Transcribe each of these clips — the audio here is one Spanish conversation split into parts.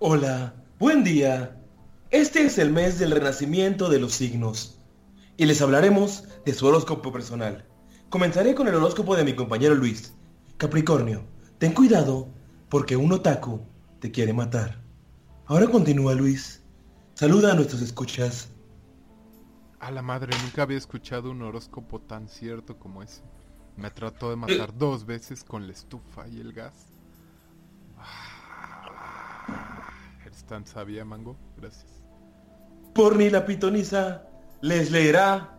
Hola, buen día. Este es el mes del renacimiento de los signos. Y les hablaremos de su horóscopo personal. Comenzaré con el horóscopo de mi compañero Luis. Capricornio, ten cuidado porque un otaku te quiere matar. Ahora continúa Luis. Saluda a nuestros escuchas. A la madre, nunca había escuchado un horóscopo tan cierto como ese. Me trató de matar dos veces con la estufa y el gas. Tan sabia, Mango. Gracias. Porni la pitonisa les leerá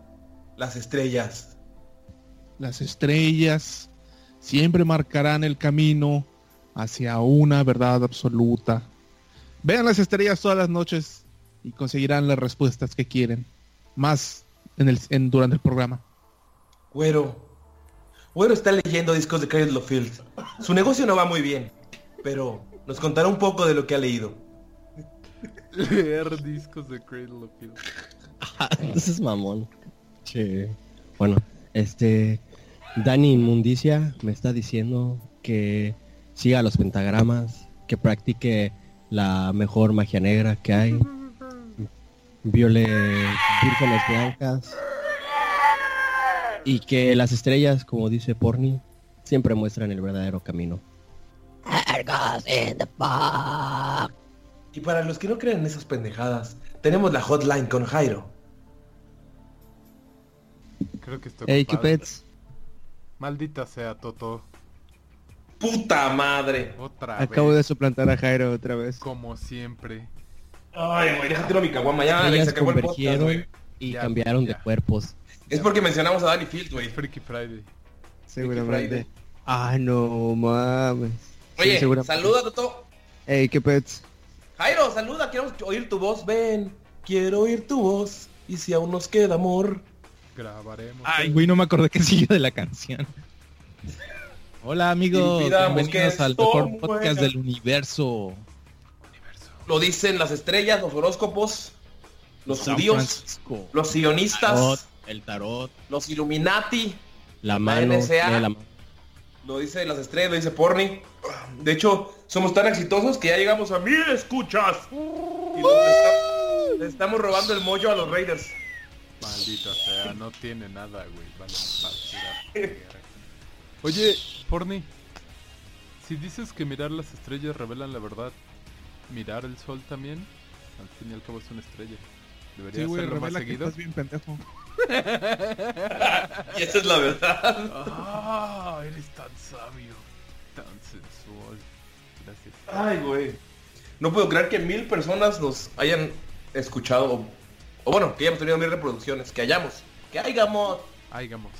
las estrellas. Las estrellas siempre marcarán el camino hacia una verdad absoluta. Vean las estrellas todas las noches y conseguirán las respuestas que quieren. Más en el, en- durante el programa. Güero. Güero está leyendo discos de Cradle of Field. Su negocio no va muy bien, pero nos contará un poco de lo que ha leído. Leer discos de Cradle of Filth. Entonces mamón. Che. Bueno, este Dani Inmundicia me está diciendo que siga los pentagramas, que practique la mejor magia negra que hay. Viole vírgenes blancas. Y que las estrellas, como dice Porni, siempre muestran el verdadero camino. Y para los que no creen en esas pendejadas, tenemos la hotline con Jairo. Creo que estoy Hey. Cupets. Maldita sea, Toto. ¡Puta madre! Otra Acabo vez. de suplantar a Jairo otra vez. Como siempre. Ay, güey, déjate mi caguama ya, Ellas se acabó el podcast, güey. y Ya, cambiaron ya. de cuerpos. Es porque mencionamos a Danny Field, güey. Freaky Friday. Seguramente. Ah, no mames. Oye, saluda, Toto. Hey, qué pets. Jairo, saluda, queremos oír tu voz, ven. Quiero oír tu voz. Y si aún nos queda amor. Grabaremos. Ay, güey, no me acordé que sigue de la canción. Hola amigos, bienvenidos al mejor podcast del universo. Lo dicen las estrellas, los horóscopos, los San judíos, Francisco. los sionistas, Tarot, el tarot, los Illuminati. la mano, NSA. lee la mano. Lo dice las estrellas, lo dice Porni. De hecho, somos tan exitosos que ya llegamos a mil escuchas. Y nos está- le estamos robando el mollo a los Raiders. Maldita sea, no tiene nada, güey. Vale. Oye, Porni. Si dices que mirar las estrellas revelan la verdad, ¿mirar el sol también? Al fin y al cabo es una estrella. ¿Debería Sí, hacerlo más revela que seguido? estás bien pendejo. Y esa es la verdad. Ah, eres tan sabio, tan sensual. Gracias. Ay, güey. No puedo creer que mil personas nos hayan escuchado. O, o bueno, que hayamos tenido mil reproducciones. Que hayamos. Que hayamos. Haigamos.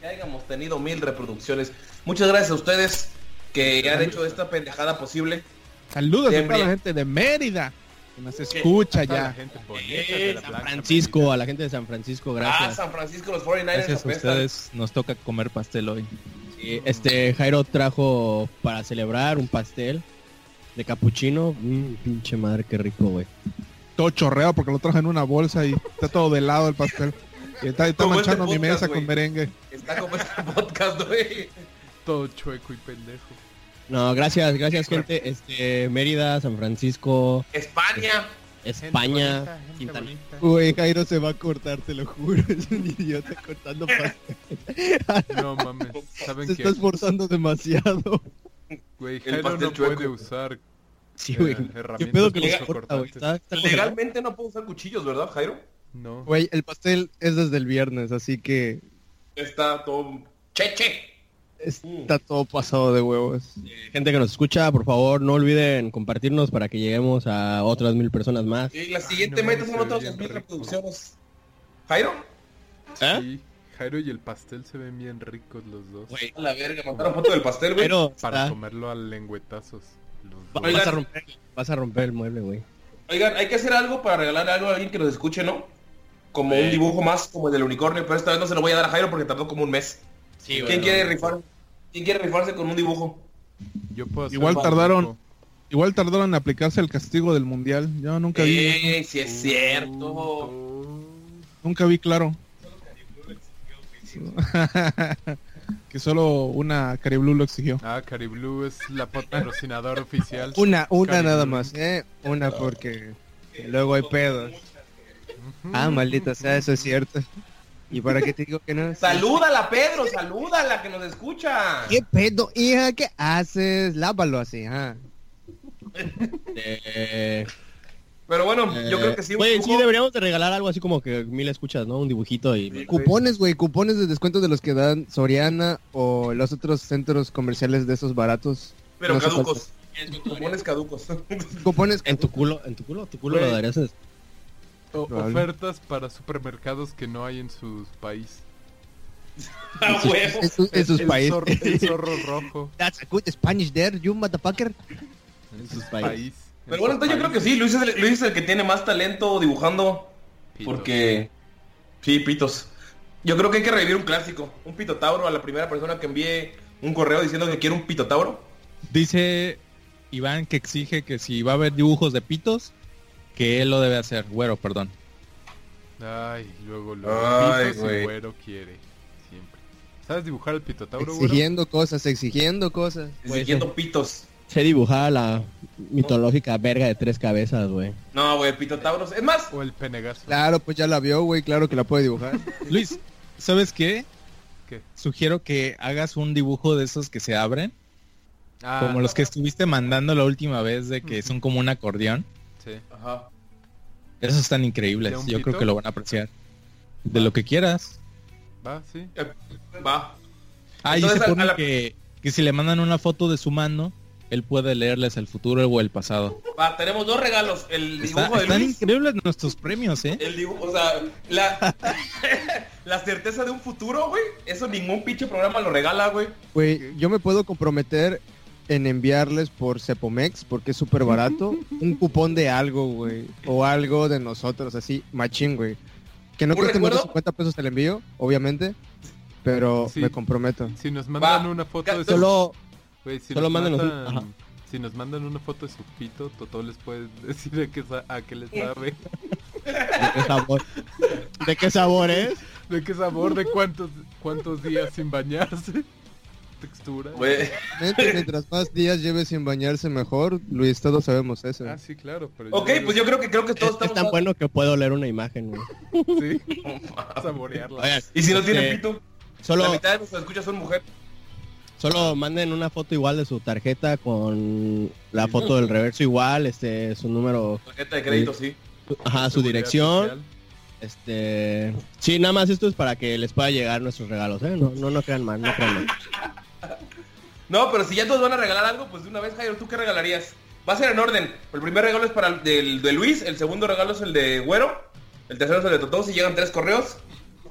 Que hayamos tenido mil reproducciones. Muchas gracias a ustedes que han hecho esta pendejada posible. Saludos a toda la gente de Mérida que nos escucha la ya. gente Eh, San Blanca Francisco, a la gente de San Francisco, Ah, gracias. San Francisco, los 49ers Gracias a ustedes, nos toca comer pastel hoy. Sí, este Jairo trajo para celebrar un pastel de capuchino. Mm, pinche madre, qué rico, güey. Todo chorreado porque lo traje en una bolsa y está todo de lado el pastel. Y está, está Como este manchando mi podcast, mesa güey. con merengue. Está como este podcast, güey. Todo chueco y pendejo. No, gracias, gracias gente. Este Mérida, San Francisco, España. España, bonita, gente Quintana. bonita. Güey, Jairo se va a cortar, te lo juro. Es un idiota cortando pastel. No mames, ¿saben Se qué? está esforzando demasiado. Güey, El Jairo pastel no puede usar Sí, eh, güey. ¿Qué herramientas pedo que le corta, güey? Está- está. Legalmente no puedo usar cuchillos, ¿verdad, Jairo? No. Güey, el pastel es desde el viernes, así que Está todo... Cheche. Está todo pasado de huevos. Gente que nos escucha, por favor, no olviden compartirnos para que lleguemos a otras mil personas más. Y la siguiente no meta son otras bien 2000 rico. reproducciones. ¿Jairo? ¿Eh? Sí, Jairo y el pastel se ven bien ricos los dos. Güey, A la verga, mandaron foto del pastel, güey. pero Para está- comerlo a lengüetazos. Los dos. Oigan. vas a romper, vas a romper el mueble, güey. Oigan, hay que hacer algo para regalar algo a alguien que nos escuche, ¿no? Como un dibujo más como el del unicornio, pero esta vez no se lo voy a dar a Jairo porque tardó como un mes. ¿Quién quiere rifar? ¿Quién quiere rifarse con un dibujo? Yo puedo hacer Igual tardaron- dibujo. Igual tardaron en aplicarse el castigo del mundial. Yo nunca vi, Eh, si es cierto. nunca vi claro. Que solo una Cariblú lo exigió. Ah, Cariblú es la patrocinadora oficial. Una, una nada más, ¿eh? Una porque luego hay pedos. Ah, maldita sea, eso es cierto. ¿Y para qué te digo que no? Salúdala, Pedro, salúdala, que nos escucha. ¿Qué pedo, hija? ¿Qué haces? Lávalo así, ah. Eh, Pero bueno, yo creo que sí. Güey, sí deberíamos de regalar algo así como que mil escuchas, ¿no? Un dibujito y... Cupones, güey, cupones de descuento de los que dan Soriana o los otros centros comerciales de esos baratos. Pero No caducos. Cupones caducos. Cupones En tu culo, en tu culo, tu culo lo darías. en- O- ofertas para supermercados que no hay en su país. A huevo. en, sus- en sus el países. Zorro, el zorro rojo That's a good Spanish there, you motherfucker. en sus país. país. Pero bueno, entonces yo creo que sí, Luis es, el, Luis es el que tiene más talento dibujando. Porque... Sí, pitos. Yo creo que hay que revivir un clásico. Un pitotauro a la primera persona que envíe un correo diciendo que quiere un pitotauro. Dice Iván que exige que si va a haber dibujos de pitos, que él lo debe hacer. Güero, perdón. Ay, luego luego. Ay, güey. güero quiere. Siempre. ¿Sabes dibujar el pitotauro, güero? Exigiendo cosas, exigiendo cosas. Exigiendo pitos. Sé dibujar la mitológica verga de tres cabezas, güey. No, güey, pitotauros. Es más, O el penegazo. Claro, pues ya la vio, güey, claro que la puede dibujar. Luis, ¿sabes qué? ¿Qué? Sugiero que hagas un dibujo de esos que se abren, Ah, como los que estuviste mandando la última vez de que son como un acordeón. Sí. Ajá. Esos están ¿De increíbles. Yo creo que lo van a apreciar. De lo que quieras. Va, sí. Eh, Va. Ah, y se a- pone la- que, que si le mandan una foto de su mano, él puede leerles el futuro o el pasado. Va, tenemos dos regalos. El Está- dibujo de están Luis. increíbles nuestros premios, ¿eh? El dibujo, o sea, la, la certeza de un futuro, güey. Eso ningún pinche programa lo regala, güey. Güey, yo me puedo comprometer en enviarles por Cepomex, porque es súper barato, un cupón de algo, güey. O algo de nosotros, así, machín, güey. Que no ¿Un cueste más de recuerdo? 50 pesos el envío, obviamente. Pero Sí. me comprometo. Si nos mandan Va. una foto de su... Solo, güey, si solo nos mandan- ajá. Si nos mandan una foto de su pito, Totó les puede decir a qué, sa- a qué le sabe. ¿de qué sabor? ¿De qué sabor es? ¿De qué sabor? ¿De cuántos, cuántos días sin bañarse? ¿Textura? Mientras más días lleve sin bañarse mejor, Luis, todos sabemos eso. Ah, sí, claro. Pero Ok, pues yo creo que creo que Es, todos es estamos. tan bueno que puedo leer una imagen, güey. Sí. Saborearla. Oigan, Y si no este, tienen pito, la Solo, mitad de nuestros escuchas son mujeres. solo manden una foto igual de su tarjeta con la foto del reverso igual, este, su número, Tarjeta de crédito, sí. ajá, su dirección, social. este, sí, nada más esto es para que les pueda llegar nuestros regalos, ¿eh? No, no, no crean mal, no crean mal. No, pero si ya todos van a regalar algo, pues de una vez, Jairo, ¿tú qué regalarías? Va a ser en orden. El primer regalo es para el del, de Luis, el segundo regalo es el de Güero, el tercero es el de Totó, si llegan tres correos.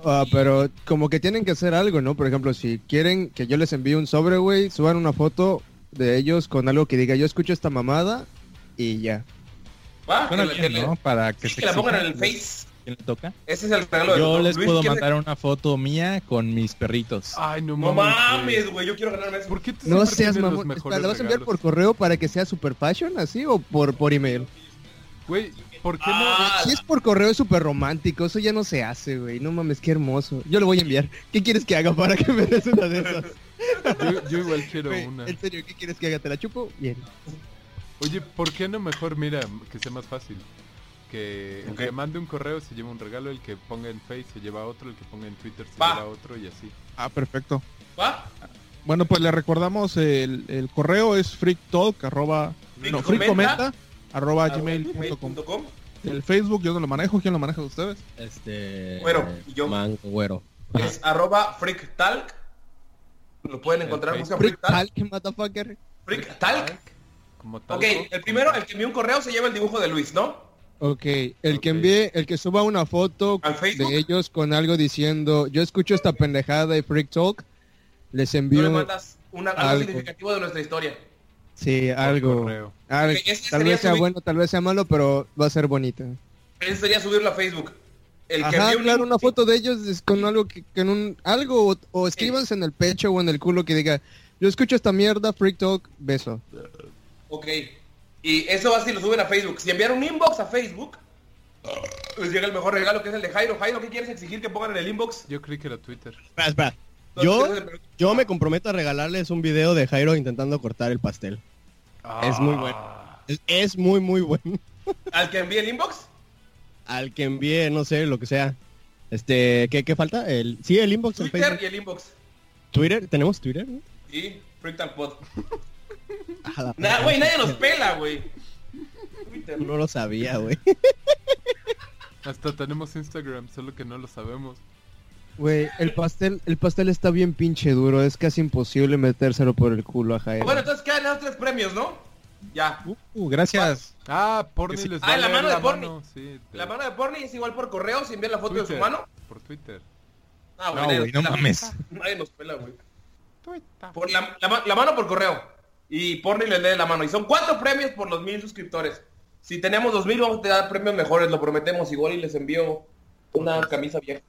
Ah, pero como que tienen que hacer algo, ¿no? Por ejemplo, si quieren que yo les envíe un sobre, güey, suban una foto de ellos con algo que diga, yo escucho esta mamada y ya. Va, Bueno, que, ¿quién le- no? Para que sí, se que la pongan en el. Face. ¿Quién le toca? Ese es el regalo de Yo les Luis, puedo ¿quién- mandar una foto mía con mis perritos. Ay, no No mames. güey. yo quiero ganarme eso. ¿Por qué tú No seas mamón. ¿La vas a enviar por correo para que sea super fashion así o por, por email? Güey, ¿por qué no? Ah, Si es por correo es súper romántico, eso ya no se hace, güey. No mames, qué hermoso. Yo lo voy a enviar. ¿Qué quieres que haga para que me des una de esas? Yo, yo igual quiero Güey, una. En serio, ¿qué quieres que haga? ¿Te la chupo? Bien. Oye, ¿por qué no mejor, mira, que sea más fácil? Que el que mande un correo se lleva un regalo, el que ponga en Face se lleva otro, el que ponga en Twitter se Va. lleva otro y así. Ah, perfecto. ¿Va? Bueno, pues le recordamos el, el correo es freaktalk arroba Freak no, freakcomenta arroba arroba gmail.com. El Facebook yo no lo manejo, ¿quién lo maneja de ustedes? Este, Güero, y yo. Mango, güero. Es arroba freaktalk. Lo pueden encontrar, El buscan Freak freaktalk. talk, motherfucker. Freaktalk. Como tal. Ok, el primero, el que envió un correo se lleva el dibujo de Luis, ¿no? Ok, el que envíe, el que suba una foto de ellos con algo diciendo, yo escucho esta pendejada de Freak Talk, les Tú le envío, mandas una, algo algo. significativo de nuestra historia. sí, algo, algo. Ese tal vez sea subir- bueno, tal vez sea malo, pero va a ser bonita. Ese sería subirlo a Facebook. El que Ajá, un claro, una foto de ellos es con algo que, con un, algo, o, o escríbanse en el pecho o en el culo que diga, yo escucho esta mierda, Freak Talk, beso. Ok. Y eso va si lo suben a Facebook. Si enviaron un inbox a Facebook, les llega el mejor regalo que es el de Jairo. Jairo, ¿qué quieres exigir que pongan en el inbox? Yo creí que era Twitter. Espera, espera. Yo, yo me comprometo a regalarles un video de Jairo intentando cortar el pastel. Es muy bueno. Es, es muy, muy bueno. ¿Al que envíe el inbox? Al que envíe, no sé, lo que sea. Este, ¿qué, qué falta? El, sí, el inbox Twitter y el inbox. Twitter, ¿tenemos Twitter? no? Sí, FreakTalkPod. Ah, Nah, güey, nadie nos pela, güey. No lo sabía, güey. Hasta tenemos Instagram, solo que no lo sabemos. Güey, el pastel, el pastel está bien pinche duro. Es casi imposible metérselo por el culo a Jairo. Bueno, entonces quedan esos tres premios, ¿no? Ya. Uh, gracias. Ah, Porni Sí. les Ah, la mano de la Porni. mano, sí, La mano de Porni es igual por correo, si envía la foto de su mano. Por Twitter. Ah, No, güey, no pela. mames. Nadie nos pela, güey. Por la, la mano por correo. Y Porni le lee la mano. Y son cuatro premios por los mil suscriptores. Si tenemos dos mil, vamos a dar premios mejores, lo prometemos. Igual y les envío una camisa vieja.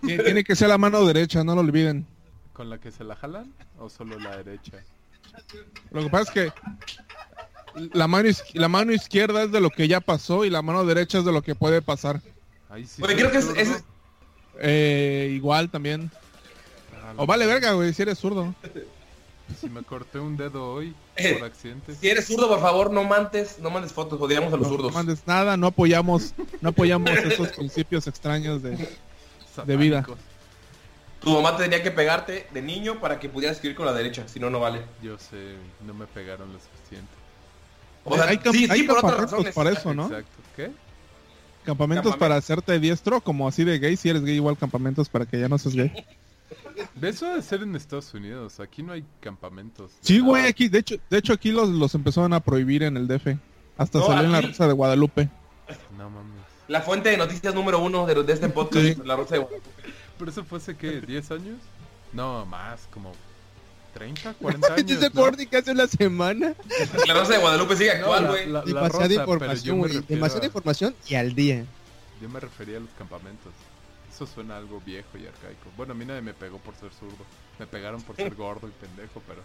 Tiene tiene que ser la mano derecha, no lo olviden. ¿Con la que se la jalan o solo la derecha? Lo que pasa es que la mano, la mano izquierda es de lo que ya pasó y la mano derecha es de lo que puede pasar. Ahí sí. Soy creo que es- Eh, igual también. Ah, O vale verga, güey, si eres zurdo. Si me corté un dedo hoy Eh, por accidente. Si eres zurdo, por favor, no mandes, no mandes fotos, odiamos a los No zurdos. mandes nada, no apoyamos, no apoyamos esos principios extraños de... de vida. Tu mamá te tenía que pegarte de niño para que pudieras escribir con la derecha, si no, no vale. Yo sé, no me pegaron lo suficiente. O sea, hay sí, hay campamentos para eso, ¿no? Exacto. ¿Qué? Campamentos Campamento. para hacerte diestro, como así de gay, si eres gay igual campamentos para que ya no seas gay. Eso de ser en Estados Unidos. Aquí no hay campamentos. Sí, güey, aquí, de hecho, de hecho aquí los, los empezaron a prohibir en el DF. Hasta No, salió en la Rosa de Guadalupe. No mames. La fuente de noticias número uno de, de este podcast, Sí. La Rosa de Guadalupe. ¿Pero eso fue hace qué? ¿10 años? No, más, como 30, 40 años. Dice ¿no? Porni que hace una semana. La Rosa de Guadalupe sigue No, actual, la- güey. la- la Demasiada rosa, yo información, güey. Demasiada a- información y al día. Yo me refería a los campamentos. Eso suena algo viejo y arcaico. Bueno, a mí nadie me pegó por ser zurdo. Me pegaron por ser gordo y pendejo, pero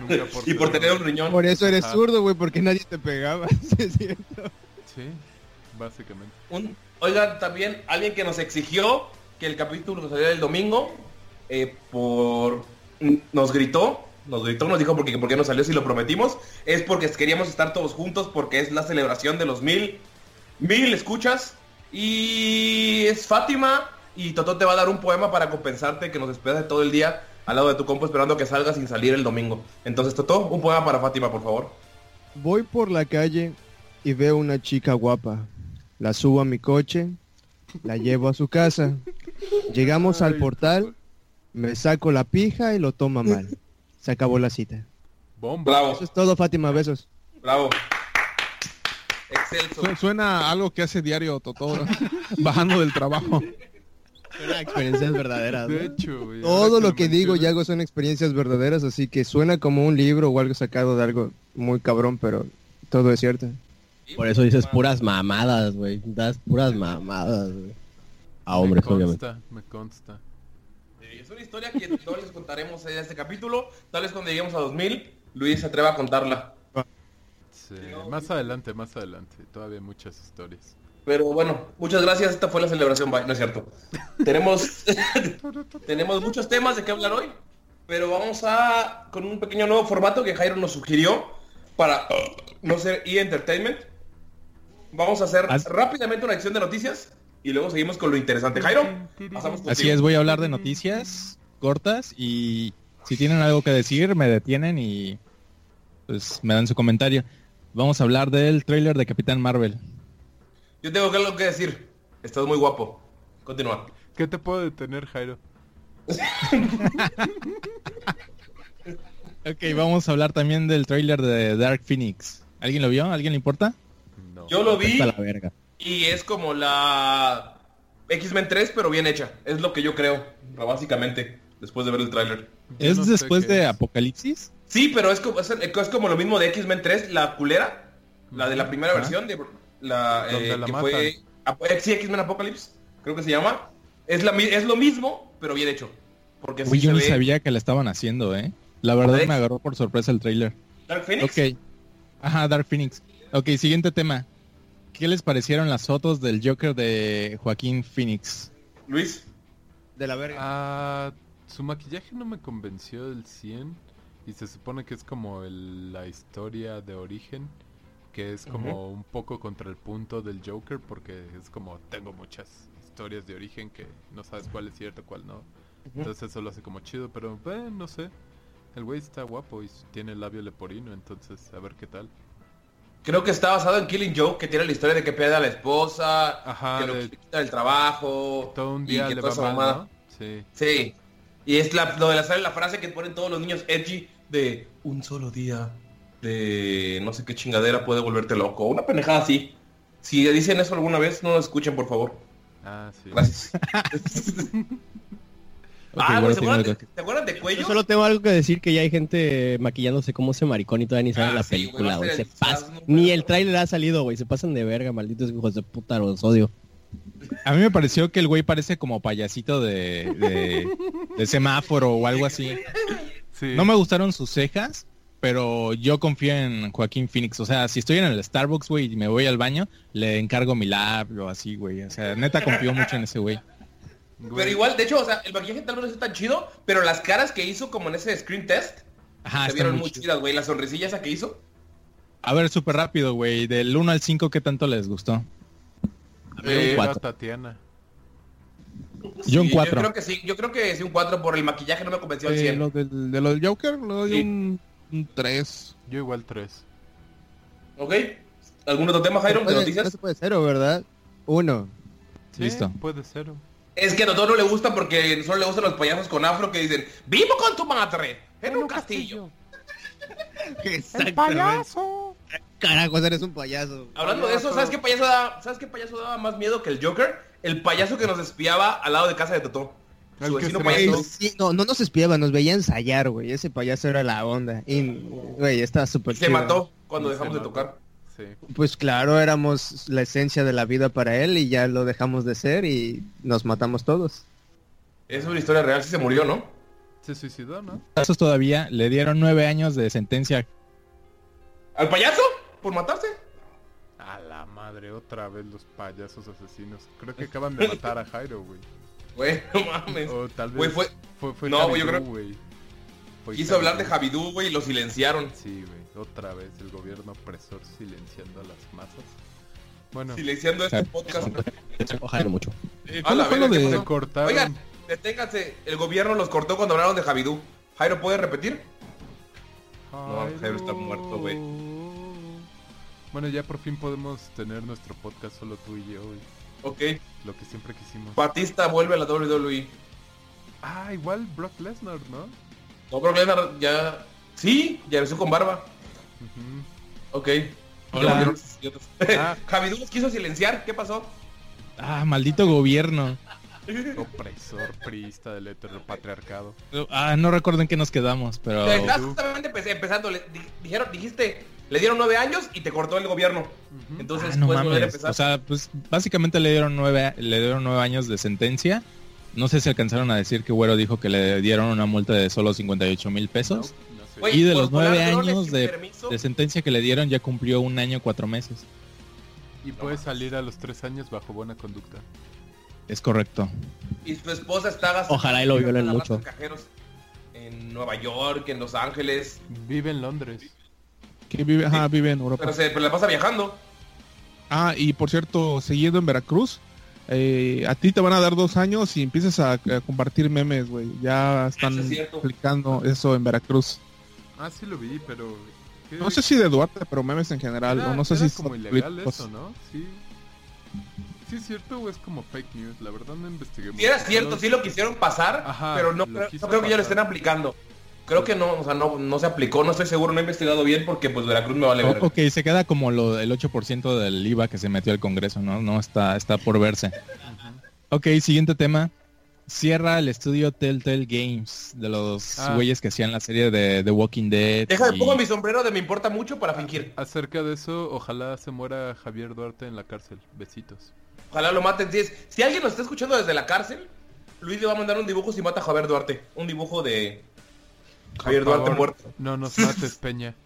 nunca por Y por tener un riñón. Por eso eres Ajá. zurdo, güey, porque nadie te pegaba. Sí, es cierto. Sí, básicamente. Un- Oigan, también alguien que nos exigió que el capítulo saliera el domingo, eh, por nos gritó, nos gritó, nos dijo porque por qué no salió si lo prometimos, es porque queríamos estar todos juntos porque es la celebración de los mil, mil escuchas y es Fátima y Totó te va a dar un poema para compensarte que nos esperas todo el día al lado de tu compo esperando que salga sin salir el domingo. Entonces Totó, un poema para Fátima, por favor. Voy por la calle y veo una chica guapa. La subo a mi coche, la llevo a su casa. Llegamos al portal, me saco la pija y lo toma mal. Se acabó la cita. Bomba. Bravo, Eso es todo, Fátima, besos. bravo. Excelso. Su- Suena a algo que hace diario Totó, bajando del trabajo. Suena experiencias verdaderas. ¿no? De hecho, güey, Todo lo que digo y hago son experiencias verdaderas, así que suena como un libro o algo sacado de algo muy cabrón, pero todo es cierto. Por eso dices puras mamadas, güey. Das puras mamadas, güey. A Me hombres, obviamente. consta, me consta. Eh, Es una historia que no les contaremos en este capítulo. Tal vez cuando lleguemos a 2000, Luis se atreva a contarla. Más adelante, más adelante. Todavía hay muchas historias. Pero bueno, muchas gracias. Esta fue la celebración. Bye. No es cierto. tenemos, tenemos muchos temas de qué hablar hoy. Pero vamos a con un pequeño nuevo formato que Jairo nos sugirió para no ser e-entertainment. Vamos a hacer rápidamente una acción de noticias y luego seguimos con lo interesante. Jairo, pasamos contigo. Así es, voy a hablar de noticias cortas y si tienen algo que decir, me detienen y pues me dan su comentario. Vamos a hablar del tráiler de Capitán Marvel. Yo tengo algo que decir. Estás muy guapo. Continúa. ¿Qué te puedo detener, Jairo? Ok, vamos a hablar también del tráiler de Dark Phoenix. ¿Alguien lo vio? ¿Alguien le importa? No. Yo lo vi Está la verga. y es como la X-Men 3, pero bien hecha. Es lo que yo creo, básicamente, después de ver el tráiler. ¿Es no sé después de es. Apocalipsis? Sí, pero es como, es, es como lo mismo de X-Men 3, la culera, la de la primera Ajá. versión, de la, eh, la que matan. fue... Ap- eh, Sí, X-Men Apocalypse, creo que se llama. Es, la, es lo mismo, pero bien hecho. Porque sí Uy, yo ni ve- sabía que la estaban haciendo, ¿eh? La verdad me agarró por sorpresa el tráiler. Dark Phoenix. Ok. Ajá, Dark Phoenix. Ok, siguiente tema. ¿Qué les parecieron las fotos del Joker de Joaquín Phoenix? Luis. De la verga. Ah, su maquillaje no me convenció del 100 y se supone que es como el- la historia de origen, que es como un poco contra el punto del Joker porque es como tengo muchas historias de origen que no sabes cuál es cierto, cuál no. Entonces eso lo hace como chido, pero eh, no sé. El güey está guapo y tiene el labio leporino, entonces a ver qué tal. Creo que está basado en Killing Joke, que tiene la historia de que pierde a la esposa, Ajá, que lo de- quita del trabajo. Todo un y día que le toda va mal. ¿no? Sí. Sí. Y es la, lo de la, sale la frase que ponen todos los niños edgy de un solo día de no sé qué chingadera puede volverte loco. Una pendejada así. Si dicen eso alguna vez, no lo escuchen, por favor. Ah, sí. Gracias. Ah, bueno, güey, ¿se, acuerdan de, ¿se acuerdan de Yo cuello? solo tengo algo que decir que ya hay gente maquillándose como ese maricón y todavía ni sale Ah, en la sí, película, a güey. Se pasa. ¿no? Ni el tráiler ha salido, güey. Se pasan de verga, malditos hijos de puta, los odio. A mí me pareció que el güey parece como payasito de, de, de semáforo o algo así. Sí. No me gustaron sus cejas, pero yo confío en Joaquín Phoenix. O sea, si estoy en el Starbucks, güey, y me voy al baño, le encargo mi lab o así, güey. O sea, neta confío mucho en ese güey. Pero igual, de hecho, o sea, el maquillaje tal vez no está tan chido, pero las caras que hizo como en ese screen test Ajá, se vieron muy chido. chidas, güey. La sonrisilla esa que hizo. A ver, súper rápido, güey. Del 1 al 5, ¿qué tanto les gustó? Eh, era cuatro. Tatiana. Yo un Sí, cuatro. Yo creo que sí, yo creo que sí un 4 por el maquillaje no me convenció al Eh, 100. lo del, de lo del Joker le doy Sí. un, un 3. Yo igual tres. ¿Ok? ¿Algún otro tema, Jairo, de noticias? puede cero, ¿verdad? Uno. Sí, Listo. Puede ser. Es que a Totó no le gusta porque solo le gustan los payasos con afro que dicen ¡Vivo con tu madre! En un castillo. ¡El payaso! Carajo, eres un payaso. Hablando de eso, ¿sabes qué payaso ¿sabes qué payaso daba más miedo que el Joker? El payaso que nos espiaba al lado de casa de Totó. Su vecino payaso. Sí, no, no nos espiaba, nos veía ensayar, güey. Ese payaso era la onda. Y, güey, estaba súper Se chido. mató cuando dejamos de mató. tocar. Sí. Pues claro, éramos la esencia de la vida para él y ya lo dejamos de ser y nos matamos todos. Es una historia real, sí se murió, ¿no? Se suicidó, ¿no? Casos todavía le dieron nueve años de sentencia. ¿Al payaso? ¿Por matarse? Madre, otra vez los payasos asesinos. Creo que acaban de matar a Jairo, güey. Güey, no mames. O tal vez Güey, fue... fue, fue No, güey, yo Javidú, creo- güey. Fue Quiso hablar de Javidú. Güey, y lo silenciaron. Sí, güey. Otra vez el gobierno opresor silenciando a las masas. Bueno, Silenciando este podcast. Ojalá mucho. Eh, A la ¿Cuál fue lo verga, ¿qué de...? se cortaron. Oigan, deténganse. El gobierno los cortó cuando hablaron de Javidú. Jairo, ¿puedes repetir? No, Jairo está muerto, güey. Bueno, ya por fin podemos tener nuestro podcast solo tú y yo, güey. Ok. Lo que siempre quisimos. Batista vuelve a la WWE. Ah, igual Brock Lesnar, ¿no? No, pero Lesnar ya... Sí, ya empezó con barba. Ujú. Ok. Hola. Ah. Javidú los quiso silenciar. ¿Qué pasó? Ah, maldito gobierno. Opresor, priista del heteropatriarcado. Ah, no recuerdo en qué nos quedamos, pero... Justamente empe- empezando. Dijeron, dijiste, le dieron nueve años y te cortó el gobierno. Entonces Ah, no puedes volver a mames. empezar. O sea, pues básicamente le dieron nueve, le dieron nueve años de sentencia. No sé si alcanzaron a decir que Güero dijo que le dieron una multa de solo 58 mil pesos. No sé. Güey, y de los nueve años de, sentencia que le dieron ya cumplió un año cuatro meses. Y puede salir a los tres años bajo buena conducta. Es correcto. Y su esposa está gastando Ojalá y lo violen mucho. en Nueva York, en Los Ángeles. Vive en Londres. Que vive, ajá, vive en Europa. Pero se pero la pasa viajando. Ah, y por cierto, siguiendo en Veracruz, eh, a ti te van a dar dos años y empiezas a, a compartir memes, güey. Ya están es cierto. aplicando eso en Veracruz. Ah, sí lo vi, pero... ¿qué? No sé si de Duarte, pero memes en general. Era- o no sé era si como ilegal políticos. eso, ¿no? Sí. Sí es cierto o es como fake news. La verdad no investigué. Si era mucho. cierto, No- sí lo quisieron pasar, Ajá, pero no, creo- quiso no creo que ya lo estén aplicando. Creo que no, o sea, no, no se aplicó, no estoy seguro, no he investigado bien porque pues Veracruz me vale ver. Ok, se queda como lo, el 8% del IVA que se metió al Congreso, ¿no? No está, está por verse. Ok, siguiente tema. Cierra el estudio Telltale Games de los Ah. güeyes que hacían la serie de The Walking Dead. Deja de y- pongo mi sombrero de me importa mucho para fingir. Acerca de eso, ojalá se muera Javier Duarte en la cárcel. Besitos. Ojalá lo maten. Si, es- si alguien nos está escuchando desde la cárcel, Luis le va a mandar un dibujo si mata a Javier Duarte. Un dibujo de Javier Duarte favor, muerto. No nos mates, Peña.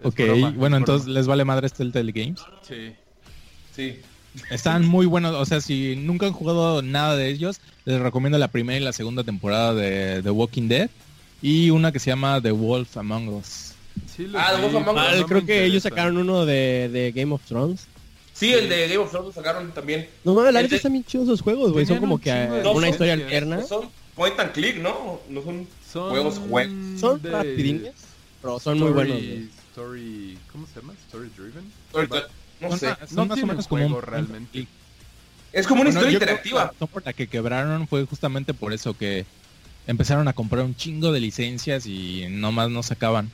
Es Ok, broma, bueno, broma. entonces les vale madre Telltale Games. Sí. Sí. Están muy buenos, o sea, si nunca han jugado nada de ellos, les recomiendo la primera y la segunda temporada de The Walking Dead y una que se llama The Wolf Among Us. Sí, Ah, vi, Wolf Among Us. no me creo que ellos sacaron uno de, de Game of Thrones. Sí, el de Game of Thrones lo sacaron también. No mames, la El neta de- están bien chidos esos juegos, güey. Son como que de eh, una historia alterna. Son point and click, ¿no? No son Son juegos jue- Son de rapidines, pero son muy story- buenos. güey. Story, ¿cómo se llama? Story driven. No Son, sé. son No más o menos como un juego realmente. Es como una Bueno, historia interactiva. la razón por la que quebraron fue justamente por eso que empezaron a comprar un chingo de licencias y nomás no sacaban.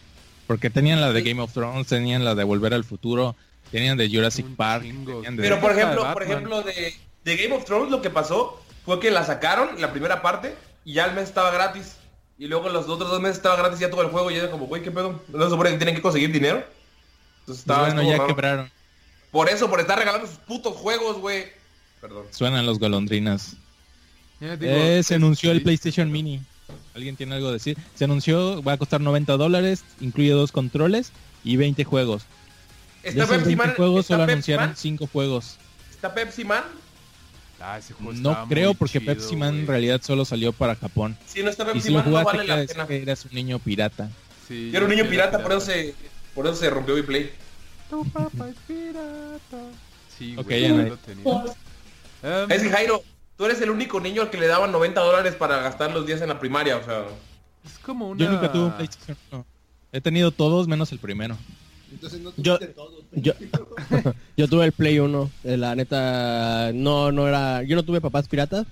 Porque tenían la de. Game of Thrones, tenían la de Volver al Futuro, tenían de Jurassic Un Park, de- Pero por Deja de ejemplo, por ejemplo de, de Game of Thrones lo que pasó fue que la sacaron la primera parte y ya el mes estaba gratis. Y luego los otros dos meses estaba gratis ya todo el juego y era como, güey, ¿qué pedo? ¿No se supone que tienen que conseguir dinero? Entonces Pues estaba bueno, ya raro. quebraron. Por eso, por estar regalando sus putos juegos, güey. Perdón. Suenan los golondrinas. Ya digo, Eh, se anunció el PlayStation Mini. ¿Alguien tiene algo que decir? Se anunció, va a costar 90 dólares, incluye dos controles y 20 juegos. De ¿Está esos Pepsi 20 Man? juegos ¿Está solo Pepsi anunciaron Man? 5 juegos. ¿Está Pepsi Man? Ah, ese juego No creo muy porque chido, Pepsi Man en realidad solo salió para Japón. Si no está Y Pepsi si lo Man, no vale la pena. que eras un niño pirata. Sí, Yo era un niño sí pirata, por eso se, por eso se rompió mi play. Tu papá es pirata. Sí, Ok, güey, ya yo no lo tenía. Em, Es que Jairo, tú eres el único niño al que le daban 90 dólares para gastar los días en la primaria, o sea... es como una... Yo nunca tuve un PlayStation 1. He tenido todos menos el primero. Yo, yo, yo tuve el Play 1. eh, La neta, no, no era. Yo no tuve papás piratas.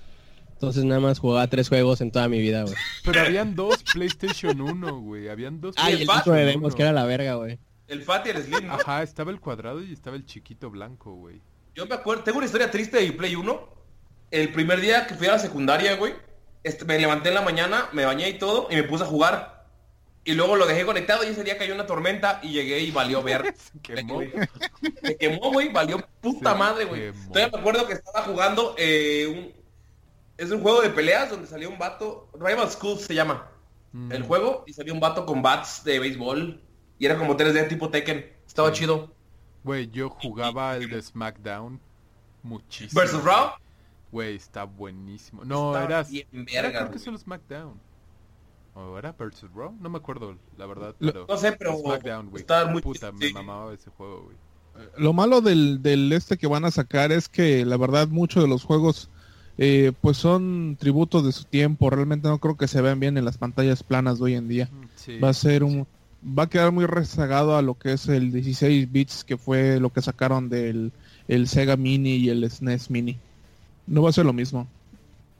Entonces nada más jugaba tres juegos en toda mi vida, güey. Pero habían dos PlayStation 1, güey. Habían dos Ah, y el otro de PlayStation Demos, 1. que era la verga, güey. El Fat y el Slim, ¿no? Ajá, estaba el cuadrado y estaba el chiquito blanco, güey. Yo me acuerdo, tengo una historia triste de Play 1. El primer día que fui a la secundaria, güey, este, me levanté en la mañana, me bañé y todo, y me puse a jugar. Y luego lo dejé conectado y ese día cayó una tormenta y llegué y valió ver. Se quemó. Me quemó, güey, valió puta Se madre, güey. Todavía me acuerdo que estaba jugando eh, un... Es un juego de peleas donde salió un vato, Rival Schools se llama Mm. el juego, y salió un vato con bats de béisbol. Y era como 3D tipo Tekken. Estaba chido. Güey, yo jugaba el de SmackDown muchísimo. ¿Versus Raw? Güey, está buenísimo. No, Está era... bien era verga, creo que güey. solo SmackDown. ¿O era Versus Raw? No me acuerdo, la verdad, Lo- pero... No sé, pero SmackDown, güey. estaba muy Puta, sí. me mamaba ese juego, güey. Lo malo del, del este que van a sacar es que la verdad muchos de los juegos eh, pues son tributos de su tiempo. Realmente no creo que se vean bien en las pantallas planas de hoy en día. Sí. Va a ser un va a quedar muy rezagado a lo que es el 16 bits que fue lo que sacaron del el Sega Mini y el SNES Mini. No va a ser lo mismo.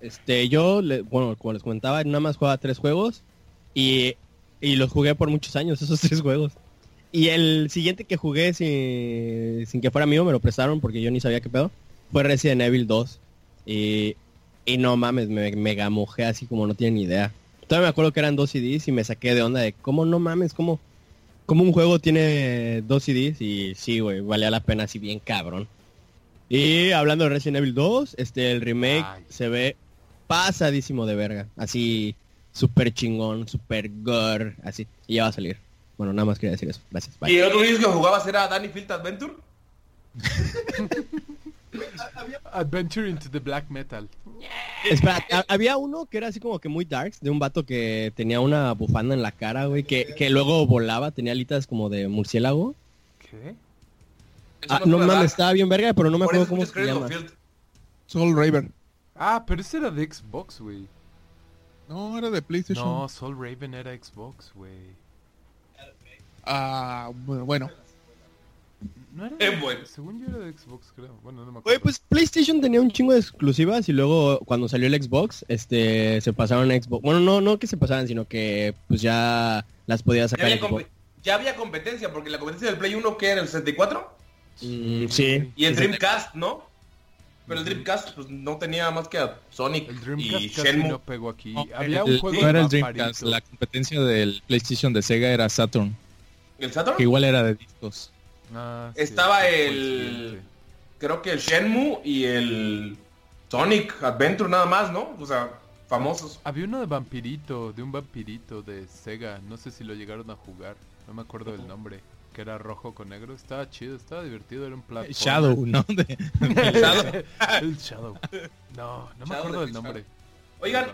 Este, yo, le- bueno, como les comentaba, nada más jugaba tres juegos y, y los jugué por muchos años, esos tres juegos. Y el siguiente que jugué sin, sin que fuera mío, me lo prestaron porque yo ni sabía qué pedo, fue Resident Evil 2. Y, y no mames, me mega mojé así como no tienen ni idea. Todavía me acuerdo que eran dos CDs y me saqué de onda de cómo no mames, cómo, cómo un juego tiene dos CDs y sí, güey, valía la pena así bien cabrón. Y hablando de Resident Evil 2, este el remake Ay. se ve pasadísimo de verga, así súper chingón, súper gore, así. Y ya va a salir. Bueno, nada más quería decir eso. Gracias. Bye. ¿Y el otro disco que jugabas era Danny Field Adventure? Adventure into the Black Metal. Espera, ha- había uno que era así como que muy darks, de un vato que tenía una bufanda en la cara, güey, que, que luego volaba, tenía alitas como de murciélago. ¿Qué? Ah, no la mames, estaba bien verga, pero no me acuerdo cómo se llama. Soul Raven. Ah, pero ese era de Xbox, güey. No, era de PlayStation. No, Soul Raven era Xbox, güey. Ah, bueno, bueno. No era Eh, de- bueno. Según yo era de Xbox, creo. Bueno, no me acuerdo. Güey, pues PlayStation tenía un chingo de exclusivas y luego cuando salió el Xbox, este, se pasaron a Xbox. Bueno, no, no que se pasaran, sino que pues ya las podía Ya sacar había, Xbox. compe- ya había competencia, porque la competencia del Play 1 que era el 64 Mm, sí. y el Sí, Dreamcast, ¿no? Pero el Dreamcast pues no tenía más que a Sonic El y Dreamcast casi Shenmue. no pegó aquí. No, Había el- un juego no era el. Dreamcast, la competencia del PlayStation de Sega era Saturn, ¿El Saturn? que igual era de discos. Ah, Estaba el... Creo que el Shenmue y el Sonic Adventure nada más, ¿no? O sea, famosos. Había uno de vampirito, de un vampirito de Sega. No sé si lo llegaron a jugar. No me acuerdo del nombre. Que era rojo con negro. Estaba chido, estaba divertido. Era un platformer. Shadow, ¿no? De- El Shadow. No, no me Shadow acuerdo de del nombre. Oigan,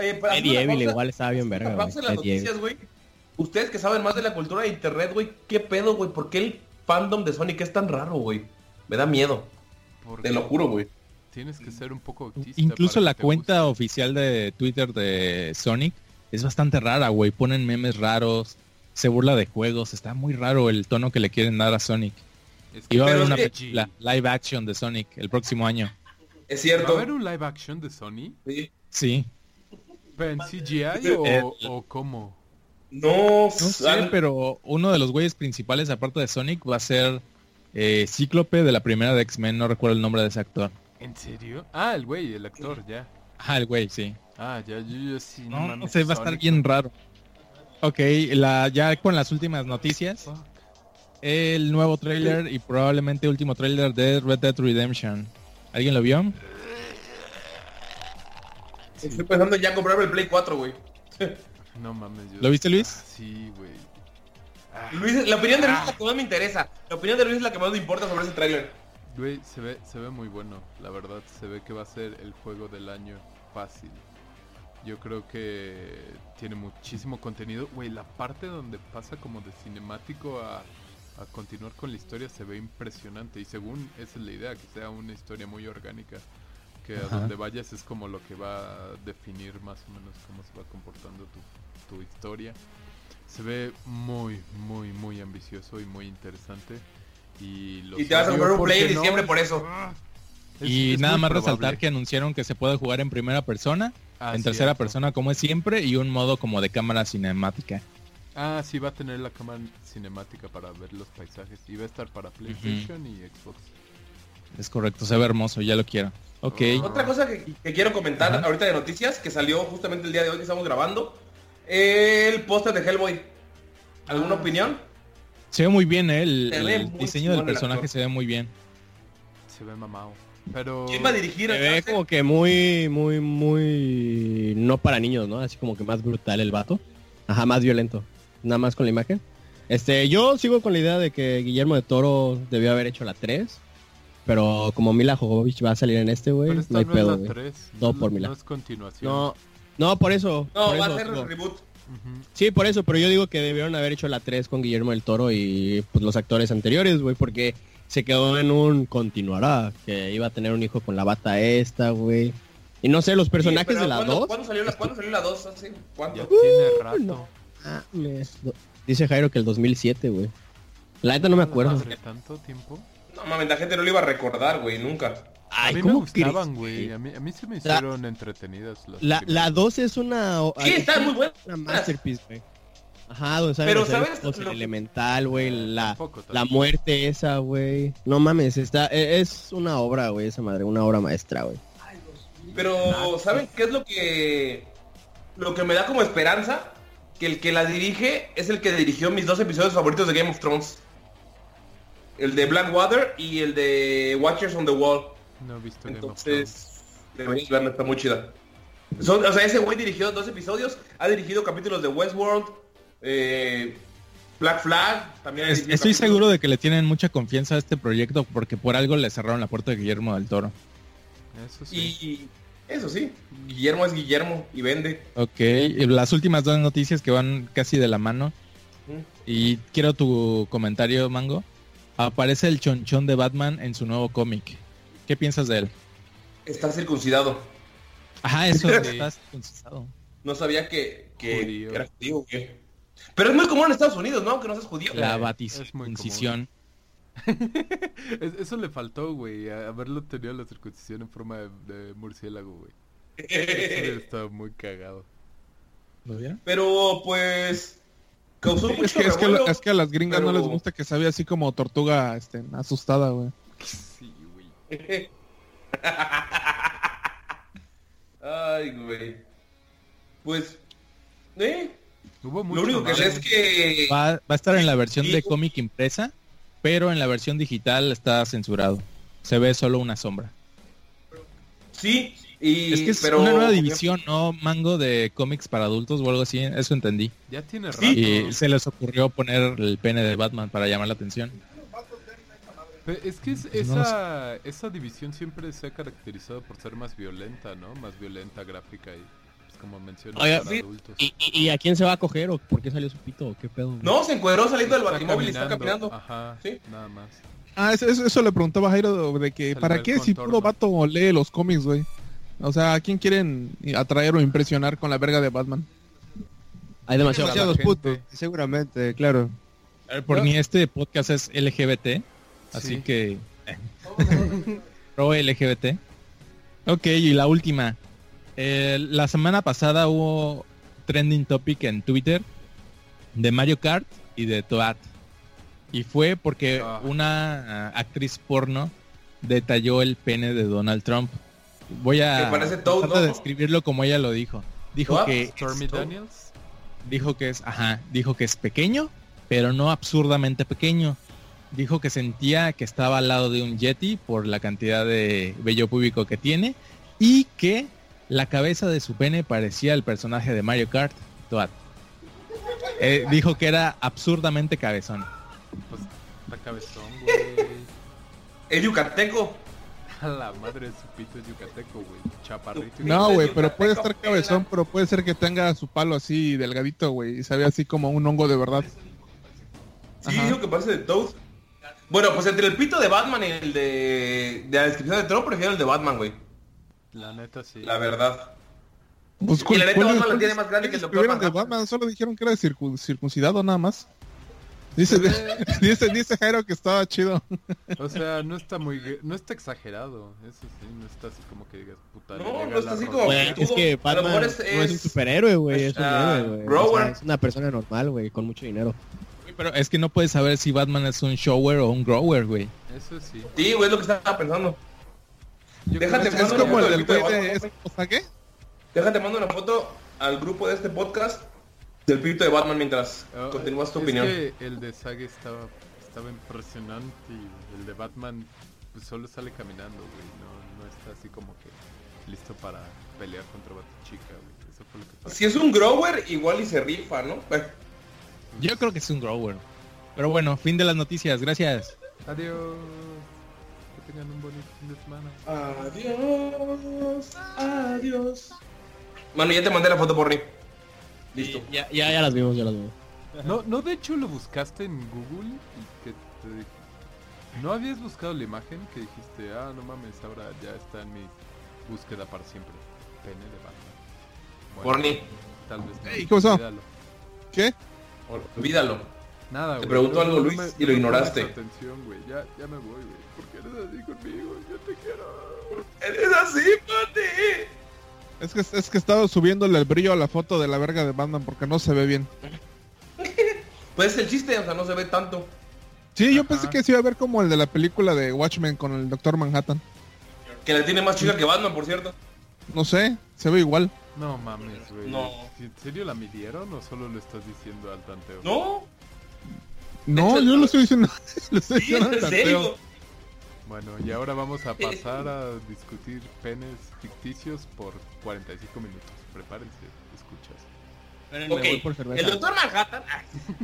eh, para Eddie Evil pausa- igual estaba bien verga, güey. las noticias, güey. Ustedes que saben más de la cultura de internet, güey, ¿qué pedo, güey? ¿Por qué el fandom de Sonic es tan raro, güey? Me da miedo, Porque te lo juro, güey. Tienes que ser un poco autista. Incluso la cuenta oficial de Twitter de Sonic es bastante rara, güey. Ponen memes raros, se burla de juegos. Está muy raro el tono que le quieren dar a Sonic. Es que Y va a haber una es que- película live action de Sonic el próximo año. Es ¿Va a cierto. haber un live action de Sony? Sí. Sí. ¿Pero en CGI Eh, o, o cómo? No, No sé, pero uno de los güeyes principales, aparte de Sonic, va a ser eh, Cíclope de la primera de X-Men. No recuerdo el nombre de ese actor. ¿En serio? Ah, el güey, el actor, ya. Ah, el güey, sí. Ah, ya, yo, yo sí. No, no mames, sé, va a estar Sonic. bien raro. Ok, la, ya con las últimas noticias. El nuevo trailer y probablemente último trailer de Red Dead Redemption. ¿Alguien lo vio? Estoy pensando ya en comprarme el Play 4, güey. No mames. Yo... ¿Lo viste, Luis? Ah, sí, güey. Ah, Luis, la opinión de Luis es la que más me interesa. La opinión de Luis es la que más me importa sobre ese tráiler. Güey, se ve, se ve muy bueno, la verdad. Se ve que va a ser el juego del año fácil. Yo creo que tiene muchísimo contenido. Güey, la parte donde pasa como de cinemático a, a continuar con la historia se ve impresionante. Y según esa es la idea, que sea una historia muy orgánica. Que a donde vayas es como lo que va a definir más o menos cómo se va comportando tu, tu historia. Se ve muy, muy, muy ambicioso y muy interesante. Y, los Y te vas a comprar un Play en no- diciembre por eso. Es- y es nada más probable. resaltar que anunciaron que se puede jugar en primera persona, Ah, en tercera cierto. persona como es siempre y un modo como de cámara cinemática. Ah, sí, va a tener la cámara cinemática para ver los paisajes. Y va a estar para PlayStation y Xbox. Es correcto, se ve hermoso, ya lo quiero. Ok. Otra cosa que, que quiero comentar ahorita de noticias, que salió justamente el día de hoy que estamos grabando. El póster de Hellboy. ¿Alguna Ah, opinión? Se ve muy bien, ¿eh? el, diseño del personaje se ve muy bien. Se ve mamado. Pero... ¿Quién va a dirigir? Se ve como que muy, muy, muy... No para niños, ¿no? Así como que más brutal el vato. Ajá, más violento. Nada más con la imagen. Este, yo sigo con la idea de que Guillermo de Toro debió haber hecho la 3. Pero como Mila Jovovich va a salir en este, güey, no hay no es pedo, la güey. 3. Todo no, por no Mila. es continuación. No, no, por eso. No, por va eso, a ser el reboot. Sí, por eso, pero yo digo que debieron haber hecho la 3 con Guillermo del Toro y pues los actores anteriores, güey, porque se quedó en un continuará, que iba a tener un hijo con la bata esta, güey. Y no sé, los personajes Sí, de la ¿cuándo- 2. ¿Cuándo salió la, ¿cuándo salió la 2? ¿Hace Ya ¿Cuánto? tiene rato. no. Ah, me- Dice Jairo que el 2007, güey. La neta no me la acuerdo. madre, ¿Tanto tiempo? No mames, la gente no lo iba a recordar, güey, nunca. a Ay, mí me ¿cómo gustaban, crees, güey. A mí, a mí se me La- hicieron entretenidas las La, primeras. la 2 es una... Sí, está es muy buena. Una masterpiece, güey. Ajá, Pero, ¿sabes? Lo- elemental, güey, la, Tampoco tanto. la muerte esa, güey. No mames, está, e- es una obra, güey, esa madre, una obra maestra, güey. Pero, ¿saben qué es lo que lo que me da como esperanza? Que el que la dirige es el que dirigió mis dos episodios favoritos de Game of Thrones. El de Blackwater y el de Watchers on the Wall. No he visto Game of Thrones. Entonces, deberías verla, está muy chida. Son- o sea, ese güey dirigió dos episodios, ha dirigido capítulos de Westworld, eh, Black Flag, también Es- estoy seguro de que le tienen mucha confianza a este proyecto porque por algo le cerraron la puerta de Guillermo del Toro. Eso sí. Y eso sí, Guillermo es Guillermo y vende. Ok, y las últimas dos noticias que van casi de la mano. Y quiero tu comentario, Mango. Aparece el chonchón de Batman en su nuevo cómic. ¿Qué piensas de él? Está circuncidado. Ajá, eso Sí. está circuncidado. No sabía que, que Judío. era judío, güey. Pero es muy común en Estados Unidos, ¿no? Que no seas judío. La baticircuncisión. Es- eso le faltó, güey. a- Haberlo tenido la circuncisión en forma de, de murciélago, güey. Eso estaba muy cagado. ¿Lo vieron? Pero pues causó mucho Es que, es, que, es que a las gringas no les gusta que se vea así como tortuga este, asustada, güey. Sí, güey. Ay, güey. Pues, ¿eh? Hubo mucho Lo único que sé es que... Va, va a estar en la versión Sí. de cómic impresa, pero en la versión digital está censurado. Se ve solo una sombra. Sí, Y, Es que es pero, una nueva división, ¿no? Mango de cómics para adultos o algo así, eso entendí. Ya tiene rato. Y se les ocurrió poner el pene de Batman para llamar la atención. Es que es- Pues no esa, esa división siempre se ha caracterizado por ser más violenta, ¿no? Más violenta, gráfica y, como mencionas, Oiga, para sí. adultos. ¿Y, y, y a quién se va a coger o por qué salió su pito o qué pedo? No, se encuadró saliendo del batimóvil y está caminando. Ajá, Sí. nada más. Ah, eso, eso, eso le preguntaba a Jairo de que ¿para qué si puro vato lee los cómics, güey? O sea, ¿a quién quieren atraer o impresionar con la verga de Batman? Hay demasiado Demasiados putos, seguramente, claro. A ver, por mí este podcast es LGBT, así Sí. que... Pro LGBT. Ok, y la última. Eh, la semana pasada hubo trending topic en Twitter de Mario Kart y de Toad. Y fue porque Ah. una ah, actriz porno detalló el pene de Donald Trump. Voy a de describirlo como ella lo dijo. Dijo que Stormy Daniels. dijo que es, ajá, dijo que es pequeño, pero no absurdamente pequeño. Dijo que sentía que estaba al lado de un Yeti por la cantidad de vello púbico que tiene y que la cabeza de su pene parecía el personaje de Mario Kart, Toad. Eh, dijo que era absurdamente cabezón. Pues está cabezón, güey. El yucateco. A la madre de su pito es yucateco, güey. Chaparrito. No, güey, pero puede estar cabezón, pero puede ser que tenga su palo así delgadito, güey, y se ve así como un hongo de verdad. Sí, Ajá. dijo que parece de Toad. Bueno, pues entre el pito de Batman y el de, de la descripción de Trump, prefiero el de Batman, güey. La neta sí. La verdad. Pues, Y la neta, ¿cuál- Batman la tiene más grande que el Doctor de. Batman, solo dijeron que era circun- circuncidado nada más. Dice, dice, dice Jairo que estaba chido. O sea, no está muy... No está exagerado. Eso sí, no está así como que digas, puta. No, no está así como- Güey, es que A lo Batman no es- es un superhéroe, güey, es ah. O sea, es una persona normal, güey, con mucho dinero. Pero es que no puedes saber si Batman es un shower o un grower, güey. Eso sí. Sí, güey, es lo que estaba pensando. Déjate Es mando como una el foto del pito de güey de... Batman. ¿es- ¿O sea qué? Déjate mando una foto al grupo de este podcast del pito de Batman mientras Ah, continúas tu es opinión. que el de Sage estaba, estaba impresionante y el de Batman pues, solo sale caminando, güey. No, no está así como que listo para pelear contra Batichica, güey. Eso fue lo que pasó. Si es un grower, igual y se rifa, ¿no? Bueno, Yo creo que es un grower. Pero bueno, fin de las noticias, gracias. Adiós. Que tengan un bonito fin de semana. Adiós, adiós. Mano, ya te mandé la foto por mí. Listo. Ya, ya, ya las vimos, ya las vimos. No, no, de hecho lo buscaste en Google y que te dije. ¿No habías buscado la imagen que dijiste, ah, no mames, ahora ya está en mi búsqueda para siempre? Pene de Batman. Bueno, Porni. Tal vez no. Ey, ¿qué pasó? olvídalo. ¿Qué? Olvídalo. Nada, Te güey. preguntó algo, Luis, me- y lo ignoraste. atención, güey. Ya, ya me voy, güey. ¿Por qué eres así conmigo? Yo te quiero. Eres así, Pati. Es que, es que he estado subiéndole el brillo a la foto de la verga de Batman porque no se ve bien. Pues es el chiste, o sea, no se ve tanto. Sí, yo pensé que se iba a ver como el de la película de Watchmen con el Doctor Manhattan. Que la tiene más chica que Batman, por cierto. No sé, se ve igual. No mames, güey. No. ¿En serio la midieron o solo lo estás diciendo al tanteo? ¿No? No, hecho, yo no. lo estoy diciendo. lo estoy Sí, en serio. Bueno, y ahora vamos a pasar a discutir penes ficticios por 45 minutos. Prepárense, escuchas. El Doctor Manhattan. ah,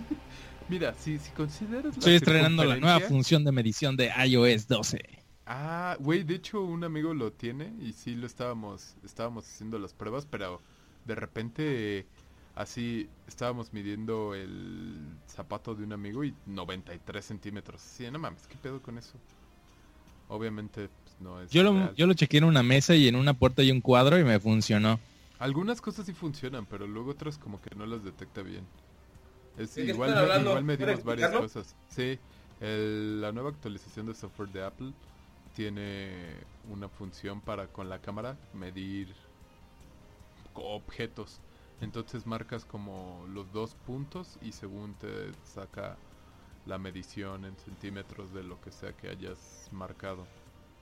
Mira, si, si consideras la Estoy estrenando la nueva función de medición de iOS 12. Ah, güey, de hecho un amigo lo tiene y sí lo estábamos, estábamos haciendo las pruebas, pero de repente así estábamos midiendo el zapato de un amigo y 93 centímetros. Sí, no mames, ¿qué pedo con eso? Obviamente pues, no es Yo lo, real. yo lo chequeé en una mesa y en una puerta hay un cuadro y me funcionó. Algunas cosas sí funcionan, pero luego otras como que no las detecta bien. Es ¿De qué igual, igual medimos ¿Pueden varias cosas. Sí, el- la nueva actualización de software de Apple tiene una función para con la cámara medir objetos. Entonces marcas como los dos puntos y según te saca la medición en centímetros de lo que sea que hayas marcado.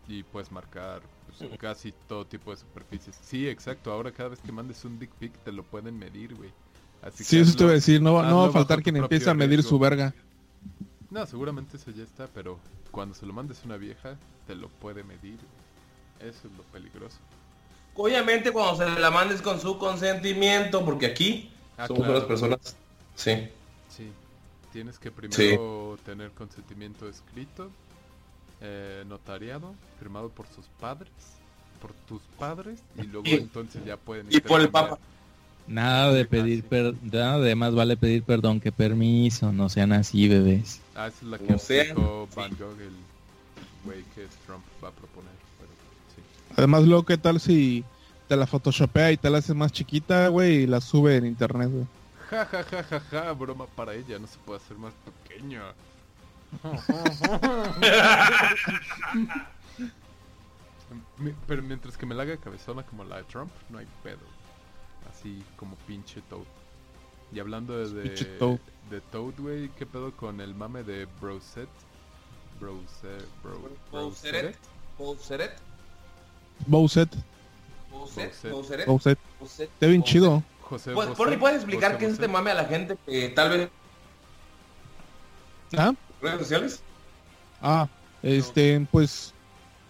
Y puedes marcar pues, casi todo tipo de superficies. Sí, exacto. Ahora cada vez que mandes un dick pic te lo pueden medir, güey. Así Sí, que eso te iba a decir. No, va- no va a faltar quien empiece a medir riesgo. su verga. No, seguramente eso ya está, pero cuando se lo mandes a una vieja, te lo puede medir. Eso es lo peligroso. obviamente cuando se la mandes con su consentimiento, porque aquí Ah, somos claro. unas personas. Sí. Sí. Tienes que primero tener consentimiento escrito, eh, notariado, firmado por sus padres, por tus padres, y luego Y- entonces ya pueden y por el. Papa. Nada de pedir per- nada de más vale pedir perdón que permiso, no sean así, bebés. Ah, esa es la que O sea, aplicó sí. Van Gogh, el güey que Trump va a proponer. Pero sí. Además, luego, ¿qué tal si te la photoshopea y te la hace más chiquita, güey, y la sube en internet, güey? Ja, ja, ja, ja, ja, broma para ella, no se puede hacer más pequeña. Mi- Pero mientras que me la haga cabezona como la de Trump, no hay pedo. Así como pinche Toad. Y hablando de, de, Toad. de Toad, güey, ¿qué pedo con el mame de Broset? Broset, bro, Bowseret. Bowseret. Bowset, Bowseret. Bowseret. Bowseret. Está bien chido. José Pues, Bosé, Porri, ¿puedes explicar José qué es este mame a la gente que tal vez ¿Ah? redes sociales? Ah, este, pues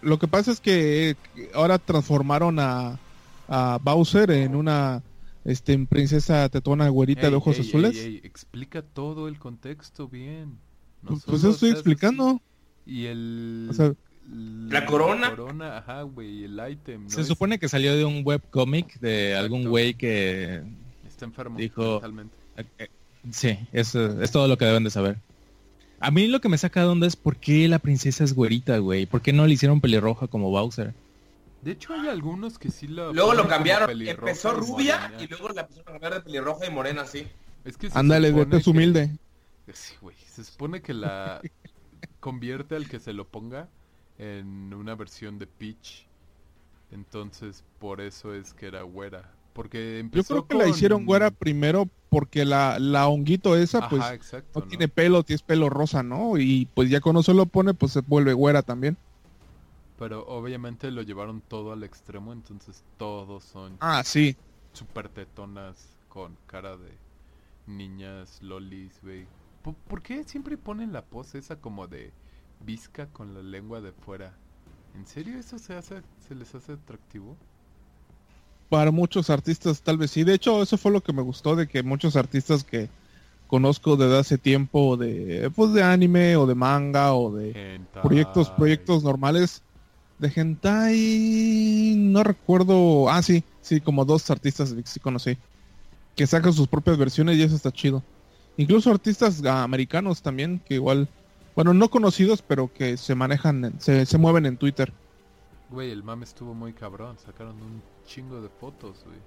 lo que pasa es que ahora transformaron a, a Bowser en una este, princesa tetona güerita Ey, de ojos ey, azules. ey, explica todo el contexto bien. No Pues, pues eso estoy explicando. así. Y el... O sea, La corona. corona, ajá, güey, el item. ¿no? Se supone que salió de un webcomic de algún güey que Está enfermo dijo- mentalmente. Eh, eh, Sí, eso es todo lo que deben de saber. A mí lo que me saca de onda es por qué la princesa es güerita, güey. ¿Por qué no le hicieron pelirroja como Bowser? De hecho, hay algunos que sí la... Luego lo cambiaron. Empezó rubia y luego la empezaron a cambiar de pelirroja y morena así. Es que ándale, vete es que- humilde. Sí, güey. Se supone que la convierte al que se lo ponga en una versión de Peach. Entonces, por eso es que era güera. Porque Yo empezó creo que la hicieron güera primero porque la, la honguito esa, Ajá, pues, exacto, no, ¿no? tiene pelo, tiene pelo rosa, ¿no? Y pues ya cuando se lo pone, pues se vuelve güera también. Pero obviamente lo llevaron todo al extremo, entonces todos son Ah, sí. super tetonas con cara de niñas, lolis, güey. ¿Por, por qué siempre ponen la pose esa como de visca con la lengua de fuera? ¿En serio eso se hace, se les hace atractivo? Para muchos artistas tal vez sí. De hecho, eso fue lo que me gustó de que muchos artistas que conozco desde hace tiempo de pues de anime o de manga o de Hentai. proyectos proyectos normales de hentai no recuerdo ah sí sí como dos artistas que sí conocí que sacan sus propias versiones y eso está chido incluso artistas americanos también que igual bueno no conocidos pero que se manejan se, se mueven en Twitter Güey, el mame estuvo muy cabrón. Sacaron un chingo de fotos, güey.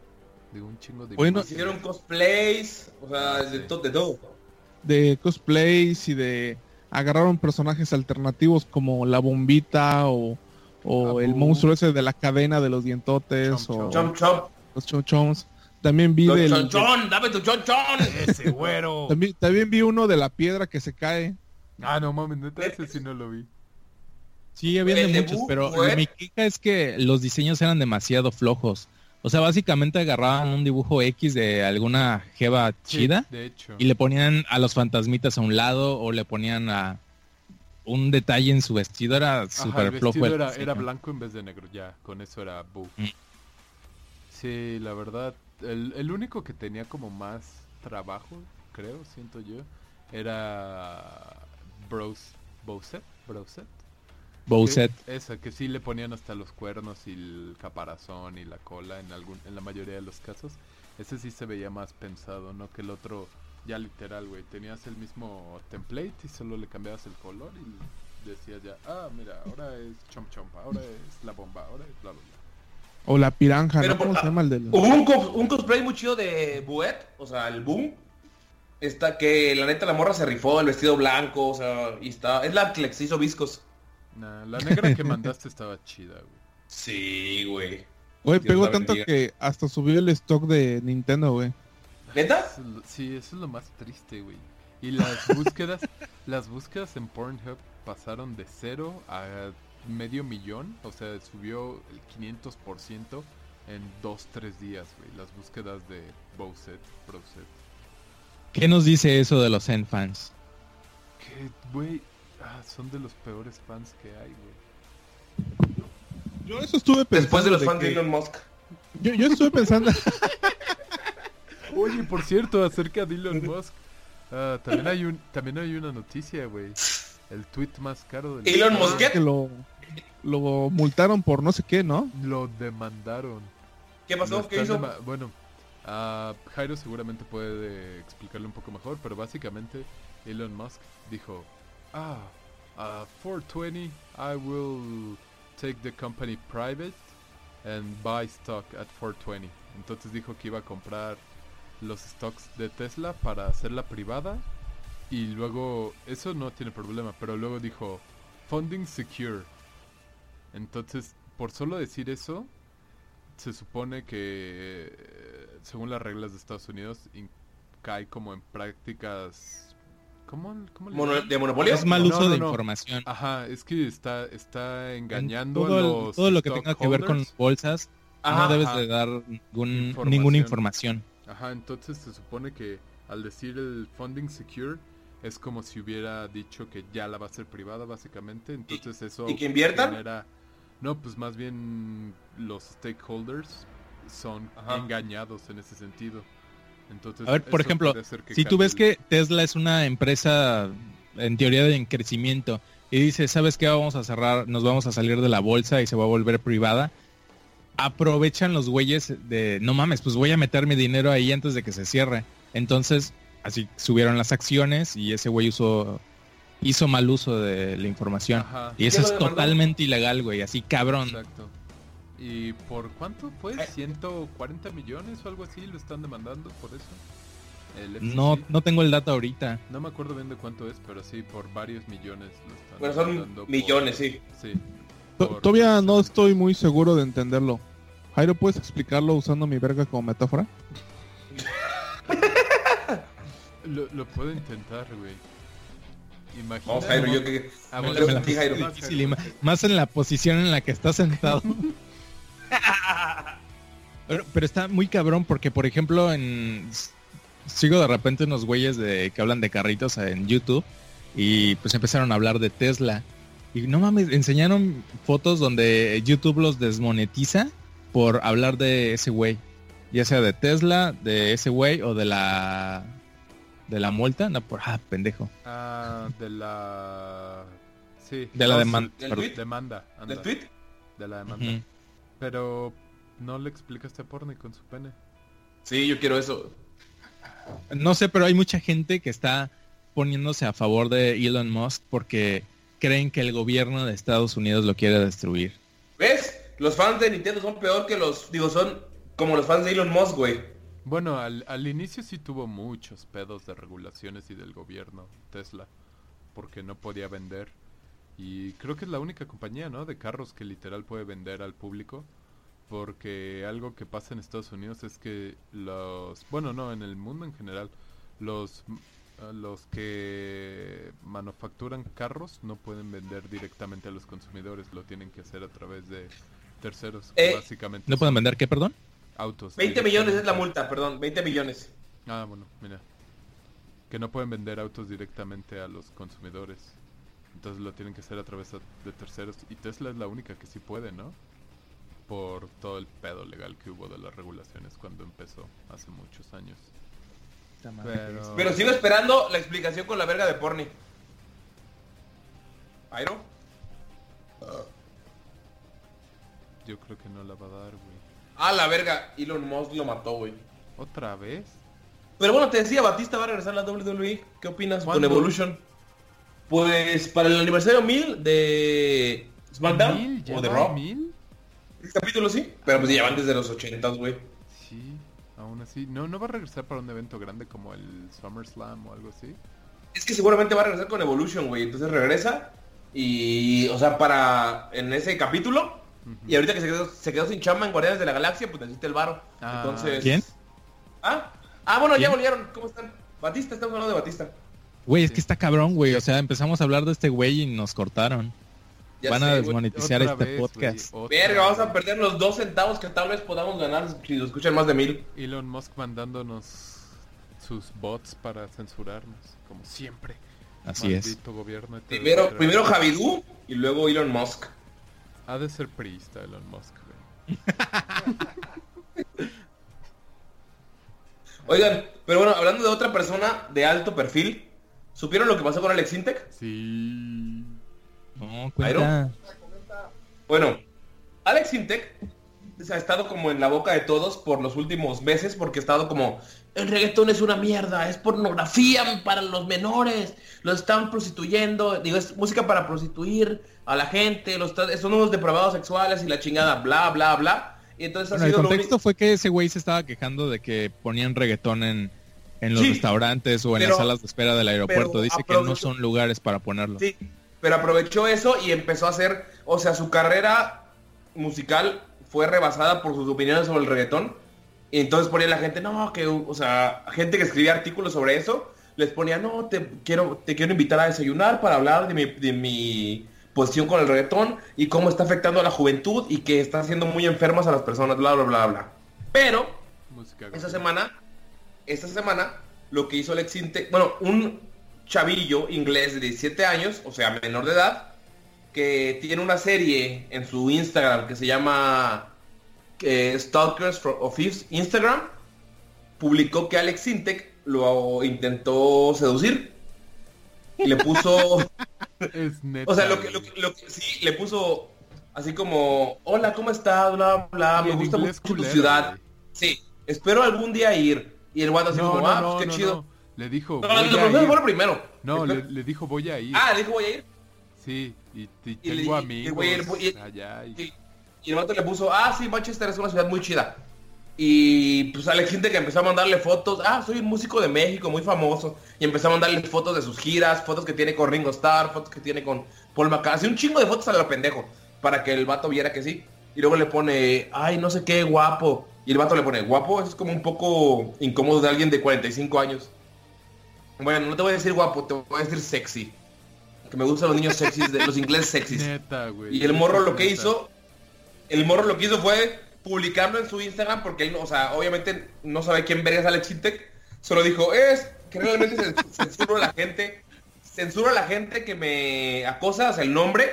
De un chingo de Bueno. Hicieron cosplays, o sea, de, sí. to- de todo. de cosplays y de agarraron personajes alternativos como la bombita o, o el monstruo ese de la cadena de los dientotes Chom, o Chom chom. los chonchons también vi Los del- chonchón, dame tu chonchón. Ese güero. También, también vi uno de la piedra que se cae. Ah, no mames, neta, ese sí no lo vi. Sí, había de muchos, pero mi queja es que los diseños eran demasiado flojos. O sea, básicamente agarraban un dibujo X de alguna jeva Sí, chida de hecho. y le ponían a los fantasmitas a un lado o le ponían a un detalle en su vestido. Era súper flojo. el era, era blanco en vez de negro, ya, con eso era Boo. Mm. Sí, la verdad, el, el único que tenía como más trabajo, creo, siento yo, era Bros, Bowset. Bowset. Que- Esa, que sí le ponían hasta los cuernos y el caparazón y la cola en algún en la mayoría de los casos. Ese sí se veía más pensado, ¿no? Que el otro, ya literal, güey. Tenías el mismo template y solo le cambiabas el color y decías ya, ah, mira, ahora es chomp chomp, ahora es la bomba, ahora es bla bla bla. O la piranja, Pero ¿no? ¿Cómo por- se llama el del...? Hubo un, cos- un cosplay muy chido de Buet, o sea, el Boom. Está que la neta la morra se rifó el vestido blanco, o sea, y está. Es la que les hizo viscos. Nah, la negra que mandaste estaba chida, güey. Sí, güey. Güey, pegó tanto bendiga. que hasta subió el stock de Nintendo, güey. ¿Neta? Eso es lo- sí, eso es lo más triste, güey. Y las búsquedas, las búsquedas en Pornhub pasaron de cero a medio millón, o sea, subió el 500% en dos, tres días, güey. Las búsquedas de Bowset, Browset. ¿Qué nos dice eso de los Zen fans? Que, güey, ah, son de los peores fans que hay, güey. Yo eso estuve pensando Después de los de fans de Elon Musk. Yo, yo estuve pensando... Oye, por cierto, acerca de Elon Musk. ah, también hay un también hay una noticia, güey. El tweet más caro del Elon. Musk. que lo, lo multaron por no sé qué, ¿no? Lo demandaron. ¿Qué pasó? ¿Qué hizo? Bueno, ah, Jairo seguramente puede explicarlo un poco mejor, pero básicamente Elon Musk dijo, ah, a 420 I will take the company private and buy stock at 420. Entonces dijo que iba a comprar los stocks de Tesla para hacerla privada y luego eso no tiene problema, pero luego dijo funding secure. Entonces, por solo decir eso, se supone que eh, según las reglas de Estados Unidos in- cae como en prácticas ¿cómo, cómo le? ¿De monopolio? Es mal uso no, de no. información. Ajá, es que está está engañando todo, a los todo lo que tenga que ver con bolsas, Ajá, no debes ajá. de dar ningún, Información. ninguna información. Ajá, entonces se supone que al decir el funding secure es como si hubiera dicho que ya la va a hacer privada básicamente, entonces eso y que inviertan? genera- No, pues más bien los stakeholders son Ajá. engañados en ese sentido. Entonces, A ver, por ejemplo, Si tú ves el- que Tesla es una empresa en teoría de en crecimiento y dice, ¿sabes qué? Vamos a cerrar, nos vamos a salir de la bolsa y se va a volver privada. Aprovechan los güeyes de, no mames, pues voy a meter mi dinero ahí antes de que se cierre. Entonces, así subieron las acciones y ese güey usó, hizo mal uso de la información. Ajá, Y eso ¿Quién es totalmente ilegal, güey, así cabrón. exacto. ¿Y por cuánto fue? Eh. ¿140 millones o algo así lo están demandando por eso? El No, no tengo el dato ahorita. No me acuerdo bien de cuánto es, pero sí, por varios millones lo están Bueno, son demandando por- millones, sí. Sí. To- por- Todavía no estoy muy seguro de entenderlo. Jairo, ¿puedes explicarlo usando mi verga como metáfora? Lo, lo puedo intentar, güey. Imagina... Vamos, Jairo, yo que... Ah, me Jairo. más, Difícil en la posición en la que está sentado. pero, pero está muy cabrón porque, por ejemplo, en sigo de repente unos güeyes de que hablan de carritos en YouTube y pues empezaron a hablar de Tesla y no mames, enseñaron fotos donde YouTube los desmonetiza por hablar de ese güey, ya sea de Tesla, de ese güey o de la de la multa, no por ah, pendejo. Ah, de la... Sí. De la demanda, anda, ¿Del tweet? De la demanda. Pero no le explicaste a Porni con su pene. Sí, yo quiero eso. No sé, pero hay mucha gente que está poniéndose a favor de Elon Musk porque creen que el gobierno de Estados Unidos lo quiere destruir. ¿Ves? Los fans de Nintendo son peor que los... Digo, son como los fans de Elon Musk, güey. Bueno, al, al inicio sí tuvo muchos pedos de regulaciones y del gobierno, Tesla, porque no podía vender. Y creo que es la única compañía, ¿no? De carros que literal puede vender al público. Porque algo que pasa en Estados Unidos es que los... Bueno, no, en el mundo en general. Los, m- a los que manufacturan carros no pueden vender directamente a los consumidores. Lo tienen que hacer a través de terceros. Eh, básicamente ¿No pueden vender qué, perdón? Autos. 20 millones es la multa, perdón. 20 millones. Ah, bueno, mira. Que no pueden vender autos directamente a los consumidores. Entonces lo tienen que hacer a través de terceros. Y Tesla es la única que sí puede, ¿no? Por todo el pedo legal que hubo de las regulaciones cuando empezó hace muchos años. Pero, Pero sigo esperando la explicación con la verga de Porni. ¿Airo? yo creo que no la va a dar, güey. Ah, la verga. Elon Musk lo mató, güey. ¿Otra vez? Pero bueno, te decía, Batista va a regresar a la WWE. ¿Qué opinas con. Evolution? Pues para el aniversario 1000 de SmackDown ¿Mil? ¿Ya o de Raw. mil? Este capítulo sí, pero pues ya van desde los 80, güey. Sí, aún así. No, no va a regresar para un evento grande como el SummerSlam o algo así. Es que seguramente va a regresar con Evolution, güey. Entonces regresa y, o sea, para en ese capítulo. Y ahorita que se quedó, se quedó sin chamba en Guardianes de la Galaxia, pues necesita el varo. Ah. Entonces... ¿Quién? Ah, ah bueno, ya volvieron. ¿Cómo están? Batista, estamos hablando de Batista. Güey, es Sí. que está cabrón, güey. O sea, empezamos a hablar de este güey y nos cortaron. Ya Van sé, a desmonetizar este vez, podcast. Verga, vamos a perder los dos centavos que tal vez podamos ganar si nos escuchan más de mil. Elon Musk mandándonos sus bots para censurarnos, como siempre. Así es. Gobierno. Primero, primero Javidú y luego Elon Musk. Ha de ser priista Elon Musk. Oigan, pero bueno, hablando de otra persona de alto perfil, ¿supieron lo que pasó con Alex Intec? Sí. No. Bueno, Alex Intec ha estado como en la boca de todos por los últimos meses porque ha estado como el reggaetón es una mierda, es pornografía para los menores, lo están prostituyendo, digo, es música para prostituir a la gente, los son unos depravados sexuales y la chingada, bla, bla, bla. Y entonces Bueno, ha el sido lo contexto fue que ese güey se estaba quejando de que ponían reggaetón en, en los Sí, restaurantes o en pero- las salas de espera del aeropuerto. Dice que no son lugares para ponerlo. Sí, pero aprovechó eso y empezó a hacer, o sea, su carrera musical fue rebasada por sus opiniones sobre el reggaetón. Y entonces ponía la gente, no, que, o sea, gente que escribía artículos sobre eso, les ponía, no, te quiero, te quiero invitar a desayunar para hablar de mi, de mi posición con el reggaetón y cómo está afectando a la juventud y que está haciendo muy enfermas a las personas, bla, bla, bla, bla. Pero, Música. esta gospel. semana, esta semana, lo que hizo Alex Intec, bueno, un chavillo inglés de 17 años, o sea, menor de edad, que tiene una serie en su Instagram que se llama eh, Stalkers of Thieves Instagram, publicó que Alex Intec lo intentó seducir. Y le puso... Es neta. O sea, lo que, lo, que- lo que- sí, le puso así como, hola, ¿cómo estás? Bla, bla, Y me gusta mucho tu culero, ciudad. güey. Sí, espero algún día ir. Y el guato así No, como, ah, no, pues qué no, chido. Le dijo, No, voy no, a lo primero ir. primero. No, le, le dijo, voy a ir. Ah, dijo voy a ir. Sí, y, y Y le- tengo y- y amigos voy a ir, voy a ir. allá. Y... Y, el vato le puso, ah, sí, Manchester es una ciudad muy chida. Y pues Alex Intec empezó a mandarle fotos, ah, soy un músico de México muy famoso. Y empezó a mandarle fotos de sus giras, fotos que tiene con Ringo Starr, fotos que tiene con Paul McCartney, así un chingo de fotos a lo pendejo, para que el vato viera que sí. Y luego le pone, ay, no sé qué, guapo. Y el vato le pone, guapo, eso es como un poco incómodo de alguien de 45 años. Bueno, no te voy a decir guapo, te voy a decir sexy. Que me gustan los niños sexys, de, los ingleses sexys. Neta, güey. Y el morro lo que hizo, el morro lo que hizo fue publicarlo en su Instagram porque él, no- o sea, obviamente no sabe quién verga es Alex Intec. Solo dijo, es que realmente cen- censuro a la gente, censuro a la gente que me acosa, o el nombre,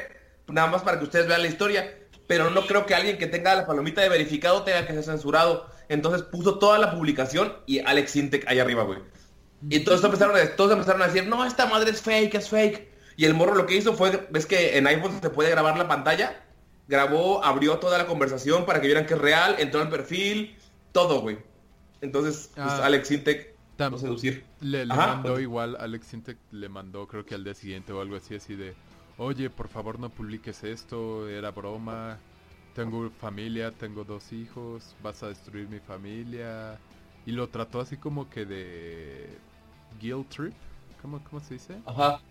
nada más para que ustedes vean la historia. Pero no creo que alguien que tenga la palomita de verificado tenga que ser censurado. Entonces puso toda la publicación y Alex Intec ahí arriba, güey. Y todos empezaron, a, todos empezaron a decir, no, esta madre es fake, es fake. Y el morro lo que hizo fue, ves que en iPhone se puede grabar la pantalla. Grabó, abrió toda la conversación para que vieran que es real, entró al perfil, todo, güey. Entonces, pues, Ah. Alex Intec lo seducir. Le, le Ajá. mandó igual, Alex Intec le mandó creo que al día siguiente o algo así, así de, oye, por favor no publiques esto, era broma, tengo familia, tengo dos hijos, vas a destruir mi familia. Y lo trató así como que de guilt trip, ¿cómo, cómo se dice? Ajá.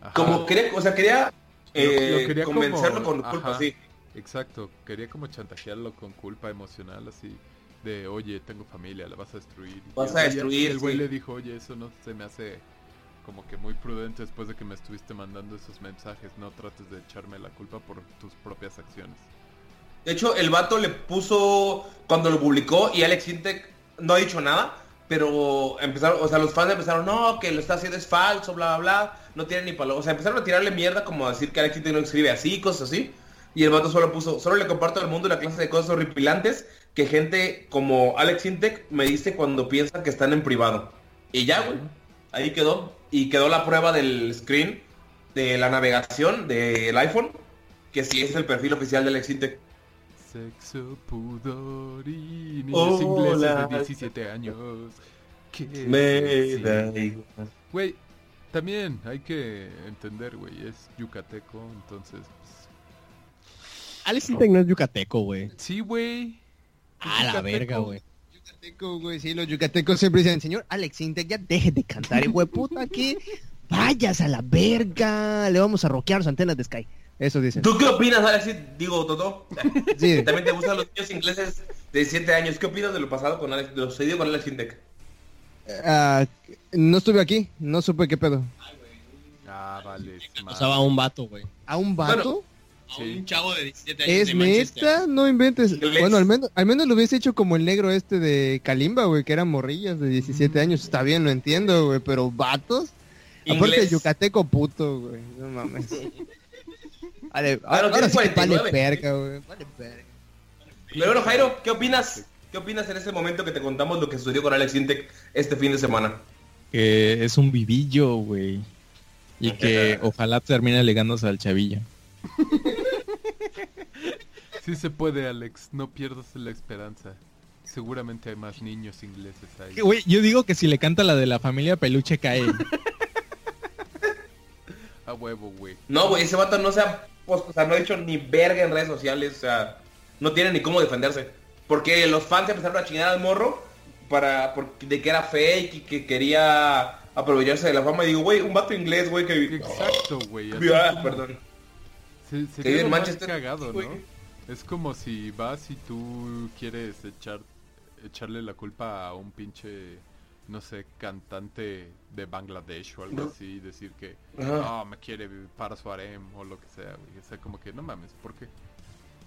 Ajá. Como quería, o sea, quería, Lo- lo eh, quería convencerlo como- con culpa, ajá. sí. Exacto, quería como chantajearlo con culpa emocional, así de, oye, tengo familia, la vas a destruir. Vas a destruir, El güey sí. le dijo, oye, eso no se me hace como que muy prudente después de que me estuviste mandando esos mensajes, no trates de echarme la culpa por tus propias acciones. De hecho, el vato le puso cuando lo publicó y Alex Intec no ha dicho nada, pero empezaron, o sea, los fans empezaron, no, que lo está haciendo es falso, bla, bla, bla, no tiene ni palo. O sea, empezaron a tirarle mierda como a decir que Alex Intec no escribe así, cosas así. Y el vato solo puso, solo le comparto al mundo la clase de cosas horripilantes que gente como Alex Intec me dice cuando piensan que están en privado. Y ya, güey, ahí quedó. Y quedó la prueba del screen de la navegación del iPhone, que sí es el perfil oficial de Alex Intec. Sexo, pudor y niños ingleses de 17 años. ¿Qué Me da igual. Güey, también hay que entender, güey, es yucateco, entonces... Alex Intec no es yucateco, güey. Sí, güey. A la verga, güey. Yucateco, güey, sí, los yucatecos siempre dicen, señor Alex Intec, ya deje de cantar, hijo de puta, que vayas a la verga, le vamos a rockear las antenas de Sky. Eso dicen. ¿Tú qué opinas, Alex? Digo, Toto. Sí, También te gustan los niños ingleses de 7 años. ¿Qué opinas de lo pasado con Alex, de lo sucedido con Alex Intec? ah, no estuve aquí, no supe qué pedo. Ah, vale. Usaba a un vato, güey. ¿A un vato? Bueno, A Sí. un chavo de 17 años ¿Es de neta? No inventes. Bueno, al menos, al menos lo hubiese hecho como el negro este de Kalimba, güey, que eran morrillas de 17 años. Está bien, lo entiendo, güey, pero vatos. Aparte Inglés. yucateco puto, güey. No mames. Vale, Ah, ahora tienes sí que vale 49. verga, güey. Vale verga. Pero bueno, Jairo, ¿qué opinas? ¿Qué opinas en ese momento que te contamos lo que sucedió con Alex Intec este fin de semana? Que es un vivillo, güey. Y que ojalá termine ligándose al chavillo. Sí se puede, Alex. No pierdas la esperanza. Seguramente hay más niños ingleses ahí. Que, Güey, yo digo que si le canta la de la familia peluche cae. A huevo, güey. No, güey, ese vato no se ha, pues, o sea, no ha dicho ni verga en redes sociales, o sea, no tiene ni cómo defenderse. Porque los fans empezaron a chingar al morro para, por- de que era fake y que quería aprovecharse de la fama. Y digo, güey, un vato inglés, güey, que... Exacto, güey. Ah, perdón. Se, Que sería vive en Manchester, cagado. ¿no? Es como si vas y tú quieres echar echarle la culpa a un pinche, no sé, cantante de Bangladesh o algo No. así, y decir que Ajá. ah me quiere para su harem o lo que sea, güey. O sea, como que no mames, ¿por qué?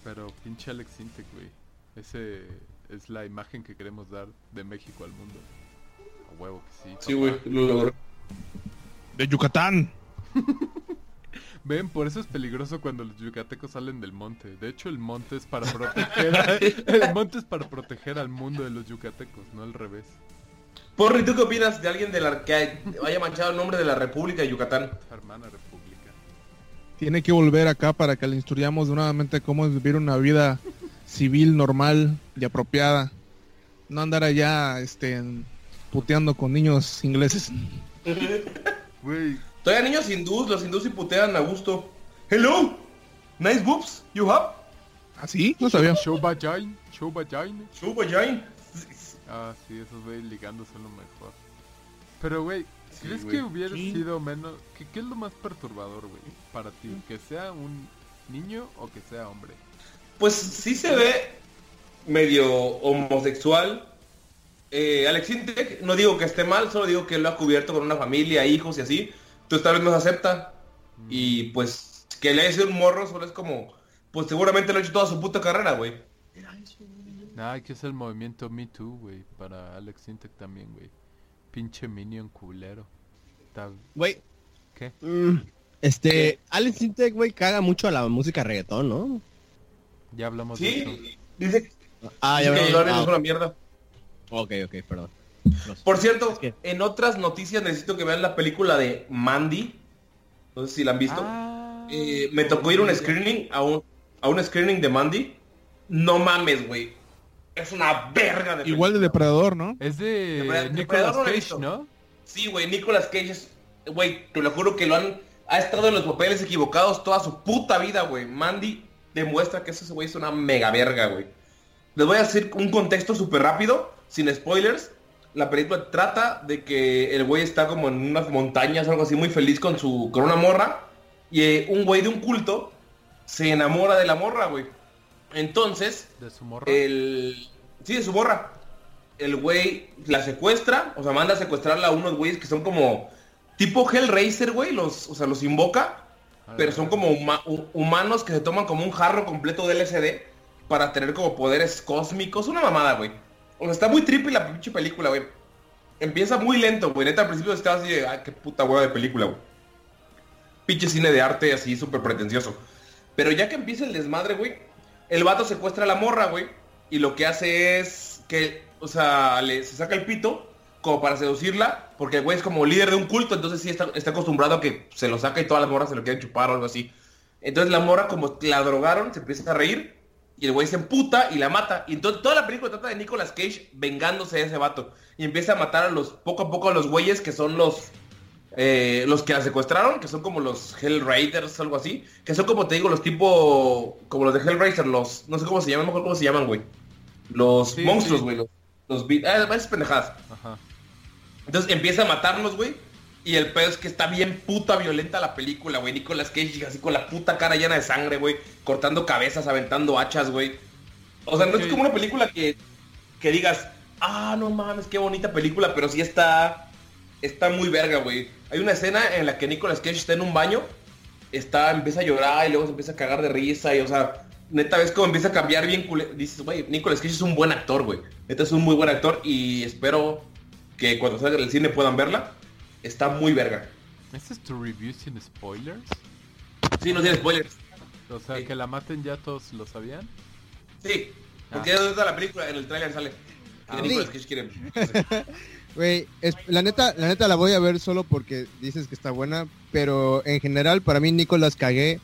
Pero pinche Alex Intec, güey. Ese es la imagen que queremos dar de México al mundo. A huevo que sí. Sí, güey, lo logró. De Yucatán. Ven, por eso es peligroso cuando los yucatecos salen del monte. De hecho, el monte es para proteger. el monte es para proteger al mundo de los yucatecos, no al revés. Porri, ¿tú qué opinas de alguien de la que haya manchado el nombre de la República de Yucatán? Hermana República. Tiene que volver acá para que le instruyamos nuevamente cómo es vivir una vida civil, normal y apropiada. No andar allá este, puteando con niños ingleses. Güey, Todavía niños hindús, los hindús y putean a gusto. Hello, nice boobs, you have? ¿Así? No sabía. show vagina, show vagina. Show vagina. Ah, sí, esos güey ligándose lo mejor. Pero, güey, Sí, ¿crees güey. que hubiera Sí. sido menos... ¿Qué, ¿Qué es lo más perturbador, güey? Para ti, que sea un niño o que sea hombre. Pues sí se ve medio homosexual. Eh, Alex Intec, no digo que esté mal, solo digo que lo ha cubierto con una familia, hijos y así. Entonces tal vez no se acepta. Y pues que le haya sido un morro solo es como... Pues seguramente lo ha hecho toda su puta carrera, güey. Nah, hay que hacer el movimiento Me Too, güey, para Alex Intec también, güey. Pinche minion culero. Güey, ¿Qué? mm, este, Alex Intec, güey, caga mucho a la música reggaetón, ¿no? Ya hablamos de eso. Sí, dice Ah, dice que Loren ah, es una mierda. Ok, ok, perdón. Por cierto, Es que- en otras noticias necesito que vean la película de Mandy. No sé si la han visto. Ah, Eh, me tocó ir a un screening, a un, a un screening de Mandy. No mames, güey. Es una verga de Igual de depredador, ¿no? Es de Depredador Nicolas no Cage, visto. ¿no? Sí, güey, Nicolas Cage es... Güey, te lo juro que lo han... Ha estado en los papeles equivocados toda su puta vida, güey. Mandy demuestra que ese güey es una mega verga, güey. Les voy a decir un contexto súper rápido, sin spoilers. La película trata de que el güey está como en unas montañas o algo así, muy feliz con su con una morra. Y eh, un güey de un culto se enamora de la morra, güey. Entonces, De su morra. el... Sí, de su morra. El güey la secuestra, o sea, manda a secuestrarla a unos güeyes que son como... Tipo Hellraiser, güey, los, o sea, los invoca, Ah, pero son como huma- hu- humanos que se toman como un jarro completo de LSD para tener como poderes cósmicos. Una mamada, güey. O sea, está muy triple la pinche película, güey. Empieza muy lento, güey. Neta, al principio estaba así de, ay, qué puta hueva de película, güey. Pinche cine de arte así, súper pretencioso. Pero ya que empieza el desmadre, güey, el vato secuestra a la morra, güey. Y lo que hace es que, o sea, le, se saca el pito como para seducirla, porque el güey es como líder de un culto, entonces sí está, está acostumbrado a que se lo saca y todas las morras se lo quieren chupar o algo así. Entonces la morra, como la drogaron, se empieza a reír y el güey se emputa y la mata. Y entonces toda la película trata de Nicolas Cage vengándose de ese vato. Y empieza a matar a los, poco a poco a los güeyes que son los, eh, los que la secuestraron, que son como los Hellraiders, algo así. Que son como te digo, los tipo, como los de Hellraiser, los, no sé cómo se llaman, mejor cómo se llaman, güey. Los Sí, monstruos, sí. güey. Los, los, ah, esas pendejadas. Ajá. Entonces empieza a matarlos, güey. Y el pedo es que está bien puta violenta la película, güey. Nicolas Cage así con la puta cara llena de sangre, güey. Cortando cabezas, aventando hachas, güey. O sea, no es como una película que, que digas, ah, no mames, qué bonita película, pero sí está, está muy verga, güey. Hay una escena en la que Nicolas Cage está en un baño, está, empieza a llorar y luego se empieza a cagar de risa y, o sea, neta ves cómo empieza a cambiar bien cule- Dices, güey, Nicolas Cage es un buen actor, güey. Neta es un muy buen actor y espero que cuando salga del cine puedan verla. Está muy verga. ¿Este es tu review sin spoilers? Sí, no tiene spoilers. O sea, Sí. que la maten ya todos lo sabían. Sí. Porque ¿dónde está la película? En el tráiler sale. Ah, Güey, la neta, la neta la voy a ver solo porque dices que está buena, pero en general para mí Nicolas Cage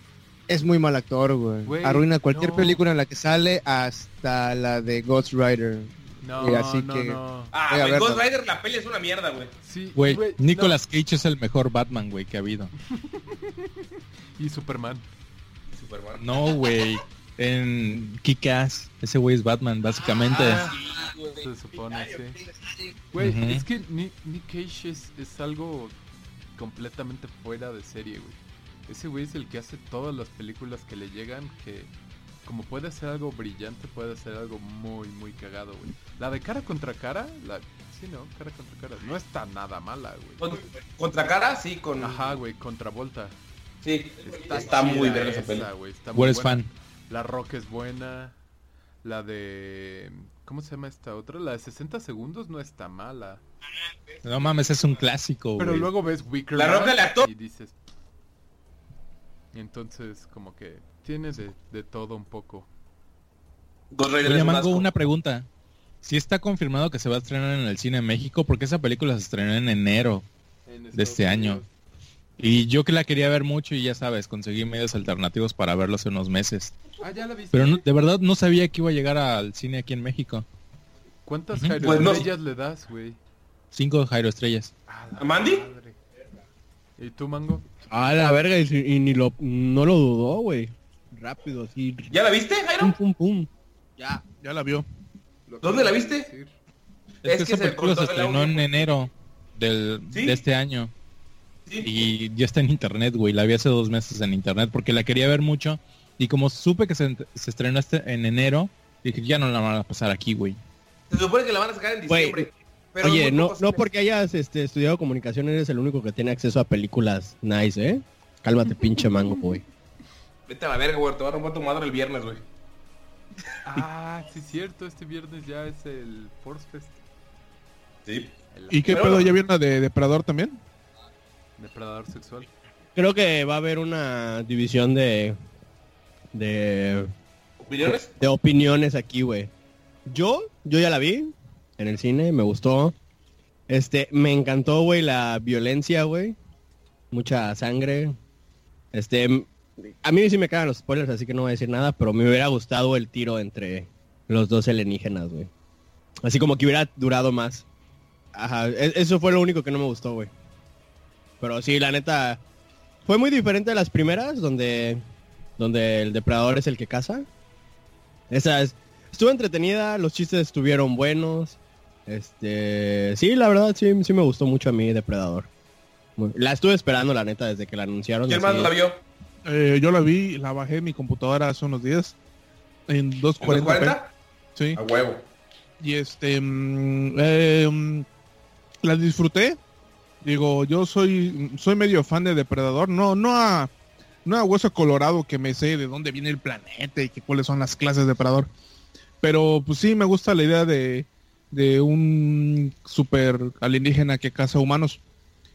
es muy mal actor, güey. Güey, Arruina cualquier no. película en la que sale hasta la de Ghost Rider. No, Y así no, que- no. Ah, güey. Ghost Rider, la peli es una mierda, güey. Sí, Güey, no. Nicolas Cage es el mejor Batman, güey, que ha habido. Y Superman. Superman. No, güey. En Kick-Ass, ese güey es Batman, básicamente. Ah, Sí, güey. se supone, sí. Güey, es que Nick, Nick Cage es, es algo completamente fuera de serie, güey. Ese güey es el que hace todas las películas que le llegan que como puede hacer algo brillante, puede hacer algo muy, muy cagado, güey. La de cara contra cara, la... Sí, no, cara contra cara. No está nada mala, güey. Con- Contra cara, sí, con... Ajá, güey, contra Volta. Sí, está, muy verga esa peli. güey. Está ¿O muy buena. fan? La Rock es buena. La de... ¿Cómo se llama esta otra? La de 60 segundos no está mala. No mames, es un clásico, Pero güey. luego ves Wicker La Man Roca, el actor. y dices... Y entonces como que tiene de, de todo un poco. Oye, Mango, una pregunta. Si está confirmado que se va a estrenar en el cine en México, porque esa película se estrenó en enero de este año. Y yo que la quería ver mucho y ya sabes, conseguí medios alternativos para verlo hace unos meses. Ah, ya la viste. Pero no- de verdad no sabía que iba a llegar al cine aquí en México. ¿Cuántas Ujú. Jairo Pues estrellas le das, güey? Cinco Jairo Estrellas. A la ¿A Mandy? madre. ¿Y tú, Mango? A la verga, y, y ni lo, no lo dudó, güey. Rápido, así. ¿Ya la viste, Pum, Jairo? pum, pum. Ya, ya la vio. ¿Dónde la viste? Es, Es que, que esa se película se estrenó en enero del, ¿Sí? de este año. Sí. Y ya está en internet, güey. La vi hace dos meses en internet porque la quería ver mucho. Y como supe que se, se estrenó este, en enero, dije, ya no la van a pasar aquí, güey. Se supone que la van a sacar en diciembre. pero Oye, no, no porque hayas este, estudiado comunicación eres el único que tiene acceso a películas nice, ¿eh? Cálmate, pinche mango, güey. Vete a la verga, güey. Te va a romper tu madre el viernes, güey. Ah, sí es cierto, este viernes ya es el Force Fest. Sí. El ¿Y qué Pero pedo? ¿Ya vieron la de Depredador también? depredador sexual. Creo que va a haber una división de... de... ¿Opiniones? de opiniones aquí, güey. Yo, yo ya la vi en el cine, me gustó. Este, me encantó, güey, la violencia, güey. Mucha sangre. Este, a mí sí me cagan los spoilers, así que no voy a decir nada, pero me hubiera gustado el tiro entre los dos alienígenas, güey. Así como que hubiera durado más. Ajá, e- eso fue lo único que no me gustó, güey. Pero sí, la neta, fue muy diferente a las primeras, donde, donde el depredador es el que caza. Esa es, estuvo entretenida, los chistes estuvieron buenos. Este, sí, la verdad sí, sí me gustó mucho a mí Depredador. La estuve esperando, la neta, desde que la anunciaron. ¿Quién más la vio? Eh, yo la vi, la bajé en mi computadora hace unos días. En ¿En los 240p. 40? Sí. A huevo. Y este... mm, eh, mm, la disfruté. Digo, yo soy soy medio fan de Depredador. No, no a, no a hueso colorado que me sé de dónde viene el planeta y que cuáles son las clases de Depredador. Pero pues sí me gusta la idea de, de un super alienígena que caza humanos.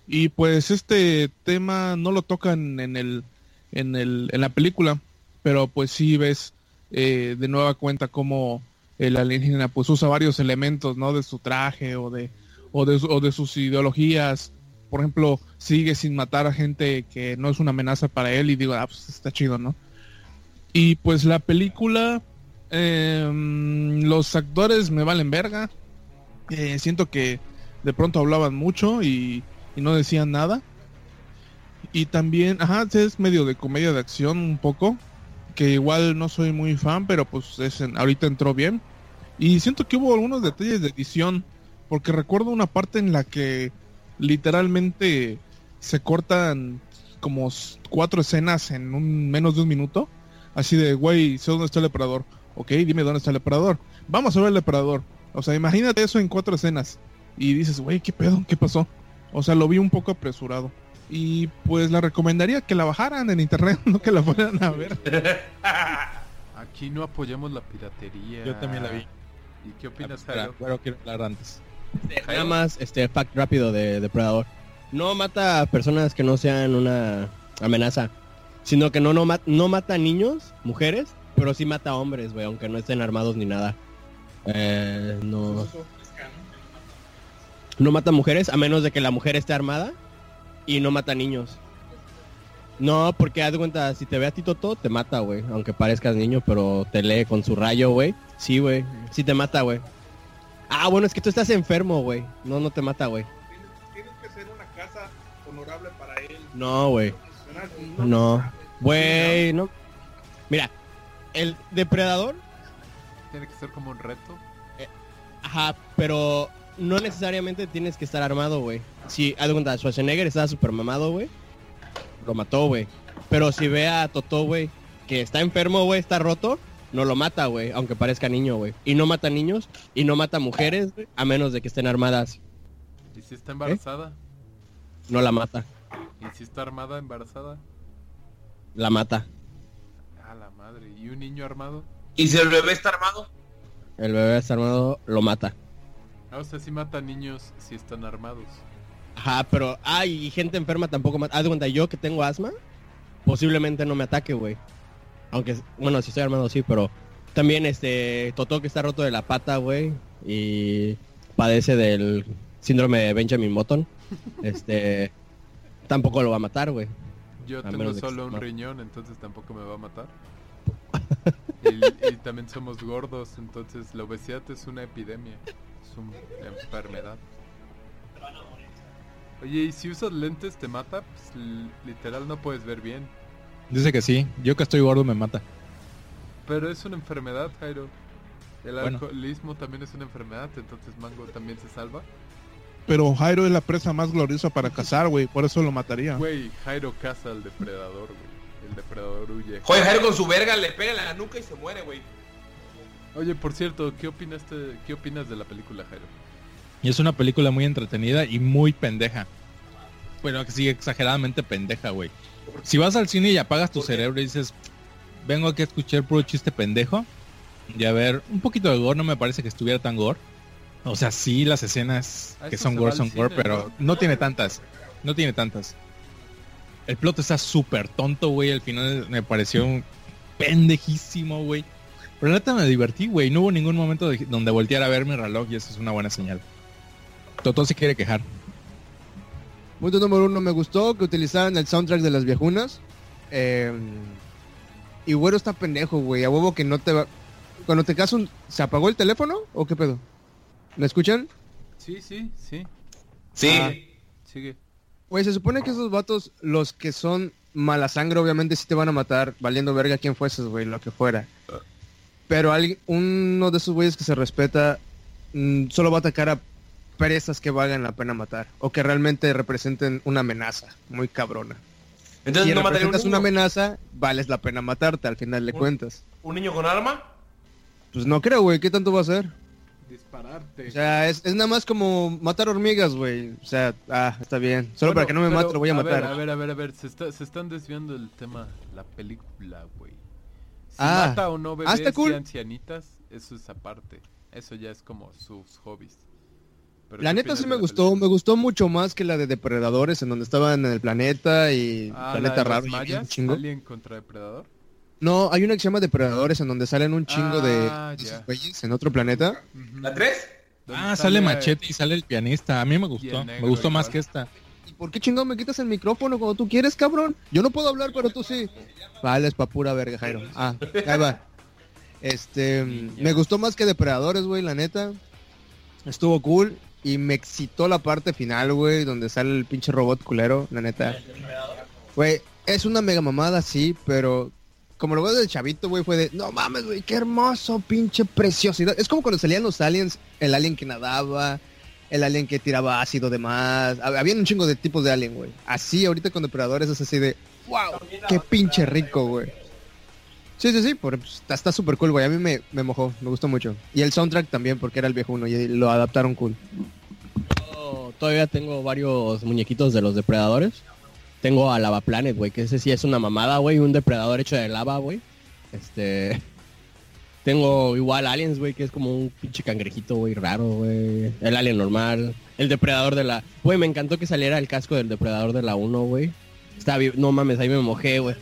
Y pues este tema no lo tocan en el en el en la película, pero pues sí ves eh, de nueva cuenta cómo el alienígena pues usa varios elementos, ¿no? De su traje o de o de, o de sus ideologías. Por ejemplo, sigue sin matar a gente que no es una amenaza para él y digo, ah, pues está chido, ¿no? Y pues la película, em, los actores me valen verga. Eh, siento que de pronto hablaban mucho y, y no decían nada. Y también, ajá, es medio de comedia de acción un poco, que igual no soy muy fan, pero pues es en- ahorita entró bien. Y siento que hubo algunos detalles de edición, porque recuerdo una parte en la que literalmente se cortan como cuatro escenas en un menos de un minuto. Así de, güey, sé dónde está el depredador. Ok, dime dónde está el depredador. Vamos a ver el depredador. O sea, imagínate eso en cuatro escenas. Y dices, güey, ¿qué pedo? ¿Qué pasó? O sea, lo vi un poco apresurado. Y pues la recomendaría que la bajaran en internet, no que la fueran a ver. Aquí no apoyamos la piratería. Yo también la vi. ¿Y qué opinas, Jairo? pero quiero hablar antes. Nada más, este, fact rápido de Depredador. No mata a personas que no sean una amenaza, sino que no, no, no mata a niños, mujeres, pero sí mata hombres, güey, aunque no estén armados ni nada. Eh, no. No mata mujeres a menos de que la mujer esté armada y no mata niños. No, porque haz de cuenta, si te ve a ti Toto, te mata, güey. Aunque parezcas niño, pero te lee con su rayo, güey. Sí, güey. Sí te mata, güey. Ah, bueno, es que tú estás enfermo, güey. No, no te mata, güey. Tienes que ser una casa honorable para él. No, güey. No. Güey, no. Mira, el depredador, Tiene que ser como un reto. ajá, pero no necesariamente tienes que estar armado, güey. Si, haz de cuenta, Schwarzenegger estaba super mamado, güey. Lo mató, güey. Pero si ve a Totó, güey, que está enfermo, güey, está roto, no lo mata, güey, aunque parezca niño, güey. Y no mata niños y no mata mujeres, güey, a menos de que estén armadas. ¿Y si está embarazada? No la mata. ¿Y si está armada, embarazada? La mata. Ah, la madre. ¿Y un niño armado? ¿Y si el bebé está armado? El bebé está armado, lo mata. Ah, o sea, sí mata niños si están armados. Ajá, pero, ay, y gente enferma tampoco mata. Haz de cuenta, yo que tengo asma, posiblemente no me ataque, güey. Aunque, bueno, si estoy armado sí, pero también este, Totó que está roto de la pata, güey, y padece del síndrome de Benjamin Button, este, tampoco lo va a matar, güey. Yo A tengo solo un riñón, entonces tampoco me va a matar. y, y también somos gordos, entonces la obesidad es una epidemia. Es una enfermedad. Oye, ¿y si usas lentes te mata? Pues, literal no puedes ver bien. Dice que sí. Yo que estoy gordo me mata. Pero es una enfermedad, Jairo. El Bueno. alcoholismo también es una enfermedad, entonces Mango también se salva. Pero Jairo es la presa más gloriosa para cazar, güey. Por eso lo mataría. Güey, Jairo caza al depredador, güey. El depredador huye. Joder, Jairo con su verga le pega en la nuca y se muere, güey. Oye, por cierto, ¿qué opinaste, qué opinas de la película, Jairo? Y es una película muy entretenida y muy pendeja. Pero que sí, exageradamente pendeja, güey. Si vas al cine y apagas tu cerebro y dices, vengo aquí a escuchar puro chiste pendejo. Y a ver, un poquito de gore, no me parece que estuviera tan gore. O sea, sí, las escenas que son gore son gore, cine, pero ¿no? tiene tantas. No tiene tantas. El plot está súper tonto, güey. Al final me pareció un pendejísimo, güey. Pero la neta me divertí, güey. No hubo ningún momento de- donde volteara a ver mi reloj y eso es una buena señal. Totó se quiere quejar. Punto número uno, me gustó que utilizaran el soundtrack de las viejunas. Eh, y güero está pendejo, güey. A huevo que no te va... Cuando te casas un... ¿Se apagó el teléfono o qué pedo? ¿Me escuchan? Sí, sí, sí. Sí. Ah. Sigue. Güey, se supone que esos vatos, los que son mala sangre, obviamente sí te van a matar, valiendo verga quien fueses, güey, lo que fuera. Pero alguien, uno de esos güeyes que se respeta, mm, solo va a atacar a presas que valgan la pena matar. O que realmente representen una amenaza muy cabrona. Entonces si no mataría un representas una amenaza, vales la pena matarte al final de Un- cuentas. ¿Un niño con arma? Pues no creo, güey, ¿qué tanto va a ser? Dispararte. O sea, es, es nada más como matar hormigas, güey. O sea, ah, está bien. Solo Bueno, para que no me pero, mate, lo voy a, matar. Ver, a ver, a ver, a ver. Se, está- se están desviando del tema, la película, güey. Ah. mata o no Ah, bebés está cool. y ancianitas, eso es aparte. Eso ya es como sus hobbies. Pero La ¿qué neta sí de me gustó, película? me gustó mucho más que la de Depredadores, en donde estaban en el planeta y Ah, planeta ¿la de raro mayas? chingo. ¿Alien contra depredador? No, hay una que se llama Depredadores, en donde salen un chingo Ah, de esos güeyes en otro planeta. ¿La 3? ¿Dónde Ah, sale Machete y sale el pianista. A mí me gustó. Me gustó más igual. que esta. ¿Y por qué chingón me quitas el micrófono cuando tú quieres, cabrón? Yo no puedo hablar, pero tú sí. Vale, es pa' pura verga, Jairo. Ah, ahí va. Este, me gustó más que Depredadores, güey, la neta. Estuvo cool y me excitó la parte final, güey, donde sale el pinche robot culero, la neta. Güey, es una mega mamada, sí, pero como lo veo del chavito, güey, fue de, no mames, güey, qué hermoso, pinche preciosidad. Es como cuando salían los aliens, el alien que nadaba, el alien que tiraba ácido de más. Hab- Habían un chingo de tipos de alien, güey. Así, ahorita con depredadores es así de, wow, qué pinche rico, güey. Sí, sí, sí, por- pues, está está súper cool, güey. A mí me, me mojó, me gustó mucho. Y el soundtrack también, porque era el viejo uno y lo adaptaron cool. Yo todavía tengo varios muñequitos de los depredadores. Tengo a Lava Planet, güey, que ese sí es una mamada, güey, un depredador hecho de lava, güey. Este... Tengo igual aliens, güey, que es como un pinche cangrejito, güey, raro, güey. El alien normal. El depredador de la... Güey, me encantó que saliera el casco del depredador de la 1, güey. Está no mames, ahí me mojé, güey.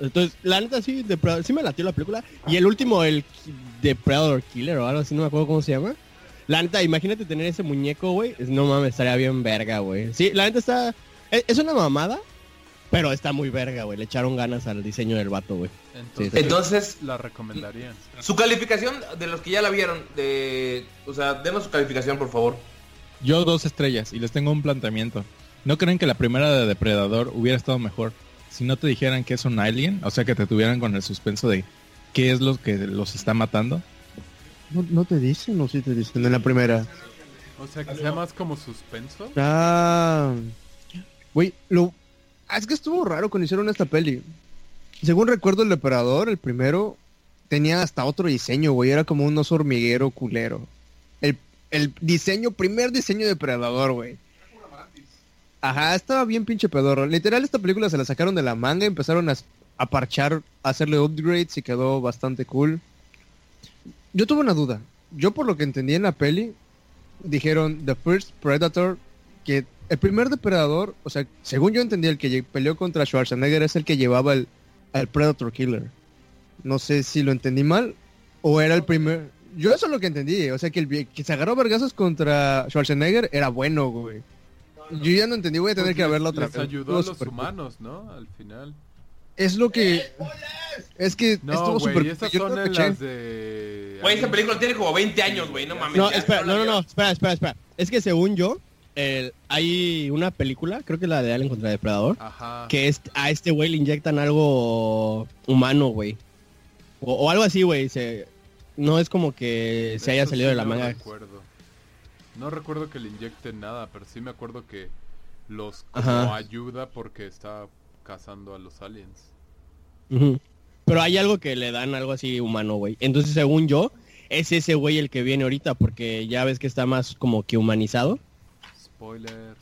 Entonces, la neta sí, Depredador, sí me latió la película. Y el último, el Depredador Killer o algo así, no me acuerdo cómo se llama. La neta, imagínate tener ese muñeco, güey. No mames, estaría bien verga, güey. Sí, la neta está... Es, es una mamada, pero está muy verga, güey. Le echaron ganas al diseño del vato, güey. Entonces, Entonces, la recomendarían. su calificación de los que ya la vieron, de, o sea, denos su calificación, por favor. Yo dos estrellas y les tengo un planteamiento. ¿No creen que la primera de Depredador hubiera estado mejor si no te dijeran que es un alien? O sea, que te tuvieran con el suspenso de qué es lo que los está matando. ¿No, no te dicen o sí te dicen en la primera? O sea, que sea más como suspenso. Ah, güey, lo... ah, es que estuvo raro cuando hicieron esta peli. Según recuerdo, el Depredador, el primero, tenía hasta otro diseño, güey. Era como un oso hormiguero culero. El, el diseño, primer diseño de Depredador, güey. Ajá, estaba bien pinche pedorro. Literal, esta película se la sacaron de la manga, empezaron a, a parchar, a hacerle upgrades y quedó bastante cool. Yo tuve una duda. Yo por lo que entendí en la peli, dijeron The First Predator, que el primer depredador, o sea, según yo entendí, el que peleó contra Schwarzenegger es el que llevaba el, al Predator Killer. No sé si lo entendí mal o era el primer... Yo eso es lo que entendí, o sea, que el que se agarró a vergazos contra Schwarzenegger era bueno, güey. Yo ya no entendí, voy a tener Pues que les- verla otra les vez. ayudó a los cool. humanos, ¿no? Al final. Es lo que... Es que No, estuvo güey, súper... esas yo no son las de... Güey, esa película tiene como 20 años, güey, no mames. No, espera, ya no, no, no, espera, espera, espera. Es que según yo, el- hay una película, creo que es la de Alien contra Depredador, Ajá. que es, a este güey le inyectan algo humano, güey. O, o algo así, güey. No es como que se haya salido sí de la no manga. recuerdo. No recuerdo que le inyecten nada, pero sí me acuerdo que los como ayuda porque está cazando a los aliens. Pero hay algo que le dan algo así humano, güey. Entonces, según yo, es ese güey el que viene ahorita, porque ya ves que está más como que humanizado. Spoilers.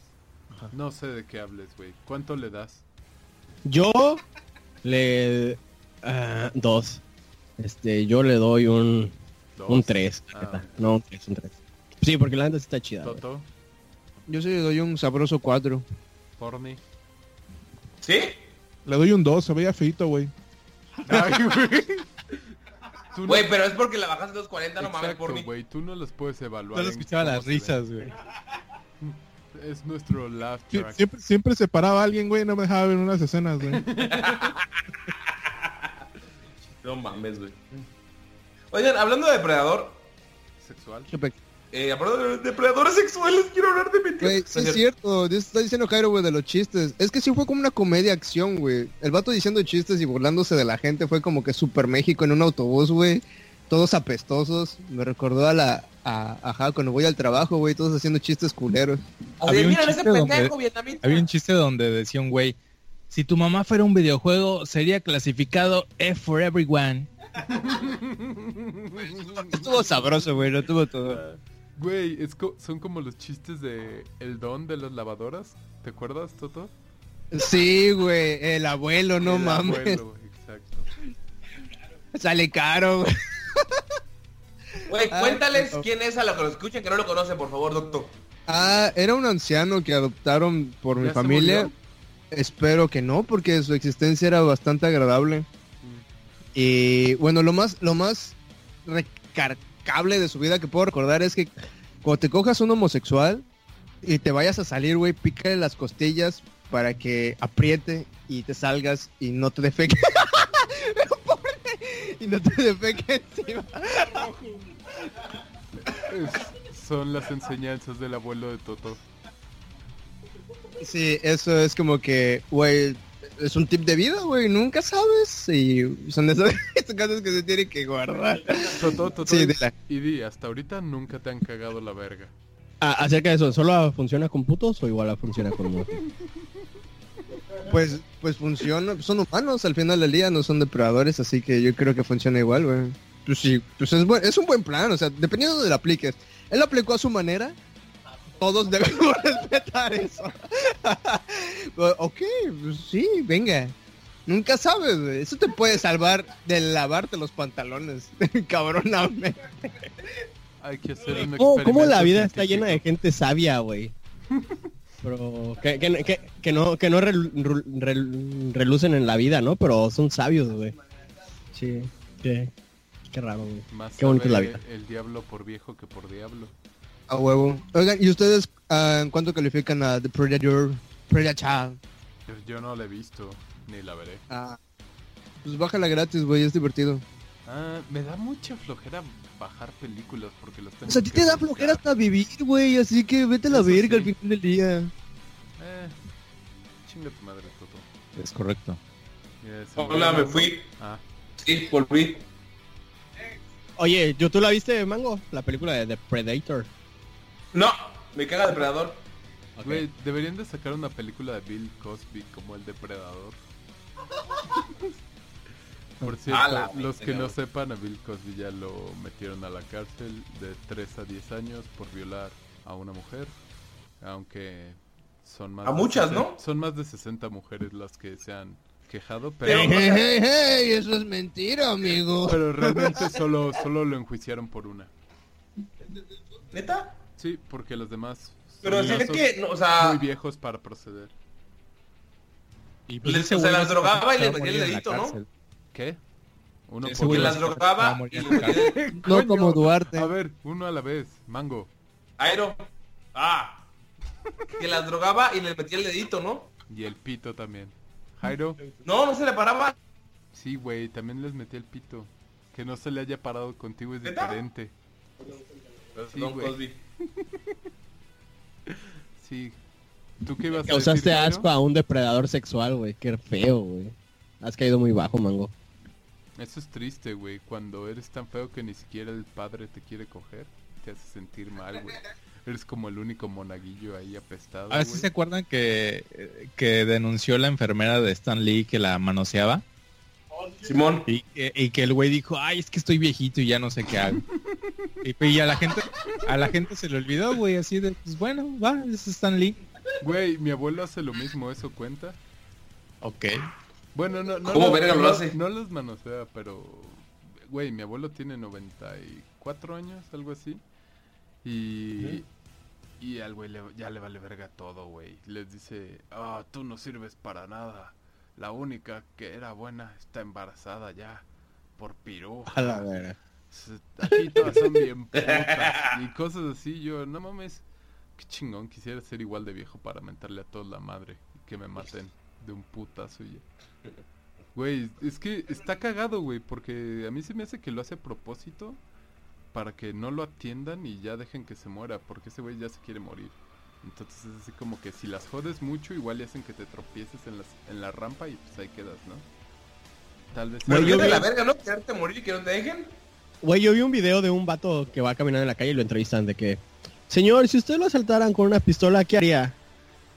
No sé de qué hables, güey. ¿Cuánto le das? Yo le... ah, dos. Este, yo le doy un... ¿Dos? Un 3, Ah. No, un 3, un 3. Sí, porque la sí está chida. Toto, Yo sí le doy un sabroso 4. Porni. ¿Sí? Le doy un 2, se veía feito, güey. Güey. No- pero es porque la bajaste a 240, no mames, Exacto, por mí. güey. Tú no los puedes evaluar. Solo en escuchaba las risas, güey. Es nuestro laugh Sie- track. Siempre, siempre se paraba alguien, güey, no me dejaba ver unas escenas, güey. No mames, güey. Oigan, hablando de depredador, Sexual. eh, hablando de depredadores sexuales, quiero hablar de mentiras. Güey, sí es cierto, está diciendo Cairo, güey, de los chistes. Es que sí fue como una comedia acción, güey. El vato diciendo chistes y burlándose de la gente fue como que Super México en un autobús, güey. Todos apestosos. Me recordó a la... A, ajá, cuando voy al trabajo, güey, todos haciendo chistes culeros. Así, había un miren ese chiste donde- vietnamita. Había un chiste donde decía un güey, si tu mamá fuera un videojuego, sería clasificado F for everyone. Estuvo sabroso, güey, lo tuvo todo. Güey, es co- son como los chistes de El Don de las lavadoras. ¿Te acuerdas, Toto? Sí, güey, el abuelo, no El mames. abuelo, exacto. Sale caro, güey. Güey, Ah, cuéntales quién es a los que lo escuchen que no lo conocen, por favor, doctor. Ah, era un anciano que adoptaron por mi ¿Ya se familia. murió? Espero que no, porque su existencia era bastante agradable. Y bueno, lo más, lo más recargable de su vida que puedo recordar es que cuando te cojas un homosexual y te vayas a salir, güey, pícale las costillas para que apriete y te salgas y no te defeque. y no te defeque encima. Es- son las enseñanzas del abuelo de Toto. Sí, eso es como que, güey, es un tip de vida, güey, nunca sabes. Y son de esas esas cosas que se tienen que guardar. Toto, Toto. Sí, de la- Y di, hasta ahorita nunca te han cagado la verga. Ah, acerca de eso, ¿solo funciona con putos o igual funciona con mujeres? Pues, pues funciona, son humanos al final del día, no son depredadores, así que yo creo que funciona igual, güey. Pues sí, pues es, buen- es un buen plan, o sea, dependiendo de la apliques. Él lo aplicó a su manera, todos debemos respetar eso. ok, pues sí, venga. Nunca sabes, güey. Eso te puede salvar de lavarte los pantalones, cabronamente. Hay que hacer un ¿Cómo, cómo la experimento vida está llena de gente sabia, güey? Pero que, que, que, que no, que no rel- rel- rel- relucen en la vida, ¿no? Pero son sabios, güey. Sí, qué, qué raro, güey. Más Qué bonita es la vida. el diablo por viejo que por diablo. A huevo. Oigan, ¿y ustedes ah, en cuánto califican a The Predator? Predator. Yo, yo no la he visto, ni la veré. Ah, pues bájala gratis, güey, es divertido. Ah, me da mucha flojera bajar películas porque los tengo O sea, a ti te da flojera hasta vivir, güey, así que vete a la Eso verga al final del día. Eh, chinga tu madre, Toto. Es correcto. Hola, me fui. Ah, Sí, volví. Oye, ¿yo tú la viste, Mango? La película de The Predator. No, me caga depredador. güey, deberían de sacar una película de Bill Cosby como el depredador. Por cierto, la los que no sepan, a Bill Cosby ya lo metieron a la cárcel de 3 a 10 años por violar a una mujer. Aunque son más A de muchas, 60 ¿no? Son más de 60 mujeres las que se han quejado, pero, Hey, hey, hey, eso es mentira, amigo. pero realmente solo, solo lo enjuiciaron por una. ¿Neta? Sí, porque los demás Pero si es que, no, o sea, muy viejos para proceder. Y sea, güey las drogaba y se le metía el dedito, ¿no? ¿Qué? Uno por que las drogaba y. No como Duarte. A ver, uno a la vez. Mango. Aero. Ah. Que las drogaba y le metía el dedito, ¿no? Y el pito también. Jairo. No, no se le paraba. Sí, güey, también les metí el pito. Que no se le haya parado contigo es diferente. Sí, güey. Cosby. Sí. ¿Tú qué ibas a Causaste decir, Jairo? asco a un depredador sexual, güey. Qué feo, güey. Has caído muy bajo, Mango. Eso es triste, güey. Cuando eres tan feo que ni siquiera el padre te quiere coger, te hace sentir mal, güey. Eres como el único monaguillo ahí apestado, A ver si se acuerdan que, que denunció la enfermera de Stan Lee que la manoseaba. Simón. Y, que- y que el güey dijo, ay, es que estoy viejito y ya no sé qué hago. y, y a la gente, a la gente se le olvidó, güey, así de, pues bueno, va, es Stan Lee. Güey, mi abuelo hace lo mismo, ¿eso cuenta? Ok. Bueno, no, no, ¿Cómo los- verga lo no- hace? No los manosea, pero... Güey, mi abuelo tiene 94 años, algo así. Y... Y al güey le- ya le vale verga todo, güey. Les dice, ah, tú no sirves para nada. La única que era buena está embarazada ya. Por piruja. A la verga. Aquí todas son bien putas. Y cosas así, yo, no mames. Qué chingón, quisiera ser igual de viejo para mentarle a todos la madre. Y que me maten de un putazo y ya. Güey, es que está cagado, güey, porque a mí se me hace que lo hace a propósito para que no lo atiendan y ya dejen que se muera, porque ese güey ya se quiere morir. Entonces es así como que si las jodes mucho, igual le hacen que te tropieces en, las, en la rampa y pues ahí quedas, ¿no? Tal vez... Güey, yo vi- la verga, ¿no? Quedarte a morir y que no te dejen. Güey, yo vi un video de un vato que va caminando en la calle y lo entrevistan de que, señor, si usted lo asaltaran con una pistola, ¿qué haría?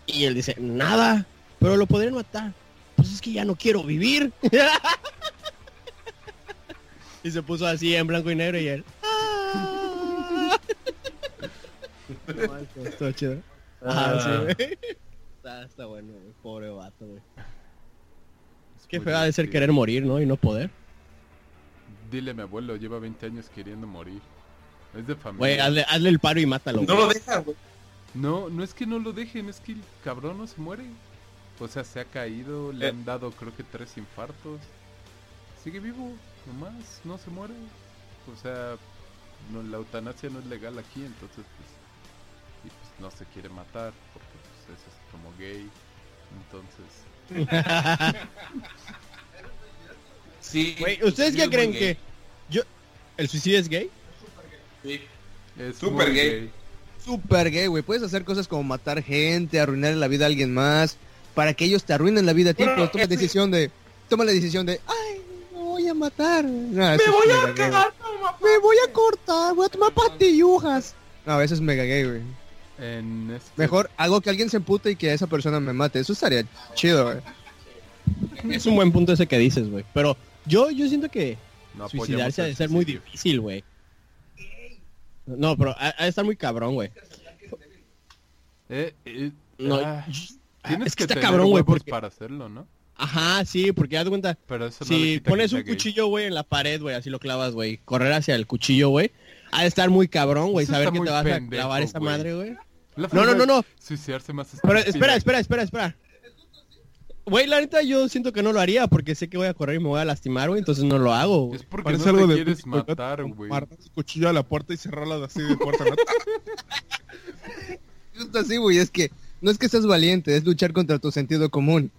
Y él dice, nada, pero lo podrían matar. Pues es que ya no quiero vivir. y se puso así en blanco y negro y él. "Ah". No, sí, güey. Está, está bueno, güey. Pobre vato, güey. es muy feo ha de ser querer morir, ¿no? Y no poder. Dile a mi abuelo, lleva 20 años queriendo morir. Es de familia. Güey, hazle, hazle el paro y mátalo. No güey. lo dejan, güey. No, no es que no lo dejen, es que el cabrón no se muere. O sea, se ha caído, le Eh. han dado creo que tres infartos. Sigue vivo, nomás, no se muere. O sea, no, la eutanasia no es legal aquí, entonces pues, y, pues no se quiere matar porque pues eso es como gay. Entonces, Sí. ¿ustedes qué creen gay. que yo el suicidio es gay? Sí. es Súper muy gay. Súper gay, güey. Puedes hacer cosas como matar gente, arruinar la vida a alguien más, para que ellos te arruinen la vida a ti, Bueno, pero toma ese- decisión de, toma la decisión de, ay, me voy a matar. No, Me voy a cagar. Me voy a cortar, voy a tomar pastillujas. No, eso es mega gay, güey. En este, Mejor hago que alguien se empute y que esa persona me mate. Eso estaría chido, güey. Es un buen punto ese que dices, güey. Pero yo yo siento que no suicidarse ha de ser muy difícil, güey. No, pero ha, ha de estar muy cabrón, güey. Eh, eh, No, ah, tienes es que que está tener cabrón, güey, porque para hacerlo, ¿no? ajá, sí, porque haz de cuenta, Pero eso no le si pones un cuchillo, güey, en la pared, güey, así lo clavas, güey, correr hacia el cuchillo, güey, ha de estar muy cabrón, güey, saber que te vas a clavar esa madre, güey. No, no, no, no. Suicidarse más Pero espera, espera, espera, espera. Güey, la neta yo siento que no lo haría porque sé que voy a correr y me voy a lastimar, güey, entonces no lo hago. güey. Es porque Parece no algo te de quieres matar, güey. cuchillo a la puerta y cerrarla así de puerta. ¿no? Justo así, güey, es que no es que seas valiente, es luchar contra tu sentido común.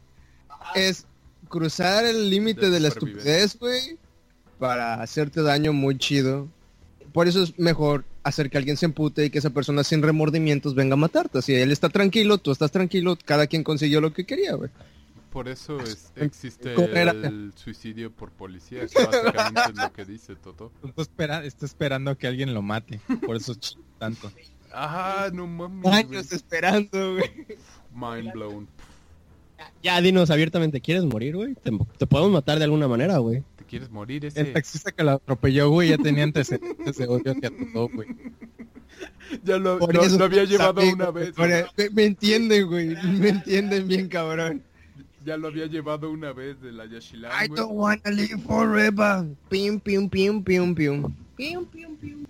Es cruzar el límite De de la estupidez, güey, para hacerte daño muy chido. Por eso es mejor hacer que alguien se empute y que esa persona sin remordimientos venga a matarte. Si él está tranquilo, tú estás tranquilo, cada quien consiguió lo que quería, güey. Por eso es- existe el suicidio por policía, que básicamente es lo que dice Toto. Está, espera- está esperando a que alguien lo mate. Por eso tanto. Ah, no mames. Años esperando, güey. Mind blown. Ya, dinos abiertamente, ¿quieres morir, güey? Te, te podemos matar de alguna manera, güey. ¿Te quieres morir ese? El taxista que lo atropelló, güey, ya tenía antecedentes de odio hacia todo, güey. Ya lo, Por lo- eso lo había llevado una vez. por- me, me entienden, güey. Me entienden bien, cabrón. Ya lo había llevado una vez de la Yashilan, I don't wanna live forever. Pim, pim, pim, pim, pim. Pim, pim, pim.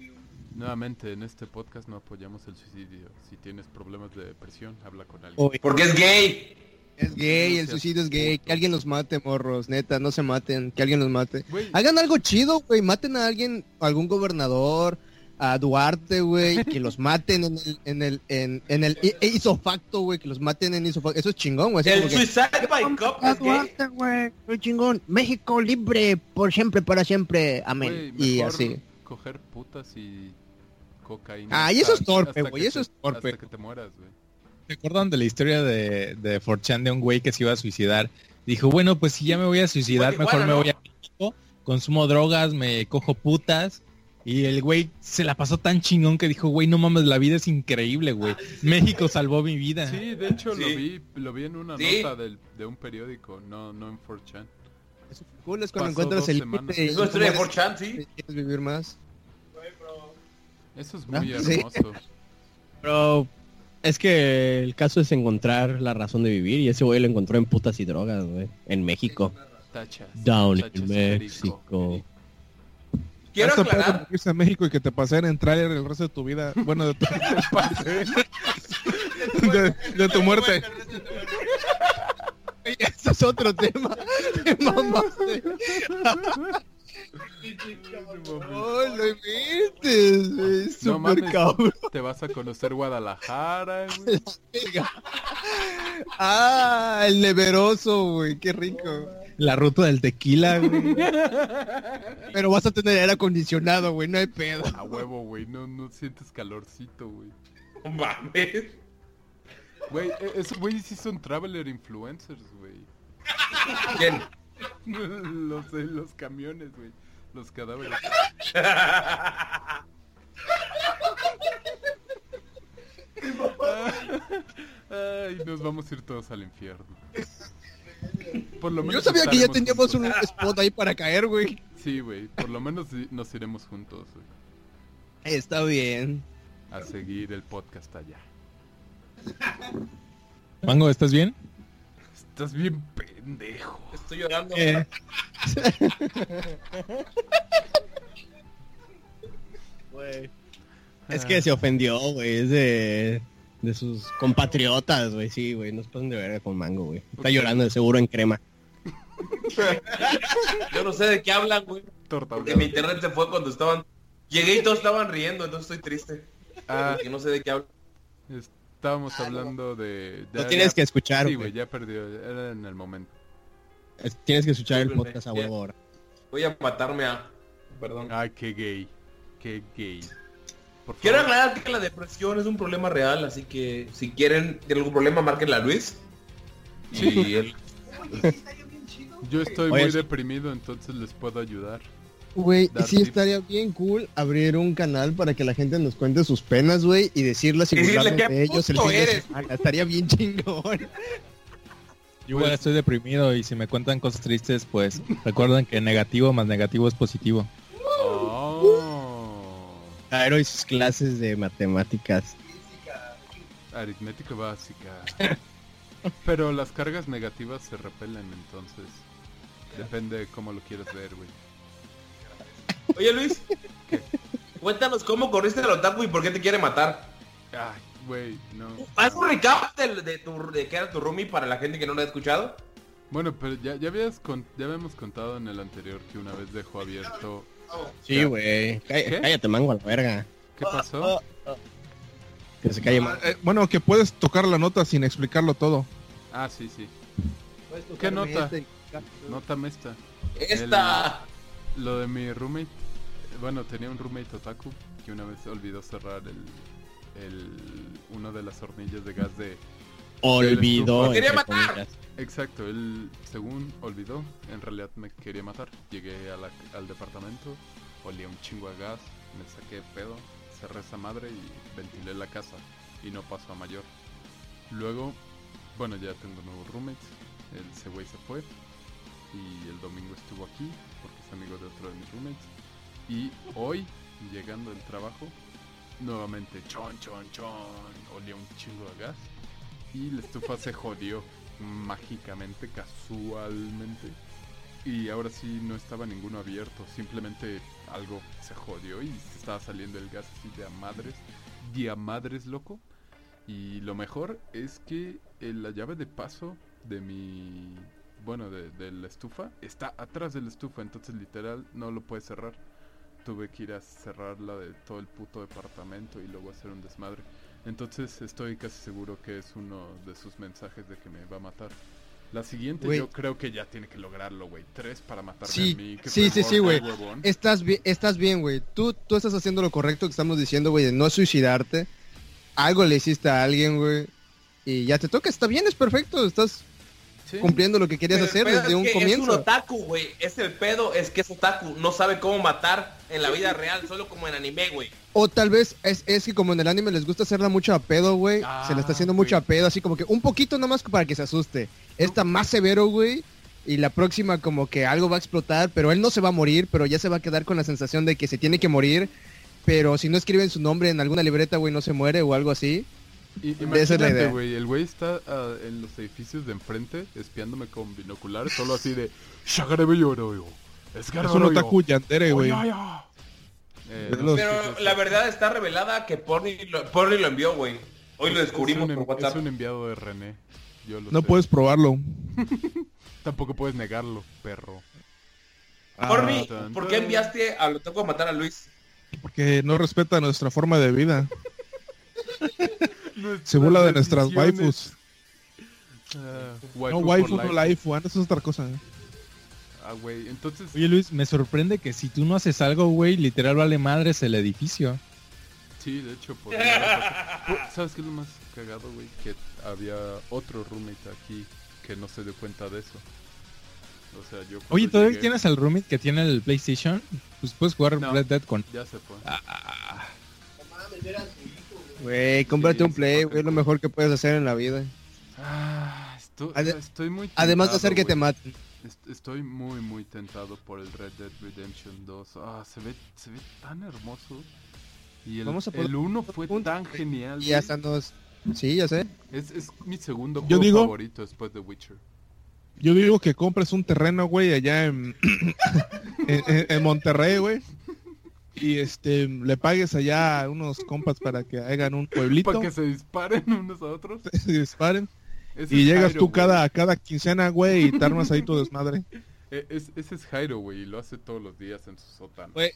Nuevamente, en este podcast no apoyamos el suicidio. Si tienes problemas de depresión, habla con alguien. Porque es gay. Es gay, el suicidio es gay. Que alguien los mate, morros. Neta, no se maten. Que alguien los mate. Hagan algo chido, güey. Maten a alguien, a algún gobernador, a Duarte, güey. Que los maten en el, en el, en, en el isofacto, güey. Que los maten en isofacto. Eso es chingón, güey. El como que, suicide by cop "Ah, es gay. Duarte, güey. Chingón. México libre por siempre, para siempre. Amén. y así. coger putas y cocaína. Ah, y eso es torpe, güey, eso te- es torpe. Hasta que te mueras, güey. ¿Se acuerdan de la historia de, de 4chan de un güey que se iba a suicidar? Dijo, bueno, pues si ya me voy a suicidar, mejor Tijuana, me ¿no? voy a México, consumo drogas, me cojo putas. Y el güey se la pasó tan chingón que dijo, güey, no mames, la vida es increíble, güey. México salvó mi vida. Sí, de hecho lo Sí. vi lo vi en una Sí. nota del- de un periódico, no no en 4chan. Eso es cool, es cuando Pasó encuentras el límite Es una historia de mueres 4chan, sí. quieres vivir más. Eso es muy hermoso. Pero es que el caso es encontrar la razón de vivir y ese güey lo encontró en putas y drogas, güey. En México. Tachas. Down tachas, in Federico. México. Quiero puede aclarar. irse a México y que te pasen en trailer el resto de tu vida. Bueno, de tu, de, de tu muerte. Ese es otro tema. Te mamaste. Oh, lo inventes, güey. No Súper mames, cabrón. te vas a conocer Guadalajara, güey. Ah, el neveroso, güey. Qué rico. La ruta del tequila, güey. Pero vas a tener aire acondicionado, güey. No hay pedo. A huevo, güey, no, no sientes calorcito, güey. No mames. Güey, esos güeyes sí son traveler influencers, güey. ¿Quién? los los camiones, güey. Los cadáveres. Ay, nos vamos a ir todos al infierno. Por lo Yo sabía que ya teníamos un spot ahí para caer, güey. Sí, güey, por lo menos nos iremos juntos, güey. Está bien. A seguir el podcast allá. Mango, ¿estás bien? Estás bien pendejo. Estoy llorando. Eh, Es que se ofendió, güey. Es de, de sus compatriotas, güey. Sí, güey. No se pasen de verga con mango, güey. Está llorando de seguro en crema. Yo no sé de qué hablan, güey. Torta Porque mi internet se fue cuando estaban... Llegué y todos estaban riendo, entonces estoy triste. Ah, Porque no sé de qué hablan. Estábamos hablando de... Lo ya- tienes ya- que escuchar, Sí, güey. güey, ya perdió. Era en el momento. Es- Tienes que escuchar el podcast a huevo ahora. Voy a matarme a... Perdón. Ay, qué gay. Qué gay. Por Quiero favor. aclarar que la depresión es un problema real, así que si quieren tener algún problema, márquenle a Luis. Y él... Yo estoy Oye, muy sí. deprimido, entonces les puedo ayudar. Güey, sí tips. estaría bien cool abrir un canal para que la gente nos cuente sus penas, güey, y decirlas y Decirle, burlarnos "¿Qué de ellos el fin de eres?" semana. Estaría bien chingón. yo igual estoy deprimido y si me cuentan cosas tristes, pues recuerden que negativo más negativo es positivo. Oh. Cairo y sus clases de matemáticas. Aritmética básica. Pero las cargas negativas se repelen, entonces. Depende de cómo lo quieras ver, güey. Oye Luis, cuéntanos cómo corriste al otaku y por qué te quiere matar. Ay, Güey, no. ¿Haz un recap de, de, tu, de qué era tu roomie para la gente que no lo ha escuchado? Bueno, pero ya, ya, habías con- ya habíamos contado en el anterior que una vez dejó abierto... Sí, güey. Cállate, mango, a la verga. ¿Qué pasó? Que se calle más. Eh, bueno, que puedes tocar la nota sin explicarlo todo. Ah, sí, sí. ¿Qué nota? Nótame esta. Esta. Lo de mi roommate, bueno, tenía un roommate otaku que una vez olvidó cerrar el, el uno de las hornillas de gas de... Olvidó. Lo quería matar. comillas. Exacto, él según olvidó, en realidad me quería matar. Llegué a la- al departamento, olía un chingo a gas, me saqué de pedo, cerré esa madre y ventilé la casa y no pasó a mayor. Luego, bueno, ya tengo nuevos roommates, el ese güey se fue y el domingo estuvo aquí porque amigo de otro de mis roommates. Y hoy, llegando del trabajo, nuevamente chon chon chon, olía un chingo de gas y la estufa se jodió mágicamente, casualmente. Y ahora sí no estaba ninguno abierto, simplemente algo se jodió y estaba saliendo el gas así de a madres, de a madres loco. Y lo mejor es que eh, la llave de paso de mi, bueno, de, de la estufa está atrás de la estufa, entonces literal no lo puedes cerrar. Tuve que ir a cerrarla de todo el puto departamento y luego hacer un desmadre. Entonces estoy casi seguro que es uno de sus mensajes de que me va a matar. La siguiente yo creo que ya tiene que lograrlo, güey. Tres para matarme Sí, a mí. que sí, sí, sí, güey. Estás bien, estás bien, güey. Tú, tú estás haciendo lo correcto que estamos diciendo, güey, de no suicidarte. Algo le hiciste a alguien, güey. Y ya te toca, está bien, es perfecto. Estás Sí. cumpliendo lo que querías hacer desde es un que Es un comienzo. otaku, güey. Es el pedo, es que es otaku. No sabe cómo matar en la vida real, solo como en anime, güey. O tal vez es, es que como en el anime les gusta hacerla mucho a pedo, güey. Ah, se le está haciendo güey. mucho a pedo, así como que un poquito nomás para que se asuste. Esta más severo, güey. Y la próxima como que algo va a explotar, pero él no se va a morir, pero ya se va a quedar con la sensación de que se tiene que morir. Pero si no escriben su nombre en alguna libreta, güey, no se muere o algo así. Y, Esa es la imagínate, idea. güey, el güey está ah, en los edificios de enfrente espiándome con binoculares, solo así de "Shagarebe yoroyo, Es un otaku yandere, güey. oyaya". Eh, Pero la verdad está revelada que Porni lo, Porni lo envió, güey. Hoy lo descubrimos es un, por WhatsApp. es un enviado de René. Yo lo No sé. puedes probarlo. Tampoco puedes negarlo, perro. Porni, tan, ¿por qué enviaste al otaku a matar a Luis? Porque no respeta nuestra forma de vida. Se burla de nuestras waifus. Ah, No, waifu waifu, for no life. life, antes es otra cosa. Ah, güey, entonces... Oye Luis, me sorprende que si tú no haces algo, güey, literal vale madres el edificio. Sí, de hecho. Pu- ¿Sabes qué es lo más cagado, güey? Que había otro roommate aquí que no se dio cuenta de eso. O sea, yo... Oye, ¿todavía llegué- tienes al roommate que tiene el PlayStation? Pues puedes jugar No. Red Dead con... Ya se fue. Ah, Güey, cómprate Sí, un play, güey, es lo mejor que puedes hacer en la vida. Ah, estoy, muy Además de tentado, hacer que te maten. Est- Estoy muy, muy tentado por el Red Dead Redemption 2. Ah, se ve, se ve tan hermoso. Y el, Vamos a poner el 1 fue tan genial. Y están dos. Sí, ya sé. Es, es mi segundo Yo juego digo- favorito después de Witcher. Yo digo que compres un terreno, güey, allá en, en, en- en Monterrey, güey. Y este, le pagues allá a unos compas para que hagan un pueblito, Para que se disparen unos a otros. se disparen. Ese Y llegas Jairo, tú güey. cada, cada quincena, güey, y te armas ahí tu desmadre. E- es- ese es Jairo, güey, y lo hace todos los días en su sótano. Güey,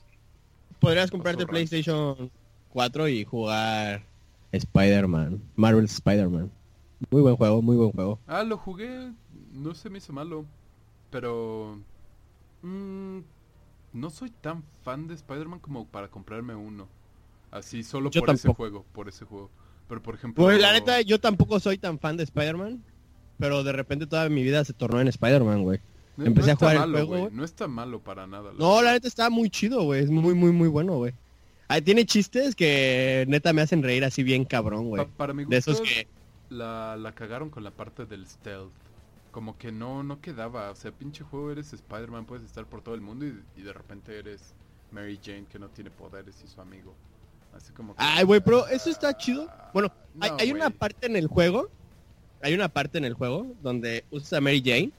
podrías comprarte PlayStation 4 y jugar Spider-Man, Marvel Spider-Man. Muy buen juego, muy buen juego. Ah, lo jugué, no se me hizo malo, pero... mm, no soy tan fan de Spider-Man como para comprarme uno. Así, solo Yo por ese juego, por ese juego. Pero por ejemplo... Pues la neta, yo tampoco soy tan fan de Spider-Man, pero de repente toda mi vida se tornó en Spider-Man, güey. no- empecé no a jugar el juego, güey. No está malo para nada. la No, la neta está muy chido, güey. Es muy, muy, muy bueno, güey. Ah, tiene chistes que neta me hacen reír así bien cabrón, güey. Pa- para mi De esos que... la, la cagaron con la parte del stealth. Como que no, no quedaba. O sea, pinche juego eres Spider-Man, puedes estar por todo el mundo y, y de repente eres Mary Jane que no tiene poderes y su amigo. Así como que... Ay, güey, pero eso está chido. Bueno, hay, No, hay una parte en el juego, hay una parte en el juego donde usas a Mary Jane,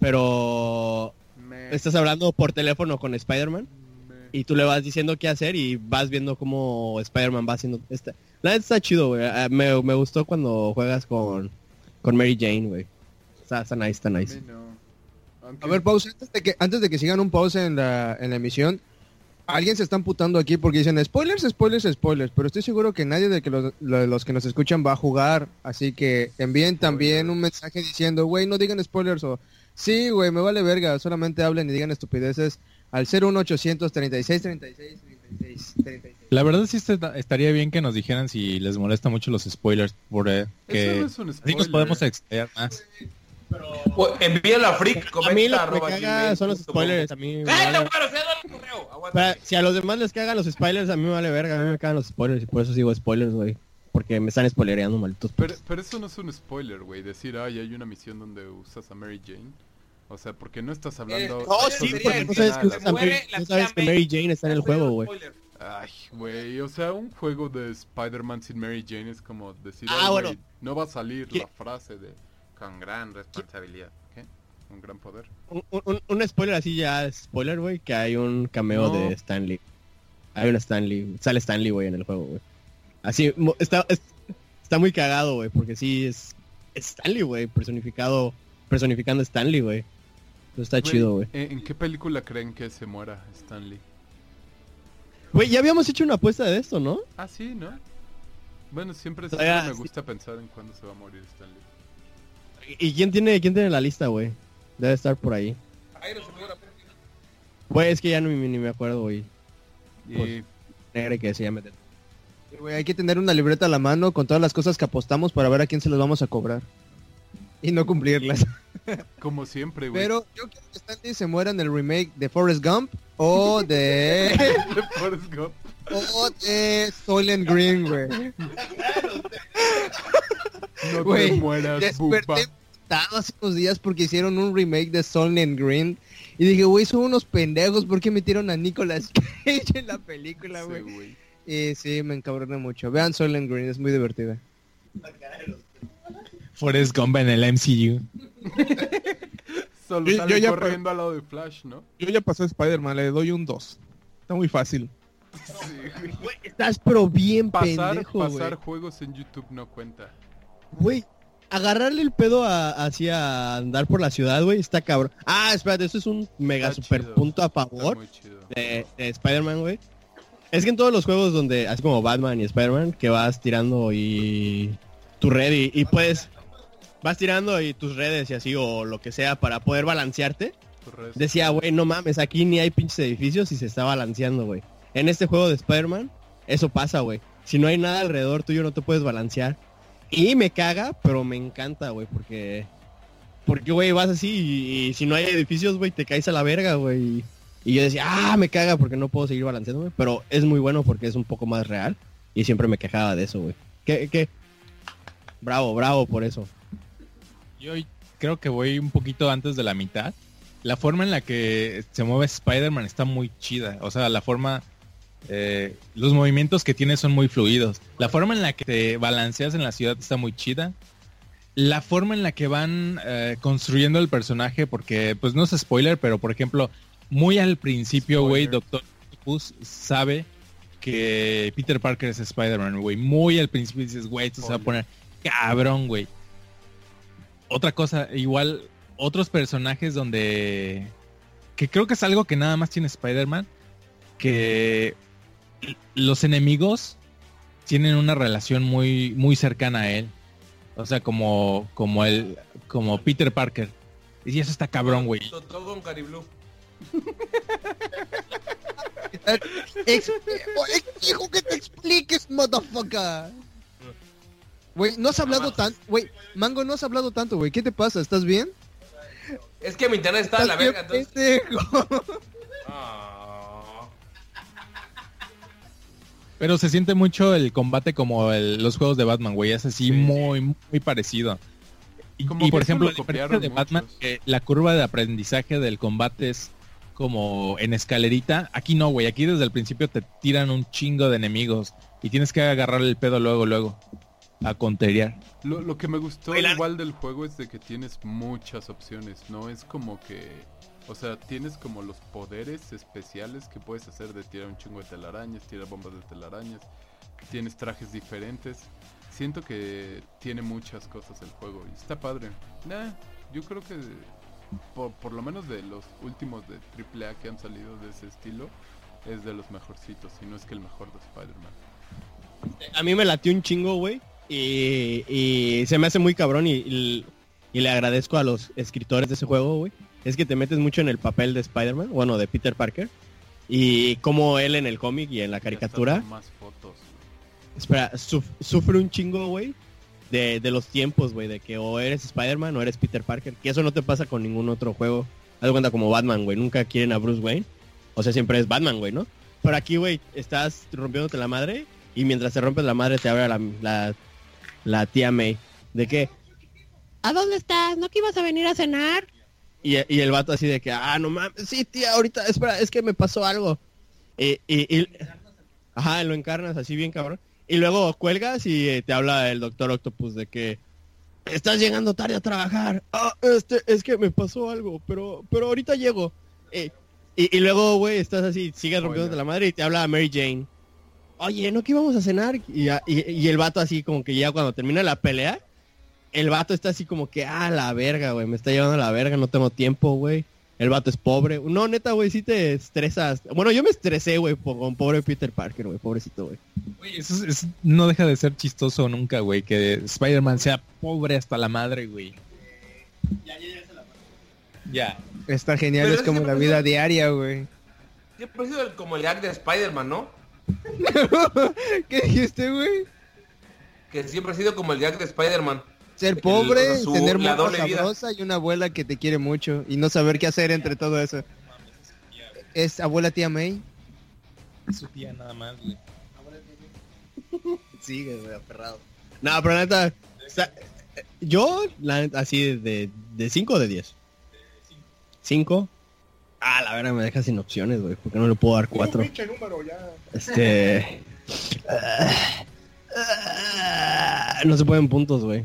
pero Me- estás hablando por teléfono con Spider-Man me- y tú le vas diciendo qué hacer y vas viendo cómo Spider-Man va haciendo esta. La neta está chido, güey. Ah, Me, me gustó cuando juegas con, con Mary Jane, güey. Está, está nice, está A nice. no. A ver, pausa. Antes de que, antes de que sigan un pause en la, en la emisión, alguien se está amputando aquí porque dicen spoilers, spoilers, spoilers. Pero estoy seguro que nadie de que los, lo- los que nos escuchan va a jugar. Así que envíen también un mensaje diciendo, güey, no digan spoilers o sí, güey, me vale verga. Solamente hablen y digan estupideces al 01800 36 36 36 36. La verdad sí está- estaría bien que nos dijeran si les molesta mucho los spoilers, porque Eso no es un así nos spoiler. podemos explayar más. O envíalo a freak, A mí lo comenta, que me arroba caga gmail son los spoilers. A mí. Pero si a los demás les cagan los spoilers, a mí me vale verga. A mí me cagan los spoilers y por eso digo spoilers, güey. Porque me están spoilereando, malditos. Pero, pero eso no es un spoiler, güey. Decir, ay, hay una misión donde usas a Mary Jane. O sea, porque no estás hablando... Eh, No, Eso sí, sería porque no sabes que, no sabes que Mary Jane está en el juego, güey. Ay, güey, o sea, un juego de Spider-Man sin Mary Jane es como decir, Ah, "Ay, bueno. güey, no va a salir ¿Qué? la frase de con gran responsabilidad. ¿Qué? Un gran poder. Un, un- un spoiler así ya, spoiler, güey, que hay un cameo No. de Stanley. Hay un Stanley, sale Stanley, güey, en el juego, güey. Así, está, es- está muy cagado, güey, porque sí es, Stanley, güey, personificado, personificando a Stanley, güey. Eso está chido, güey. ¿En qué película creen que se muera Stanley? Güey, ya habíamos hecho una apuesta de esto, ¿no? Ah, sí, ¿no? Bueno, siempre, siempre me sí. gusta pensar en cuándo se va a morir Stanley. ¿Y quién tiene, quién tiene la lista, güey? Debe estar por ahí. Güey, es que ya no, ni, ni me acuerdo, güey. Y Pues- Negre que. Sí, güey, hay que tener una libreta a la mano con todas las cosas que apostamos para ver a quién se las vamos a cobrar. Y no cumplirlas. como siempre, güey. Pero yo quiero que Stanley se muera en el remake de Forrest Gump o de... Forrest Gump. O de Soylent Green, güey. No Güey, te mueras. Desperté hace unos días porque hicieron un remake de Soylent Green. Y dije, güey, son unos pendejos. ¿Por qué metieron a Nicolas Cage en la película, Sí, güey? güey. y sí, me encabrona mucho. Vean Soylent Green, es muy divertida. Forrest Gump en el MCU. Solo Yo- sale yo ya corriendo al lado de Flash, ¿no? Yo ya pasé Spider-Man, le doy un 2. Está muy fácil. Sí, güey. Estás pero bien Pasar, pendejo, pasar güey. juegos en YouTube no cuenta. Güey, agarrarle el pedo a, así a andar por la ciudad, güey, está cabrón. Ah, espérate, eso es un mega Está super chido. punto a favor de, de Spider-Man, güey. Es que en todos los juegos donde, así como Batman y Spider-Man, que vas tirando y tu red y, y puedes, vas tirando y tus redes y así o lo que sea para poder balancearte. Decía, güey, no mames, aquí ni hay pinches edificios y se está balanceando, güey. En este juego de Spider-Man, eso pasa, güey. Si no hay nada alrededor tuyo, no te puedes balancear. Y me caga, pero me encanta, güey, porque... Porque, güey, vas así y, si no hay edificios, güey, te caes a la verga, güey. Y yo decía, ah, me caga porque no puedo seguir balanceándome. Pero es muy bueno porque es un poco más real. Y siempre me quejaba de eso, güey. ¿Qué, qué? Bravo, bravo por eso. Yo creo que voy un poquito antes de la mitad. La forma en la que se mueve Spider-Man está muy chida. O sea, la forma... eh, los movimientos que tiene son muy fluidos. La forma en la que te balanceas en la ciudad está muy chida. La forma en la que van eh, construyendo el personaje, porque pues no es spoiler, pero por ejemplo, muy al principio, güey. Doctor Octopus sabe que Peter Parker es Spider-Man, güey. Muy al principio dices, güey, esto se va a poner cabrón, güey. Otra cosa, igual, otros personajes donde... Que creo que es algo que nada más tiene Spider-Man. Que los enemigos tienen una relación muy, muy cercana a él. O sea, como, como el, como Peter Parker. Y eso está cabrón, güey. Todo con Cariblú. Ex- Dijo que te expliques, motherfucker. Güey, no has hablado tanto, güey. Mango, no has hablado tanto, güey. ¿Qué te pasa? ¿Estás bien? Es que mi internet está en la ¿Estás verga, entonces... Ah. Pero se siente mucho el combate como el- los juegos de Batman, güey. Es así Sí. muy, muy parecido. Y, Como y, por ejemplo, lo la de Batman, la curva de aprendizaje del combate es como en escalerita. Aquí no, güey. Aquí desde el principio te tiran un chingo de enemigos y tienes que agarrar el pedo luego, luego. A conterear. Lo, lo que me gustó la- igual del juego es de que tienes muchas opciones, no es como que, o sea, tienes como los poderes especiales que puedes hacer de tirar un chingo de telarañas, tirar bombas de telarañas, tienes trajes diferentes. Siento que tiene muchas cosas el juego y está padre. Nah, yo creo que por, por lo menos de los últimos de AAA que han salido de ese estilo, es de los mejorcitos, y no es que el mejor de Spider-Man. A mí me latió un chingo, güey. Y, se me hace muy cabrón y- y le agradezco a los escritores de ese juego, güey. Es que te metes mucho en el papel de Spider-Man, bueno, de Peter Parker. Y como él en el cómic y en la caricatura, son más fotos. espera, suf- sufre un chingo, güey, de, de los tiempos, güey, de que o eres Spider-Man o eres Peter Parker. Que eso no te pasa con ningún otro juego. Haz de cuenta como Batman, güey. Nunca quieren a Bruce Wayne. O sea, siempre es Batman, güey, ¿no? Pero aquí, güey, estás rompiéndote la madre y mientras te rompes la madre te abre la, la, la tía May. ¿De qué? ¿A dónde estás? ¿No que ibas a venir a cenar? Y, y el vato así de que, ah, no mames, sí, tía, ahorita, espera, es que me pasó algo. Y, y, y- ajá, lo encarnas así bien cabrón. Y luego cuelgas y eh, te habla el doctor Octopus de que estás llegando tarde a trabajar. Ah, este, es que me pasó algo, pero, pero ahorita llego. Eh, y, luego, güey, estás así, sigues rompiéndote la madre y te habla Mary Jane. Oye, ¿no que íbamos a cenar? Y, y el vato así como que ya cuando termina la pelea, el vato está así como que, ah, la verga, güey, me está llevando a la verga, no tengo tiempo, güey. El vato es pobre. No, neta, güey, sí te estresas. Bueno, yo me estresé, güey, con pobre Peter Parker, güey, pobrecito, güey. Güey, eso es- es- no deja de ser chistoso nunca, güey, que Spider-Man sea pobre hasta la madre, güey. Ya. Está genial, Pero es como la vida diaria, güey. Siempre ha sido como el gag de Spider-Man, ¿no? ¿Qué dijiste, güey? Que siempre ha sido como el gag de Spider-Man. Ser pobre, su- tener vida. sabrosa y una abuela que te quiere mucho y no saber qué hacer entre todo eso. ¿Es abuela tía May? Es su tía nada más, güey. Sigue, güey, aferrado. No, pero neta, o sea, yo, la neta, así de, de 5 o de 10. 5. Ah, la verdad me deja sin opciones, güey, porque no le puedo dar 4. Este... ah, no se pueden puntos, güey.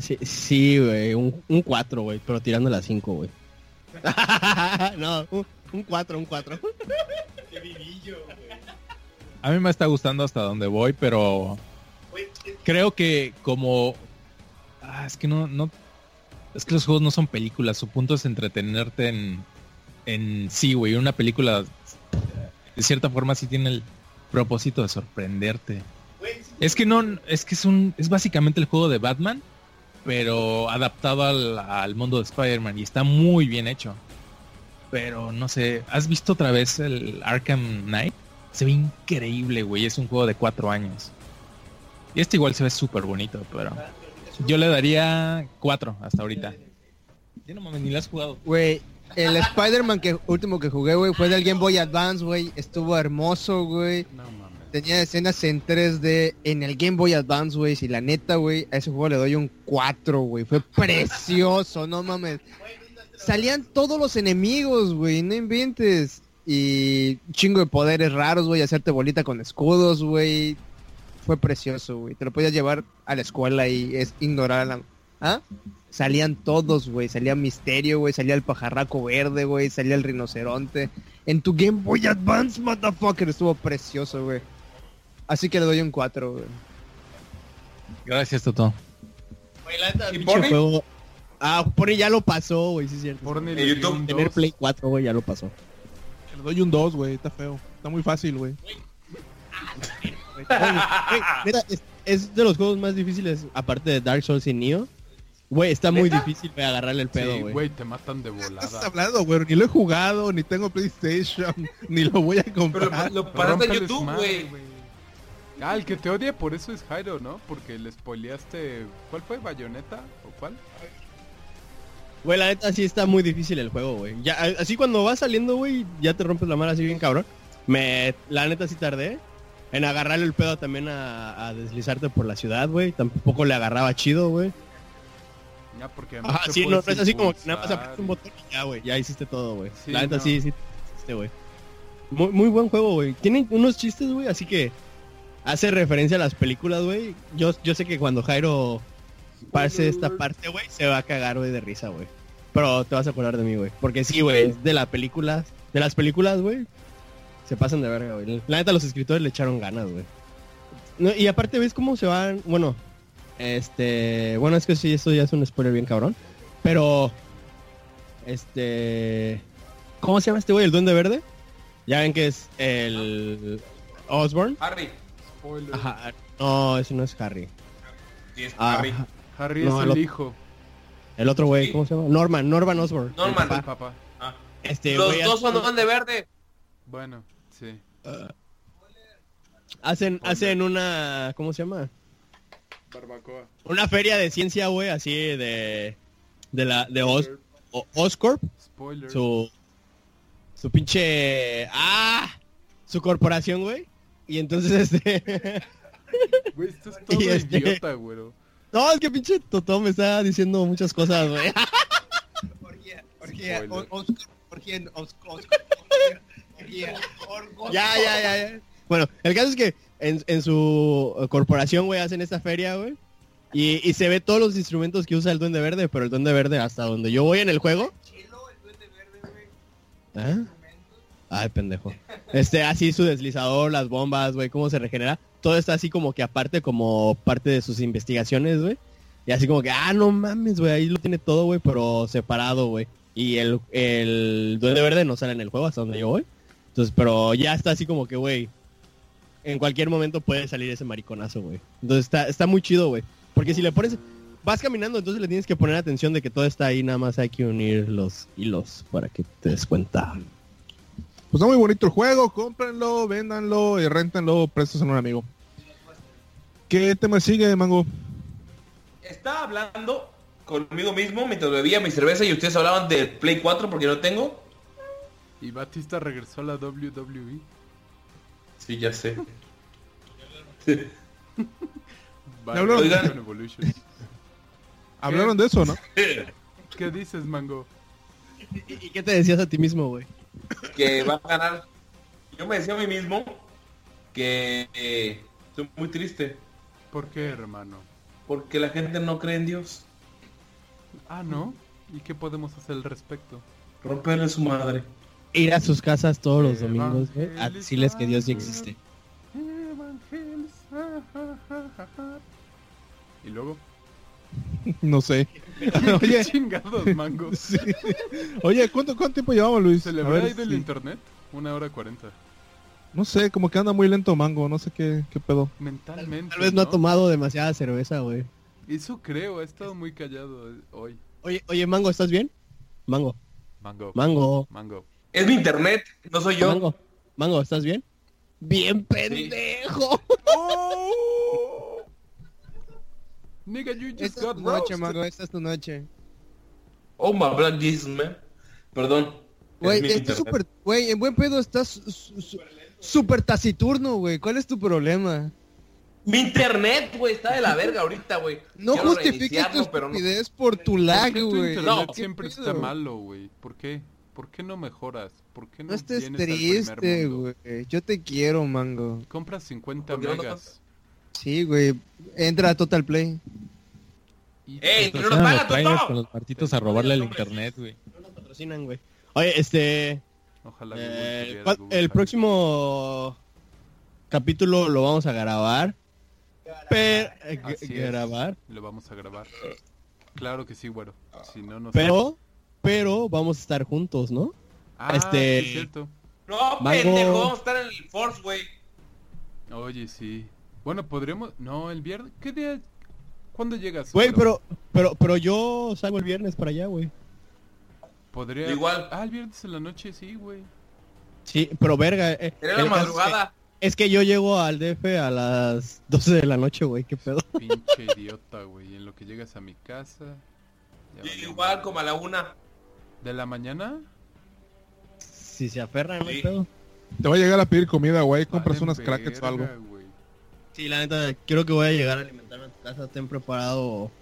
Sí, sí, güey, un 4, güey, pero tirando la 5, güey. no, un 4, un 4. A mí me está gustando hasta donde voy, pero creo que como ah, es que no no es que los juegos no son películas, su punto es entretenerte en en sí, güey, una película de cierta forma sí tiene el propósito de sorprenderte. Es que no es que es un es básicamente el juego de Batman, pero adaptado al, al mundo de Spider-Man y está muy bien hecho. Pero no sé, ¿has visto otra vez el Arkham Knight? Se ve increíble, güey. Es un juego de cuatro años. Y este igual se ve súper bonito, pero... Yo le daría cuatro hasta ahorita. Ya no mames, ni lo has jugado. Güey, el Spider-Man que último que jugué, güey, fue del Game Boy Advance, güey. Estuvo hermoso, güey. No mames. Tenía escenas en 3D en el Game Boy Advance, güey. Si la neta, güey, a ese juego le doy un 4, güey. Fue precioso, no mames. Salían todos los enemigos, güey, no inventes. Y chingo de poderes raros, güey, hacerte bolita con escudos, güey. Fue precioso, güey. Te lo podías llevar a la escuela y es ignorar a la... ¿Ah? Salían todos, güey. Salía Misterio, güey. Salía el pajarraco verde, güey. Salía el rinoceronte. En tu Game Boy Advance, motherfucker. Estuvo precioso, güey. Así que le doy un 4, güey. Gracias, Toto. ¿Y Pinche Pony? juego- Ah, Pony ya lo pasó, güey, sí es cierto. Porni En dio YouTube, un Tener dos. Play 4, güey, ya lo pasó. Le doy un 2, güey. Está feo. Está muy fácil, güey. Güey, mira, es, es de los juegos más difíciles, aparte de Dark Souls y Neo. Güey, está muy ¿Neta? difícil güey, agarrarle el pedo, Sí, güey. güey, te matan de ¿Qué estás volada. hablando, güey? Ni lo he jugado, ni tengo PlayStation, ni lo voy a Pero comprar. lo, lo paraste en Rómpele YouTube, madre, güey. Ah, el que te odia por eso es Jairo, ¿no? Porque le spoileaste... ¿Cuál fue? ¿Bayoneta? ¿O cuál? Güey, la neta sí está muy difícil el juego, güey. Ya, así cuando va saliendo, güey, ya te rompes la mano así bien cabrón. Me, la neta sí tardé en agarrarle el pedo también a, a deslizarte por la ciudad, güey. Tampoco le agarraba chido, güey. Ya, porque Ajá, sí, no, no es así como que nada más aprietas un botón y ya, güey. Ya hiciste todo, güey. Sí, la neta no. sí, sí, hiciste, güey. Muy, muy buen juego, güey. Tiene unos chistes, güey, así que hace referencia a las películas, güey. Yo, yo sé que cuando Jairo pase esta parte, güey, se va a cagar, güey, de risa, güey. Pero te vas a acordar de mí, güey. Porque sí, güey, es de las películas, de las películas, güey, se pasan de verga, güey. La neta, los escritores le echaron ganas, güey. Y aparte ves cómo se van, bueno, este, bueno, es que sí, esto ya es un spoiler bien cabrón, pero, este, ¿cómo se llama este güey, el duende verde? Ya ven que es el Osborn. Harry. Spoiler. Ajá, no, ese no es Harry. Sí, es Ah, Harry. Harry No, es el hijo. el otro güey, Sí. ¿cómo se llama? Norman, Norman Osborn. Norman. El El papá. Ah. Este, Los güey, dos son duende verde. Bueno, sí. hacen, hacen una, ¿cómo se llama? Barbacoa. Una feria de ciencia, güey, así de, de la, de Os, o- Oscorp. Spoiler. su su pinche ah su corporación güey y entonces este Güey, estás todo Y este- idiota, güero. no es que pinche Totó me está diciendo muchas cosas güey. Ya ya ya ya. Bueno el caso es que en, en su corporación güey hacen esta feria güey y, y se ve todos los instrumentos que usa el Duende Verde pero el Duende Verde hasta donde yo voy en el juego. ¿Ah? Ay, pendejo. Este, así su deslizador, las bombas, güey, cómo se regenera. Todo está así como que aparte, como parte de sus investigaciones, güey. Y así como que, ah, no mames, güey, ahí lo tiene todo, güey, pero separado, güey. Y el, el Duende Verde no sale en el juego hasta donde yo voy. Entonces, pero ya está así como que, güey, en cualquier momento puede salir ese mariconazo, güey. Entonces está, está muy chido, güey. Porque si le pones, vas caminando, entonces le tienes que poner atención de que todo está ahí, nada más hay que unir los hilos para que te des cuenta. Pues está muy bonito el juego, cómprenlo, véndanlo y réntenlo, prestos a un amigo. ¿Qué tema sigue, Mango? Estaba hablando conmigo mismo mientras bebía mi cerveza y ustedes hablaban del Play 4 porque no tengo. Y Batista regresó a la WWE. Sí, ya sé. Vale, Oigan. Evolution. Hablaron de eso, ¿no? ¿Qué dices, Mango? ¿Y, y qué te decías a ti mismo, güey? Que va a ganar. Yo me decía a mí mismo que eh, estoy muy triste ¿Por qué, hermano? porque la gente no cree en Dios. Ah, ¿no? ¿Y qué podemos hacer al respecto? Romperle su madre. Ir a sus casas todos los domingos, güey, a decirles que Dios sí existe. Y luego, No sé. ¿qué Oye, chingados, Mango? sí. Oye, ¿cuánto, ¿cuánto tiempo llevamos, Luis? ¿Se le habrá ver, ido el sí. internet? Una hora cuarenta. No sé, como que anda muy lento Mango, no sé qué, qué pedo. Mentalmente, Tal vez no ha tomado demasiada cerveza, güey. Eso creo, ha estado muy callado eh, hoy. Oye, oye, Mango, ¿estás bien? Mango, Mango. Mango, Mango. Es mi internet, no soy yo. Mango, Mango, ¿estás bien? Bien pendejo. Nigga, you just Esta es got tu noche. Mango, esta es tu noche. Oh my black Jesus, man. Perdón. Güey, Es mi está internet. súper... Güey, en buen pedo estás su- su- súper taciturno, güey. ¿Cuál es tu problema? Mi internet, güey, está de la verga ahorita, güey. No Quiero justifiques tu no. estupidez por tu ¿Por lag, güey. internet No. siempre ¿Qué está malo, güey? ¿Por qué? ¿Por qué no mejoras? ¿Por qué no, No estés triste, güey. Yo te quiero, Mango. Compras 50 ¿Por qué no megas. Sí, güey. Entra a Total Play. Y ¡Ey, no nos con los partitos a robarle el internet, güey. No nos patrocinan, güey. Oye, este... Ojalá eh, Google tuviera ¿cuál- Google el próximo capítulo lo vamos a grabar. Pero... eh, es. grabar. Lo vamos a grabar. Claro que sí, güero. Si no, no. Pero... Pero vamos a estar juntos, ¿no? Ah, este- es cierto. No, Mango. pendejo, vamos a estar en el Force, güey. Oye, sí. Bueno, podríamos... No, el viernes... ¿Qué día? ¿Cuándo llegas? Güey, pero... Pero, pero yo salgo el viernes para allá, güey. Podría... Igual. Ah, el viernes en la noche, sí, güey. Sí, pero verga. eh, Era la es que- madrugada. Es que yo llego al DF a las 12 de la noche, güey, qué pedo. Pinche idiota, güey. En lo que llegas a mi casa... Igual como a la una. ¿De la mañana? Si se aferran, Sí. pedo. Te va a llegar a pedir comida, güey. Compras Valen unas crackets o algo. güey. Sí, la neta, creo que voy a llegar a alimentarme a tu casa. Ten preparado,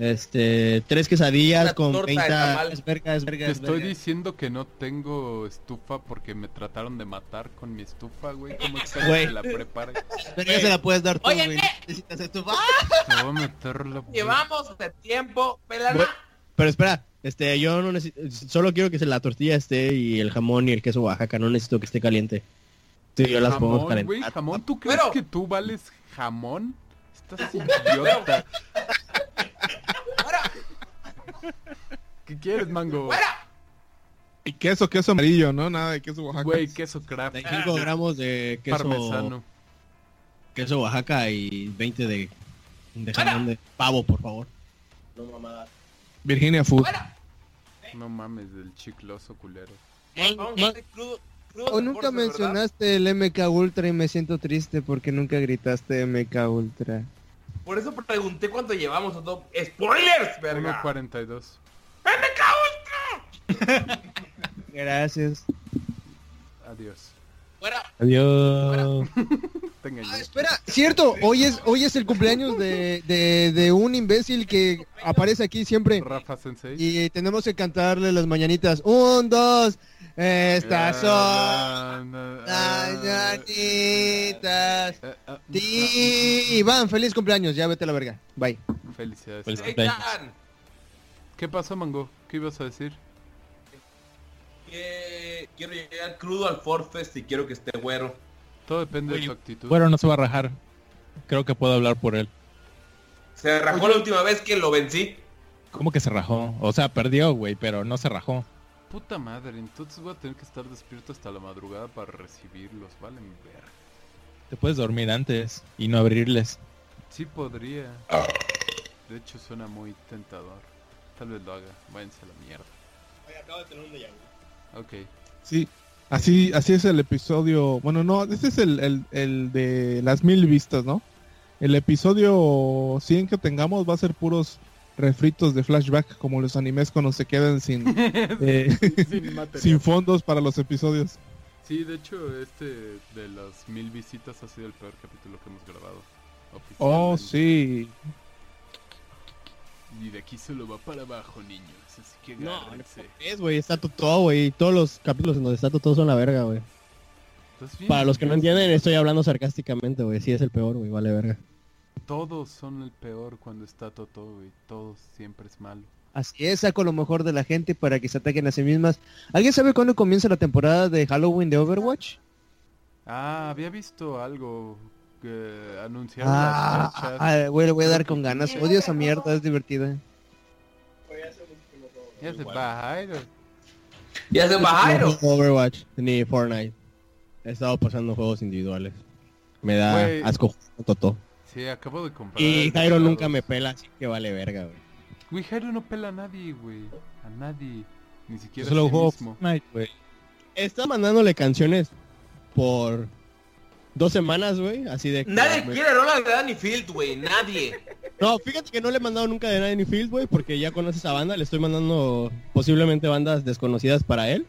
este, tres quesadillas Una con torta de 30... tamal. Es verga, es verga, Te es estoy verga. diciendo que no tengo estufa porque me trataron de matar con mi estufa, güey. ¿Cómo esperas Güey. que la prepare? Verga se la puedes dar tú, Oye. Necesitas estufa. Te voy a meter la... Llevamos de tiempo, pelana. Güey. Pero espera, este, yo no necesito... Solo quiero que se- la tortilla esté y el jamón y el queso Oaxaca. No necesito que esté caliente. Sí, yo las podemos Jamón, güey, calentar. jamón. ¿Tú crees que tú vales jamón? Estás idiota. ¿Qué quieres, mango? Y queso, queso amarillo, ¿no? Nada de queso Oaxaca. Güey, queso craft. 25 gramos de queso, Parmesano. queso Oaxaca y 20 de, de jamón de pavo, por favor. No mamada. Virginia Food. No mames, del chicloso culero. O nunca deportes, ¿verdad? mencionaste el MK Ultra y me siento triste porque nunca gritaste MK Ultra. Por eso pregunté cuánto llevamos. Otto. ¡Spoilers, verga! 1.42. Gracias. Adiós. Adiós. Te engañé. Ah, espera, cierto, hoy es, hoy es el cumpleaños de, de, de un imbécil que aparece aquí siempre. Rafa Sensei. Y tenemos que cantarle las mañanitas. Un, dos, estas son las ah, mañanitas. eh, Ti- Iván, feliz cumpleaños, ya vete a la verga. Bye. Felicidades. Feliz cumpleaños. ¿Qué pasó, Mango? ¿Qué ibas a decir? que quiero llegar crudo al Forfest y quiero que esté güero. Todo depende de Oye, tu actitud. Bueno, no se va a rajar. Creo que puedo hablar por él. Se rajó la última vez que lo vencí. ¿Cómo que se rajó? O sea, perdió, güey, pero no se rajó. Puta madre, entonces voy a tener que estar despierto hasta la madrugada para recibirlos. Vale, mi verga. Te puedes dormir antes y no abrirles. Sí podría. De hecho suena muy tentador. Tal vez lo haga. Váyanse a la mierda. Ok. Sí, así, así es el episodio. Bueno, no, este es el, el, el de las mil vistas, ¿no? El episodio 100 que tengamos va a ser puros refritos de flashback, como los animes cuando se quedan sin, eh, Sin sin fondos para los episodios. Sí, de hecho, este de las mil visitas ha sido el peor capítulo que hemos grabado. Oh, sí. Y de aquí solo va para abajo, niños. Así que No, agárrense. Es, güey, está todo, güey. Todos los capítulos en donde está todo son la verga, güey. ¿Estás bien? Para los que no entienden, estoy hablando sarcásticamente, güey. Sí es el peor, güey, vale verga. Todos son el peor cuando está Toto, güey. Todos siempre es malo. Así es, saco lo mejor de la gente para que se ataquen a sí mismas. ¿Alguien sabe cuándo comienza la temporada de Halloween de Overwatch? Ah, había visto algo que anunciaron Ah, las fechas. ah, güey, le voy a dar con ganas. Odio esa mierda, es divertida. Ya se va, Jairo. Ya se juego Overwatch ni Fortnite. He estado pasando juegos individuales. Me da Güey. asco Totó. Sí, acabo de comprar. Y Jairo nunca me pela, así que vale verga, güey. Güey, Jairo no pela a nadie, güey. A nadie. Ni Yo siquiera solo a sí juego mismo. Fortnite, güey. Está mandándole canciones por dos semanas, güey. Así de que Nadie me- quiere rola de Danny Field, güey. Nadie. No, fíjate que no le he mandado nunca de Nine Field, güey, porque ya conoces a banda, le estoy mandando posiblemente bandas desconocidas para él.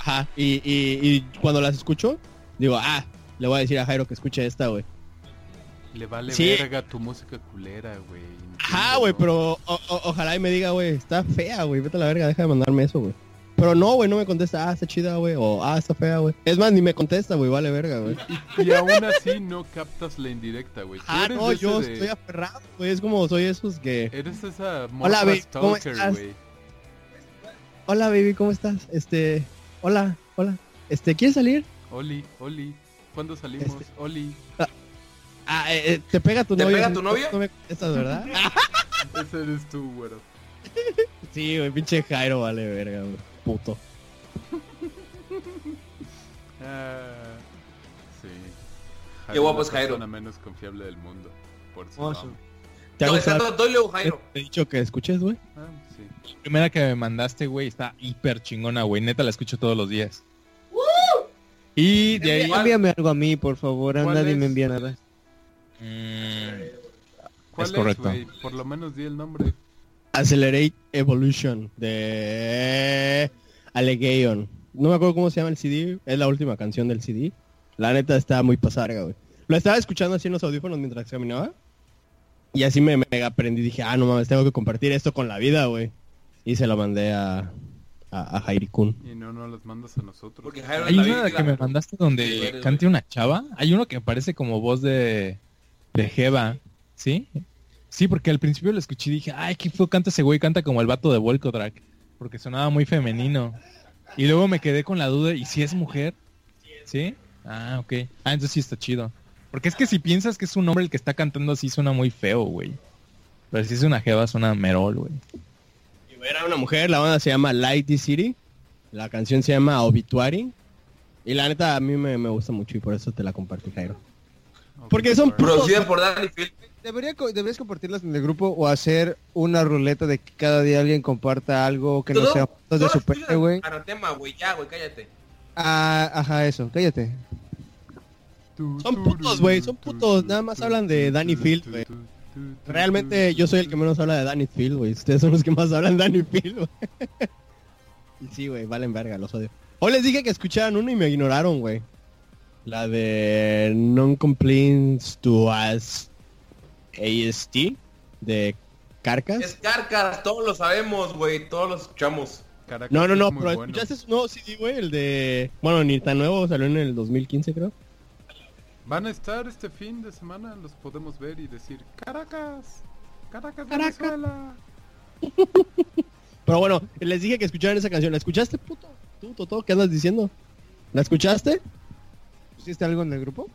Ajá, y, y, y cuando las escucho, digo, ah, le voy a decir a Jairo que escuche esta, güey. Le vale Sí. verga tu música culera, güey. Ajá, güey, pero o- o- ojalá y me diga, güey, está fea, güey, vete a la verga, deja de mandarme eso, güey. Pero no, güey, no me contesta, ah, está chida, güey, o ah, está fea, güey. Es más, ni me contesta, güey, vale verga, güey. Y aún así no captas la indirecta, güey. Ah, eres no, yo de- estoy aferrado, güey, es como soy esos que... Eres esa Hola, morra babe, ¿cómo stalker, estás? güey. Hola, baby, ¿cómo estás? Este, hola, hola. Este, ¿quieres salir? Oli, Oli. ¿Cuándo salimos? Este- Oli. Ah, eh, eh, ¿te pega tu ¿Te novio? pega tu novio? No me contestas, ¿verdad? Ese eres tú, güero. sí, güey, pinche Jairo vale verga, güey. Puto. Ah, sí. Qué guapo es la Jairo. persona menos confiable del mundo. Por su nombre. ¿Te No, está doy luego, Jairo. Te he dicho que escuches, güey. Ah, sí. La primera que me mandaste, güey, está hiper chingona, güey. Neta la escucho todos los días. Y de ahí... Envíame algo a mí, por favor, a ¿Cuál nadie es? me envía nada. Mm, ¿Cuál Es es, correcto. Por lo menos di el nombre. Accelerate Evolution de Allegation. No me acuerdo cómo se llama el CD. Es la última canción del CD. La neta está muy pasarga, güey. Lo estaba escuchando así en los audífonos mientras caminaba. Y así me mega aprendí. Dije, ah, no mames, tengo que compartir esto con la vida, güey. Y se lo mandé a, a, a Jairi Kun. Y no, no las mandas a nosotros. Porque Jairo Hay una que me mandaste Sí, donde güey. cante una chava. Hay uno que parece como voz de, de Jeva. ¿Sí? Sí, porque al principio lo escuché y dije, ay, qué feo canta ese güey, canta como el vato de Volkodrak. Porque sonaba muy femenino. Y luego me quedé con la duda, ¿y si es mujer? ¿Sí? Ah, ok. Ah, entonces sí está chido. Porque es que si piensas que es un hombre el que está cantando así suena muy feo, güey. Pero si es una jeva suena merol, güey. Era una mujer, la banda se llama Lighty City. La canción se llama Obituary. Y la neta a mí me, me gusta mucho y por eso te la compartí, Jairo. Porque son Producida por Danny Field. Debería, co- deberías compartirlas en el grupo o hacer una ruleta de que cada día alguien comparta algo que no sea fotos de todas su tuyas, pene, güey. Anatema, güey, ya, güey, cállate. Ah, ajá, eso, cállate. Son putos, güey, son putos. Nada más hablan de Danny Field, güey. Realmente yo soy el que menos habla de Danny Field, güey. Ustedes son los que más hablan de Danny Field, güey. Y sí, güey, valen verga, los odio. Hoy les dije que escucharan uno y me ignoraron, güey. La de Non-Complaints to Us AST de Carcas. Es Carcas, todos lo sabemos, güey, todos lo escuchamos. Caracas No, no, es no, muy pero bueno. ¿escuchaste su nuevo CD, güey? El de... Bueno, ni tan nuevo, salió en el 2015, creo. Van a estar este fin de semana, los podemos ver y decir Caracas, Caracas, Caracas. Venezuela. Pero bueno, les dije que escucharan esa canción. ¿La escuchaste, puto? ¿Tú, Toto? ¿Qué andas diciendo? ¿La escuchaste? ¿Pusiste algo en el grupo?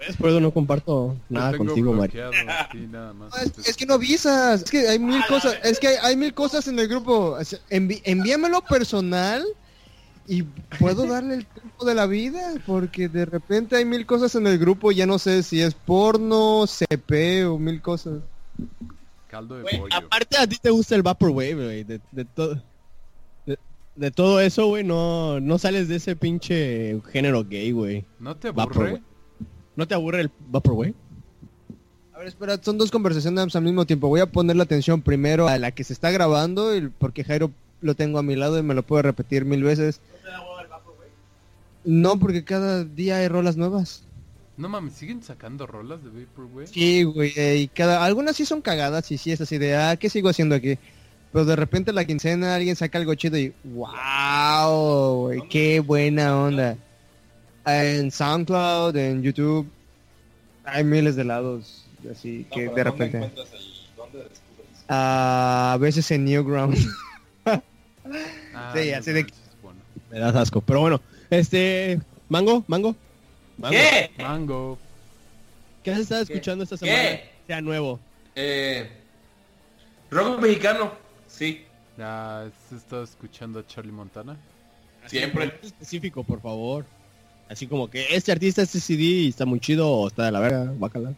¿Ves? Por eso no comparto nada contigo, Mari. bloqueado a ti nada más. Ah, Es, es que no avisas, es que hay mil cosas, es que hay, hay mil cosas en el grupo. Envi- envíamelo personal y puedo darle el tiempo de la vida, porque de repente hay mil cosas en el grupo, ya no sé si es porno, CP o mil cosas. Caldo de pollo. aparte a ti te gusta el Vaporwave, güey. De, de todo... De, de todo eso, güey, no, no sales de ese pinche género gay, güey. ¿No te aburre? ¿No te aburre el Vaporwave? A ver, espera, son dos conversaciones al mismo tiempo. Voy a poner la atención primero a la que se está grabando, y- porque Jairo lo tengo a mi lado y me lo puede repetir mil veces. No, porque cada día hay rolas nuevas. No mames, ¿siguen sacando rolas de Vaporwave? Sí, güey, eh, y cada algunas sí son cagadas y sí es así de, ah, ¿qué sigo haciendo aquí? Pero de repente la quincena alguien saca algo chido y, wow, güey, qué buena onda. En SoundCloud, en YouTube, hay miles de lados, así que de repente. Ah, a veces en Newground. Ah, Sí, así de- bueno. Me das asco. Pero bueno, este... Mango, Mango. Mango. ¿Qué? Mango. ¿Qué has estado escuchando esta semana? ¿Qué? Sea nuevo. Eh, rock mexicano, sí, Ya has estado escuchando a Charlie Montana. siempre. Específico, por favor. Así como que este artista, este CD y está muy chido o está de la verga, bácala.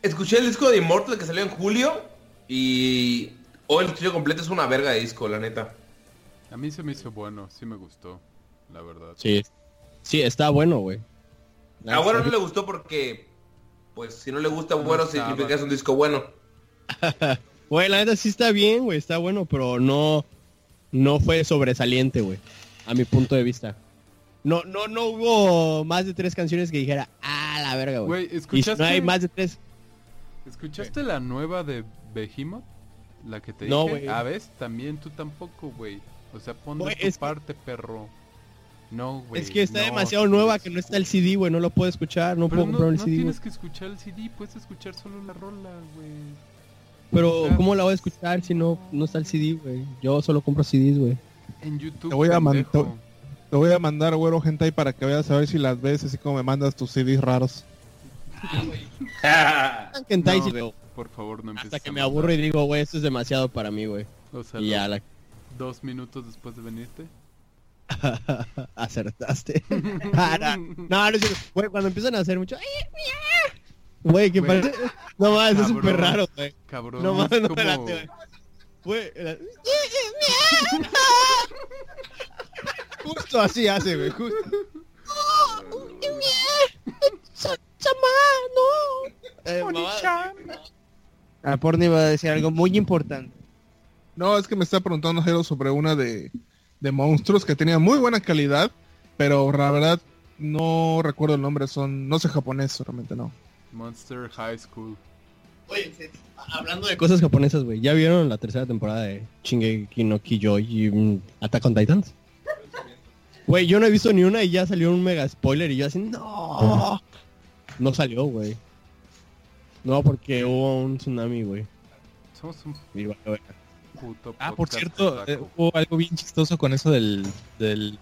Escuché el disco de Immortal que salió en julio y hoy el estudio completo es una verga de disco, la neta. A mí se me hizo bueno, sí me gustó, la verdad. Sí. Sí, está bueno, güey. A bueno no le gustó porque, pues, si no le gusta bueno, estaba. significa que es un disco bueno. Güey, la neta sí está bien, güey, está bueno, pero no no fue sobresaliente, güey, a mi punto de vista. No no no hubo más de tres canciones que dijera, "Ah, la verga, güey." Y ¿escuchaste, no hay más de tres, ¿escuchaste la nueva de Behemoth? La que te No, dije. güey. A ver, también tú tampoco, güey. O sea, pon de tu que- parte, perro. No, güey. es que está no, demasiado nueva que no está el CD, güey, no lo puedo escuchar, no Pero puedo no, comprar el no CD. güey. tienes que escuchar el CD, puedes escuchar solo la rola, güey. Pero o sea, ¿cómo la voy a escuchar si no no está el CD, güey? Yo solo compro CDs, güey. En YouTube. Te voy a mandar-. Te voy a mandar, güero, hentai para que veas a ver si las ves, así como me mandas tus CDs raros. Hentai No. Por favor, no empieces Hasta que me aburro y digo, güey, esto es demasiado para mí, güey. O sea, Y ya dos, la dos minutos después de venirte. acertaste. Ah, no, no, no es cierto. Güey, cuando empiezan a hacer mucho... Güey, que parece... No mames, es súper raro, güey. Cabrón, No mames, no, como... espérate, güey. Güey, Justo así hace, güey, justo. Eh, mamá. A Porni va a decir algo muy importante. No, es que me está preguntando Jero sobre una de, de monstruos que tenía muy buena calidad, pero la verdad no recuerdo el nombre, son, no sé japonés, realmente no. Monster High School. Oye, hablando de cosas japonesas, güey, ¿ya vieron la tercera temporada de Shingeki no mm, Attack on Titans? Güey, yo no he visto ni una y ya salió un mega spoiler y yo así, no. No salió, güey. No, porque hubo un tsunami, güey. Somos un güey. puto Ah, por podcast cierto, otaku. eh, hubo algo bien chistoso con eso del, del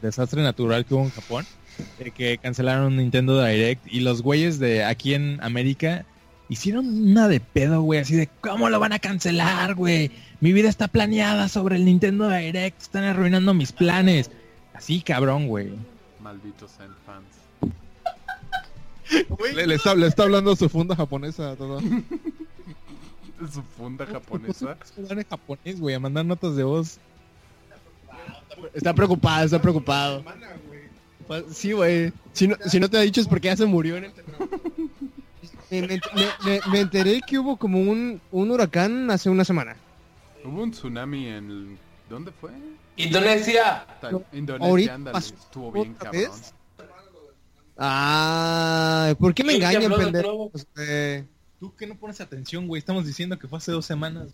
desastre natural que hubo en Japón, de que cancelaron Nintendo Direct y los güeyes de aquí en América hicieron una de pedo, güey, así de ¿cómo lo van a cancelar, güey? Mi vida está planeada sobre el Nintendo Direct, están arruinando mis planes. Así, cabrón, güey. Malditos fans. Le, le está, le está hablando su funda japonesa. Todo. Su funda japonesa. En japonés, güey, a mandar notas de voz. Está preocupado, está preocupado. Pues, Sí, güey. Si no, si no te ha dicho es porque ya se murió en el me, me- me- me enteré que hubo como un, un huracán hace una semana. Hubo un tsunami en... ¿Dónde fue? Indonesia. Indonesia, ahorita ándale. pasó Estuvo bien otra cabrón. vez. Ah, ¿por qué me ¿Quién te engañan, pendejo? nuevo? Tú que no pones atención, güey, estamos diciendo que fue hace dos semanas.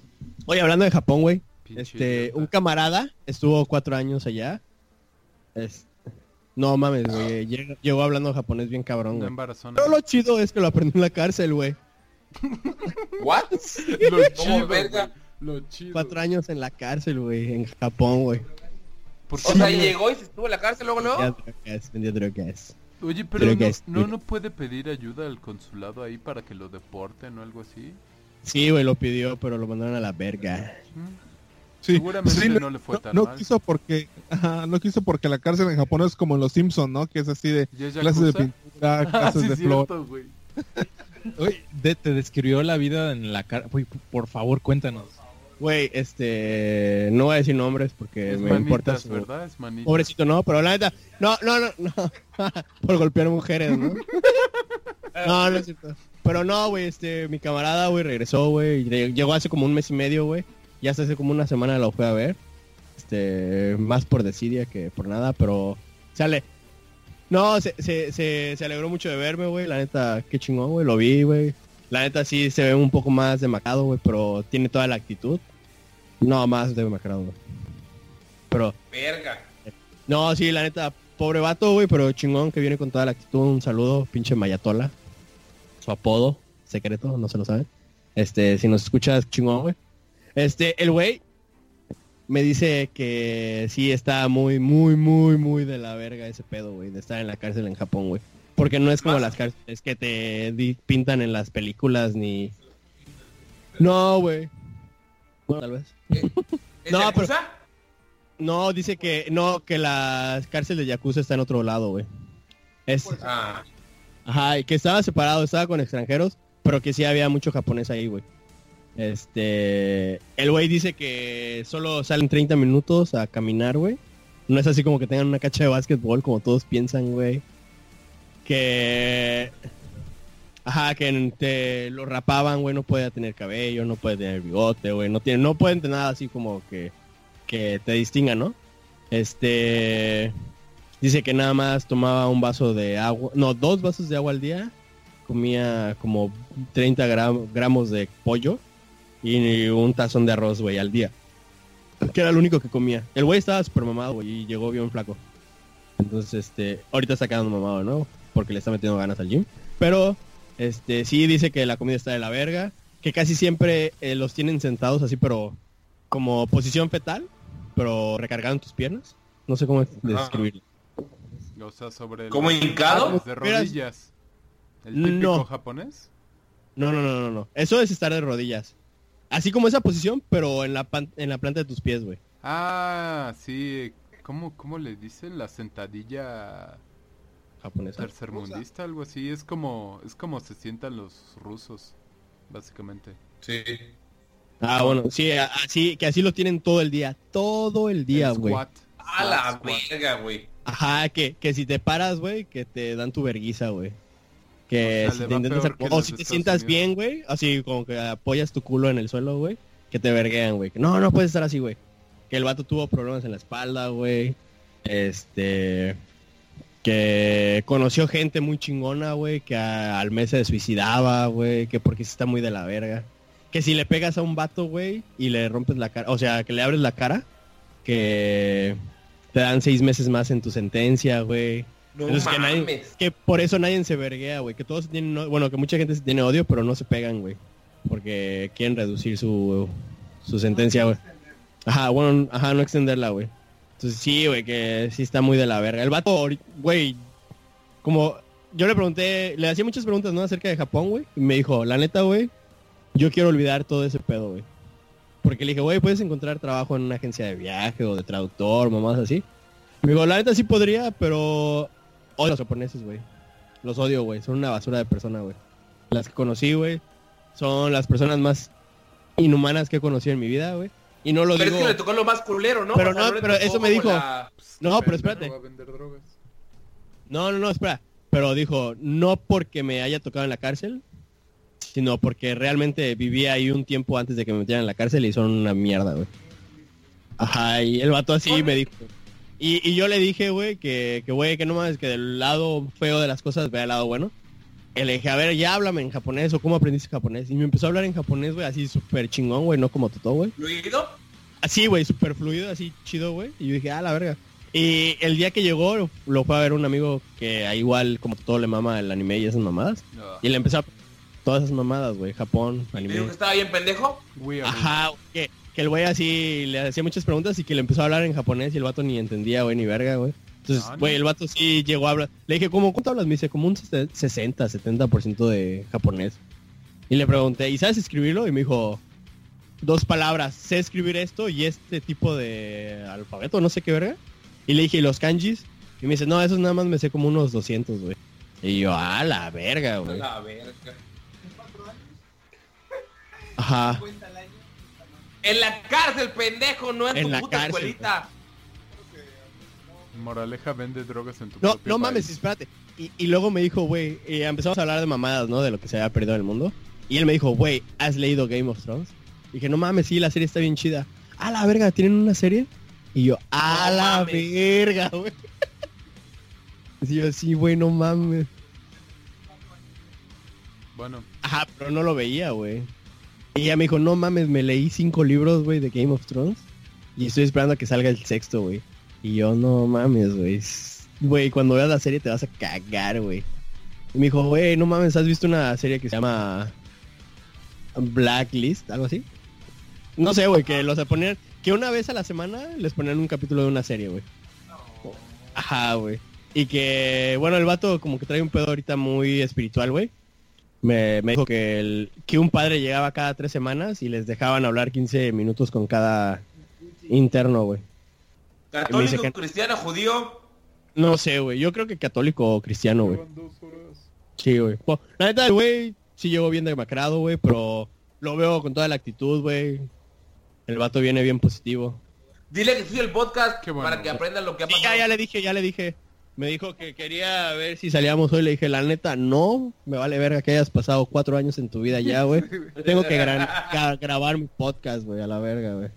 Oye, hablando de Japón, güey. Este, un camarada estuvo cuatro años allá. Es- No mames, güey. Llegó, llegó hablando japonés bien cabrón, güey. Pero lo chido es que lo aprendió en la cárcel, güey. ¿What? Lo ¿Cómo chido, verga? güey. Lo chido. Cuatro años en la cárcel, güey. En Japón, güey. ¿Por O sea, llegó y se estuvo en la cárcel luego, drogas, vendía drogas. Oye, pero no, no, no puede pedir ayuda al consulado ahí para que lo deporten o algo así. Sí, güey, lo pidió, pero lo mandaron a la verga. ¿Mm? Sí, Seguramente sí, no le fue no, tan no mal. quiso porque ajá, no quiso porque la cárcel en Japón es como en los Simpson, ¿no? Que es así de ¿Ya es clases de pintura, clases sí, de flor. güey. Oye, de- te describió la vida en la. Güey, por favor, cuéntanos. Güey, este... No voy a decir nombres porque Es me importa su... ¿verdad? Es manitas. Pobrecito, no, pero la neta... No, no, no, no. Por golpear mujeres, ¿no? No, no es cierto. Pero no, güey, este, mi camarada, güey, regresó, güey. Llegó hace como un mes y medio, güey. Ya hasta hace como una semana lo fue a ver. Este, más por desidia que por nada, pero sale. No, se, se, se, se alegró mucho de verme, güey. La neta, qué chingón, güey. Lo vi, güey. La neta sí se ve un poco más demacrado, güey, pero tiene toda la actitud. No, más demacrado, güey. Pero, Verga. no, sí, la neta, pobre vato, güey, pero chingón que viene con toda la actitud. Un saludo, pinche Mayatola. Su apodo, secreto, no se lo saben. Este, si nos escuchas, chingón, güey. Este, el güey me dice que sí está muy, muy, muy, muy de la verga ese pedo, güey, de estar en la cárcel en Japón, güey. Porque no es como Más- las cárceles que te pintan en las películas ni... No, güey. Bueno, tal vez. ¿Es No, Yakuza? No, dice que no, que la cárcel de Yakuza está en otro lado, güey. Es, Ah, ajá, y que estaba separado, estaba con extranjeros, pero que sí había mucho japonés ahí, güey. Este, el güey dice que solo salen 30 minutos a caminar, güey. No es así como que tengan una cacha de básquetbol como todos piensan, güey. Que Ajá, que te lo rapaban, güey, no puede tener cabello, no puede tener bigote, güey, no tiene, no pueden tener nada así como que, que te distinga, ¿no? Este dice que nada más tomaba un vaso de agua, no, dos vasos de agua al día, comía como 30 gram- gramos de pollo y un tazón de arroz, güey, al día. Que era lo único que comía. El güey estaba súper mamado, güey, y llegó bien flaco. Entonces, este, ahorita está quedando mamado, ¿no? Porque le está metiendo ganas al gym. Pero, este, sí dice que la comida está de la verga. Que casi siempre eh, los tienen sentados así, pero como posición fetal, pero recargado en tus piernas. No sé cómo describirlo. O sea, sobre el... ¿Como hincado? De rodillas. ¿El típico No. japonés? No, no, no, no, no. Eso es estar de rodillas. Así como esa posición, pero en la, pan- en la planta de tus pies, güey. Ah, sí. ¿Cómo, ¿Cómo le dicen? La sentadilla Japonesa. tercermundista, algo así. Es como, es como se sientan los rusos, básicamente. Sí. Ah, bueno, sí, así, que así lo tienen todo el día. Todo el día, güey. squat. A la Squat, verga, güey. Ajá, que, que si te paras, güey, que te dan tu verguiza, güey. Que O sea, si te intentas hacer- que O si te sientas Unidos. bien, güey, así como que apoyas tu culo en el suelo, güey, que te verguean, güey. No, no puedes estar así, güey. Que el vato tuvo problemas en la espalda, güey. Este... Que conoció gente muy chingona, güey, que a- al mes se suicidaba, güey, que porque está muy de la verga. Que si le pegas a un vato, güey, y le rompes la cara, o sea, que le abres la cara, que te dan seis meses más en tu sentencia, güey. No Entonces, que nadie-. Que por eso nadie se verguea, güey. Que todos tienen, bueno, que mucha gente se tiene odio, pero no se pegan, güey. Porque quieren reducir su, su sentencia, güey. Ajá, bueno, ajá, no extenderla, güey. Entonces sí, güey, que sí está muy de la verga. El vato, güey, como yo le pregunté, le hacía muchas preguntas, ¿no? Acerca de Japón, güey. Y me dijo, la neta, güey, yo quiero olvidar todo ese pedo, güey. Porque le dije, güey, puedes encontrar trabajo en una agencia de viaje o de traductor, mamás así. Me dijo, la neta sí podría, pero odio a los japoneses, güey. Los odio, güey. Son una basura de persona, güey. Las que conocí, güey, son las personas más inhumanas que he conocido en mi vida, güey. Y no lo Pero digo... es que le tocó lo más culero, ¿no? Pero O sea, no, pero eso me dijo. la- No, pero espérate. No, no, no, espera. Pero dijo, no porque me haya tocado en la cárcel, sino porque realmente vivía ahí un tiempo antes de que me metieran en la cárcel y son una mierda, güey. Ajá, y el vato así me dijo. Y, y yo le dije, güey, que, que, güey, que no mames, que del lado feo de las cosas vea el lado bueno. Y le dije, a ver, ya háblame en japonés o cómo aprendiste japonés. Y me empezó a hablar en japonés, güey, así súper chingón, güey, no como Totó, güey. ¿Fluido? Así, güey, súper fluido, así chido, güey. Y yo dije, ah, la verga. Y el día que llegó, lo, fue a ver un amigo que a igual como todo le mama el anime y esas mamadas. No. Y le empezó a... Todas esas mamadas, güey. Japón, ¿Le dijo anime. que estaba bien pendejo? We are Ajá, que, que el güey así le hacía muchas preguntas y que le empezó a hablar en japonés y el vato ni entendía, güey, ni verga, güey. Entonces, Ah, güey, el vato sí llegó a hablar. Le dije, ¿cómo cuánto hablas? Me dice, como un 60, 70% de japonés. Y le pregunté, ¿y sabes escribirlo? Y me dijo, dos palabras, sé escribir esto y este tipo de alfabeto, no sé qué verga. Y le dije, ¿y los kanjis? Y me dice, no, esos nada más me sé como unos 200, güey. Y yo, ah, la verga, güey. La verga. Ajá. En la cárcel, pendejo, no en, En tu la puta cárcel, escuelita. Moraleja, vende drogas en tu No, propio no mames, país. espérate. Y, y luego me dijo, güey, y empezamos a hablar de mamadas, ¿no? De lo que se había perdido en el mundo. Y él me dijo, güey, ¿has leído Game of Thrones? Y dije, no mames, sí, la serie está bien chida. A la verga, ¿tienen una serie? Y yo, a No la mames. verga, güey. Y yo, sí, güey, no mames. Bueno, Ajá, pero no lo veía, güey. Y ella me dijo, no mames, me leí cinco libros, güey, de Game of Thrones. Y estoy esperando a que salga el sexto, güey. Y yo, no mames, güey. Güey, cuando veas la serie te vas a cagar, güey. Y me dijo, güey, no mames, ¿has visto una serie que se llama Blacklist? ¿Algo así? No sé, güey, que los ponían... Que una vez a la semana les ponían un capítulo de una serie, güey. Ajá, güey. Y que, bueno, el vato como que trae un pedo ahorita muy espiritual, güey. Me, me dijo que, que un padre llegaba cada tres semanas y les dejaban hablar 15 minutos con cada interno, güey. Católico, que- cristiano, judío. No sé, güey. Yo creo que católico o cristiano, güey. Sí, güey. La neta, el güey sí llegó bien demacrado, güey, pero lo veo con toda la actitud, güey. El vato viene bien positivo. Dile que sigue el podcast bueno. para que aprendan lo que ha Sí, pasado. ya, ya le dije, ya le dije. Me dijo que quería ver si salíamos hoy. Le dije, la neta, no. Me vale verga que hayas pasado cuatro años en tu vida ya, güey. Tengo que gra- gra- grabar mi podcast, güey, a la verga, güey.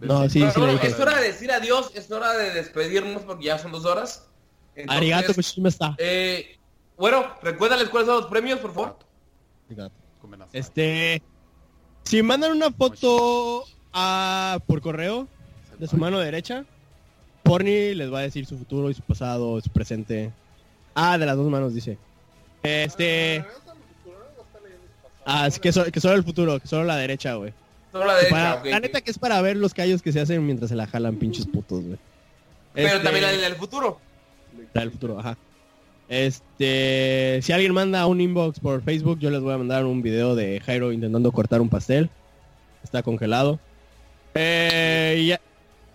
No, sí, Pero sí bueno, es hora de decir adiós, es hora de despedirnos porque ya son dos horas. Entonces, Arigato está. eh, bueno, recuérdales cuáles son los premios, por favor. Este, si mandan una foto a, por correo de su mano derecha, Porni les va a decir su futuro y su pasado, su presente. Ah, de las dos manos dice. Este, ah, es que, so- que solo el futuro, que solo la derecha, güey. Solo la derecha, Para- ok, La neta que es para ver los callos que se hacen mientras se la jalan pinches putos, güey. Pero Este, también la del futuro. la del futuro, ajá. Este, si alguien manda un inbox por Facebook, yo les voy a mandar un video de Jairo intentando cortar un pastel. Está congelado. Eh, y ya,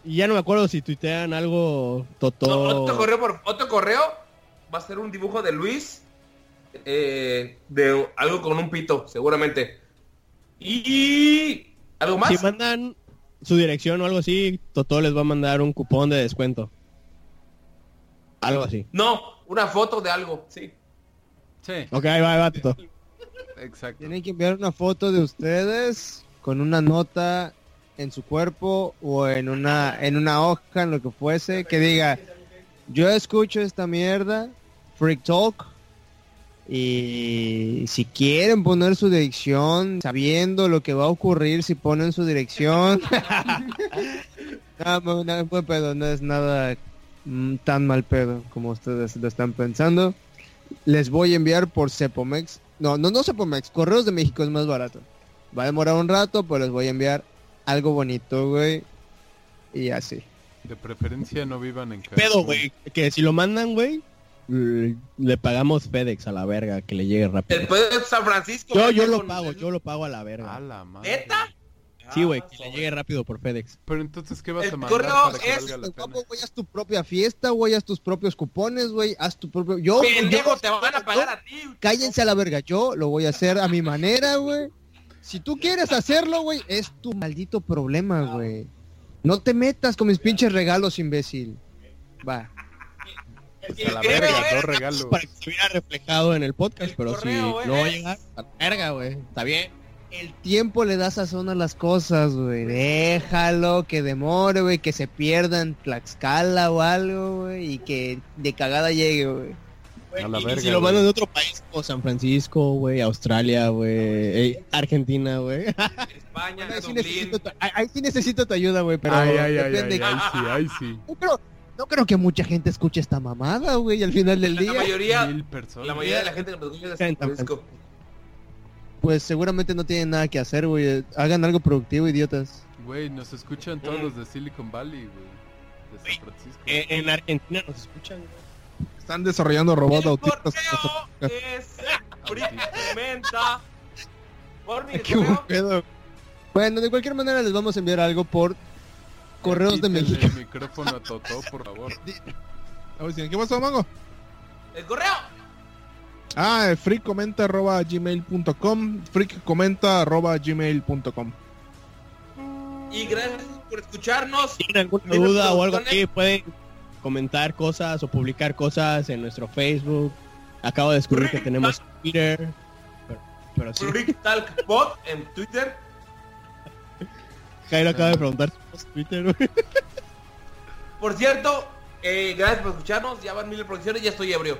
y ya no me acuerdo si tuitean algo Toto. No, otro correo por otro correo va a ser un dibujo de Luis eh, de algo con un pito, seguramente. Y algo más. Si mandan su dirección o algo así, Toto les va a mandar un cupón de descuento. Algo así. No, una foto de algo, sí. Sí, Ok, ahí va, ahí va, Toto. exacto. Tienen que enviar una foto de ustedes con una nota en su cuerpo o en una en una hoja, en lo que fuese, que diga, yo escucho esta mierda, Freak Talk, y si quieren poner su dirección, sabiendo lo que va a ocurrir si ponen su dirección, no, no, no, buen pedo, no es nada mm, tan mal pedo como ustedes lo están pensando. Les voy a enviar por Cepomex. No, no, no Cepomex. Correos de México es más barato. Va a demorar un rato, pero les voy a enviar algo bonito, güey. y así. De preferencia no vivan en casa. Pedo, güey. Que si lo mandan, güey, le pagamos FedEx a la verga, que le llegue rápido. El de San Francisco. Yo, yo lo pago, yo lo pago a la A verga. la madre. ¿Neta? Sí, güey, Ah, que le llegue rápido por FedEx. Pero entonces, ¿qué vas El a mandar correo para que es- valga la pena? Guapo, güey, haz tu propia fiesta, güey, haz tus propios cupones, güey, haz tu propio... Yo, Pendejo, yo- te van a pagar a ti. Cállense a la verga, yo lo voy a hacer a mi manera, güey. Si tú quieres hacerlo, güey, es tu maldito problema, güey. No te metas con mis pinches regalos, imbécil. Va. Pues a la El verga, correo dos regalos. Para que se viera reflejado en el podcast, El pero si correo, no va a eh. llegar, a la verga, güey. Está bien. El tiempo le da sazón a las cosas, güey. Déjalo, que demore, güey, que se pierda en Tlaxcala o algo, güey, y que de cagada llegue, güey. A la Y- y verga, si lo mandan de otro país como San Francisco, güey, Australia, güey, eh, Argentina, güey. España, Ahí sí, necesito tu, ahí- ahí sí necesito tu ayuda, güey, pero Ay, ay, ay, depende. ay, ahí sí, ahí sí. Creo, no creo que mucha gente escuche esta mamada, güey, al final del La día. mayoría, Mil personas. la mayoría de la gente que nos escucha es de San Francisco. Pues seguramente no tienen nada que hacer, güey. Hagan algo productivo, idiotas. Güey, nos escuchan todos los de Silicon Valley, güey. De San Francisco. Eh, en Argentina nos escuchan, güey. Están desarrollando robots El autistas. es mi Qué pedo. Bueno, de cualquier manera les vamos a enviar algo por correos de México. el micrófono a Totó, por favor. ¿Qué pasó, Mango? El correo. Ah, eh, freakcomenta arroba gmail.com freakcomenta arroba gmail.com Y gracias por escucharnos. Si tienen alguna duda o algo así, pueden comentar cosas o publicar cosas en nuestro Facebook. Acabo de descubrir que tenemos Twitter. Pero, pero sí, Freak Talk Bot en Twitter. Jairo acaba de preguntar Twitter, güey. Por cierto, eh, gracias por escucharnos. Ya van mil producciones, ya estoy ebrio.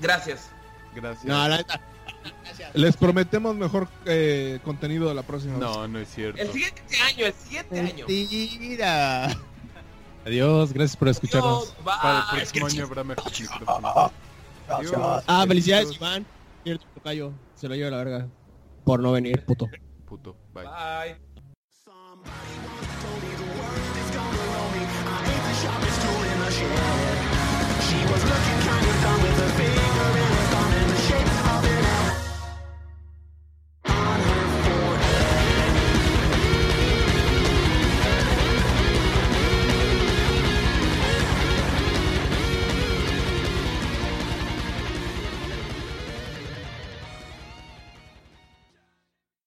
Gracias. Gracias. No, la neta. Les prometemos mejor eh, contenido de la próxima vez. No, no es cierto. El siguiente año, el siguiente año. Mentira. Adiós, gracias por escucharnos. Adiós, Para el próximo año habrá mejor. Adiós. Ah, felicidades. Iván. Cierto, tocayo. Se lo lleva la verga. Por no venir, puto. Puto. Bye. Bye. Nobody wants to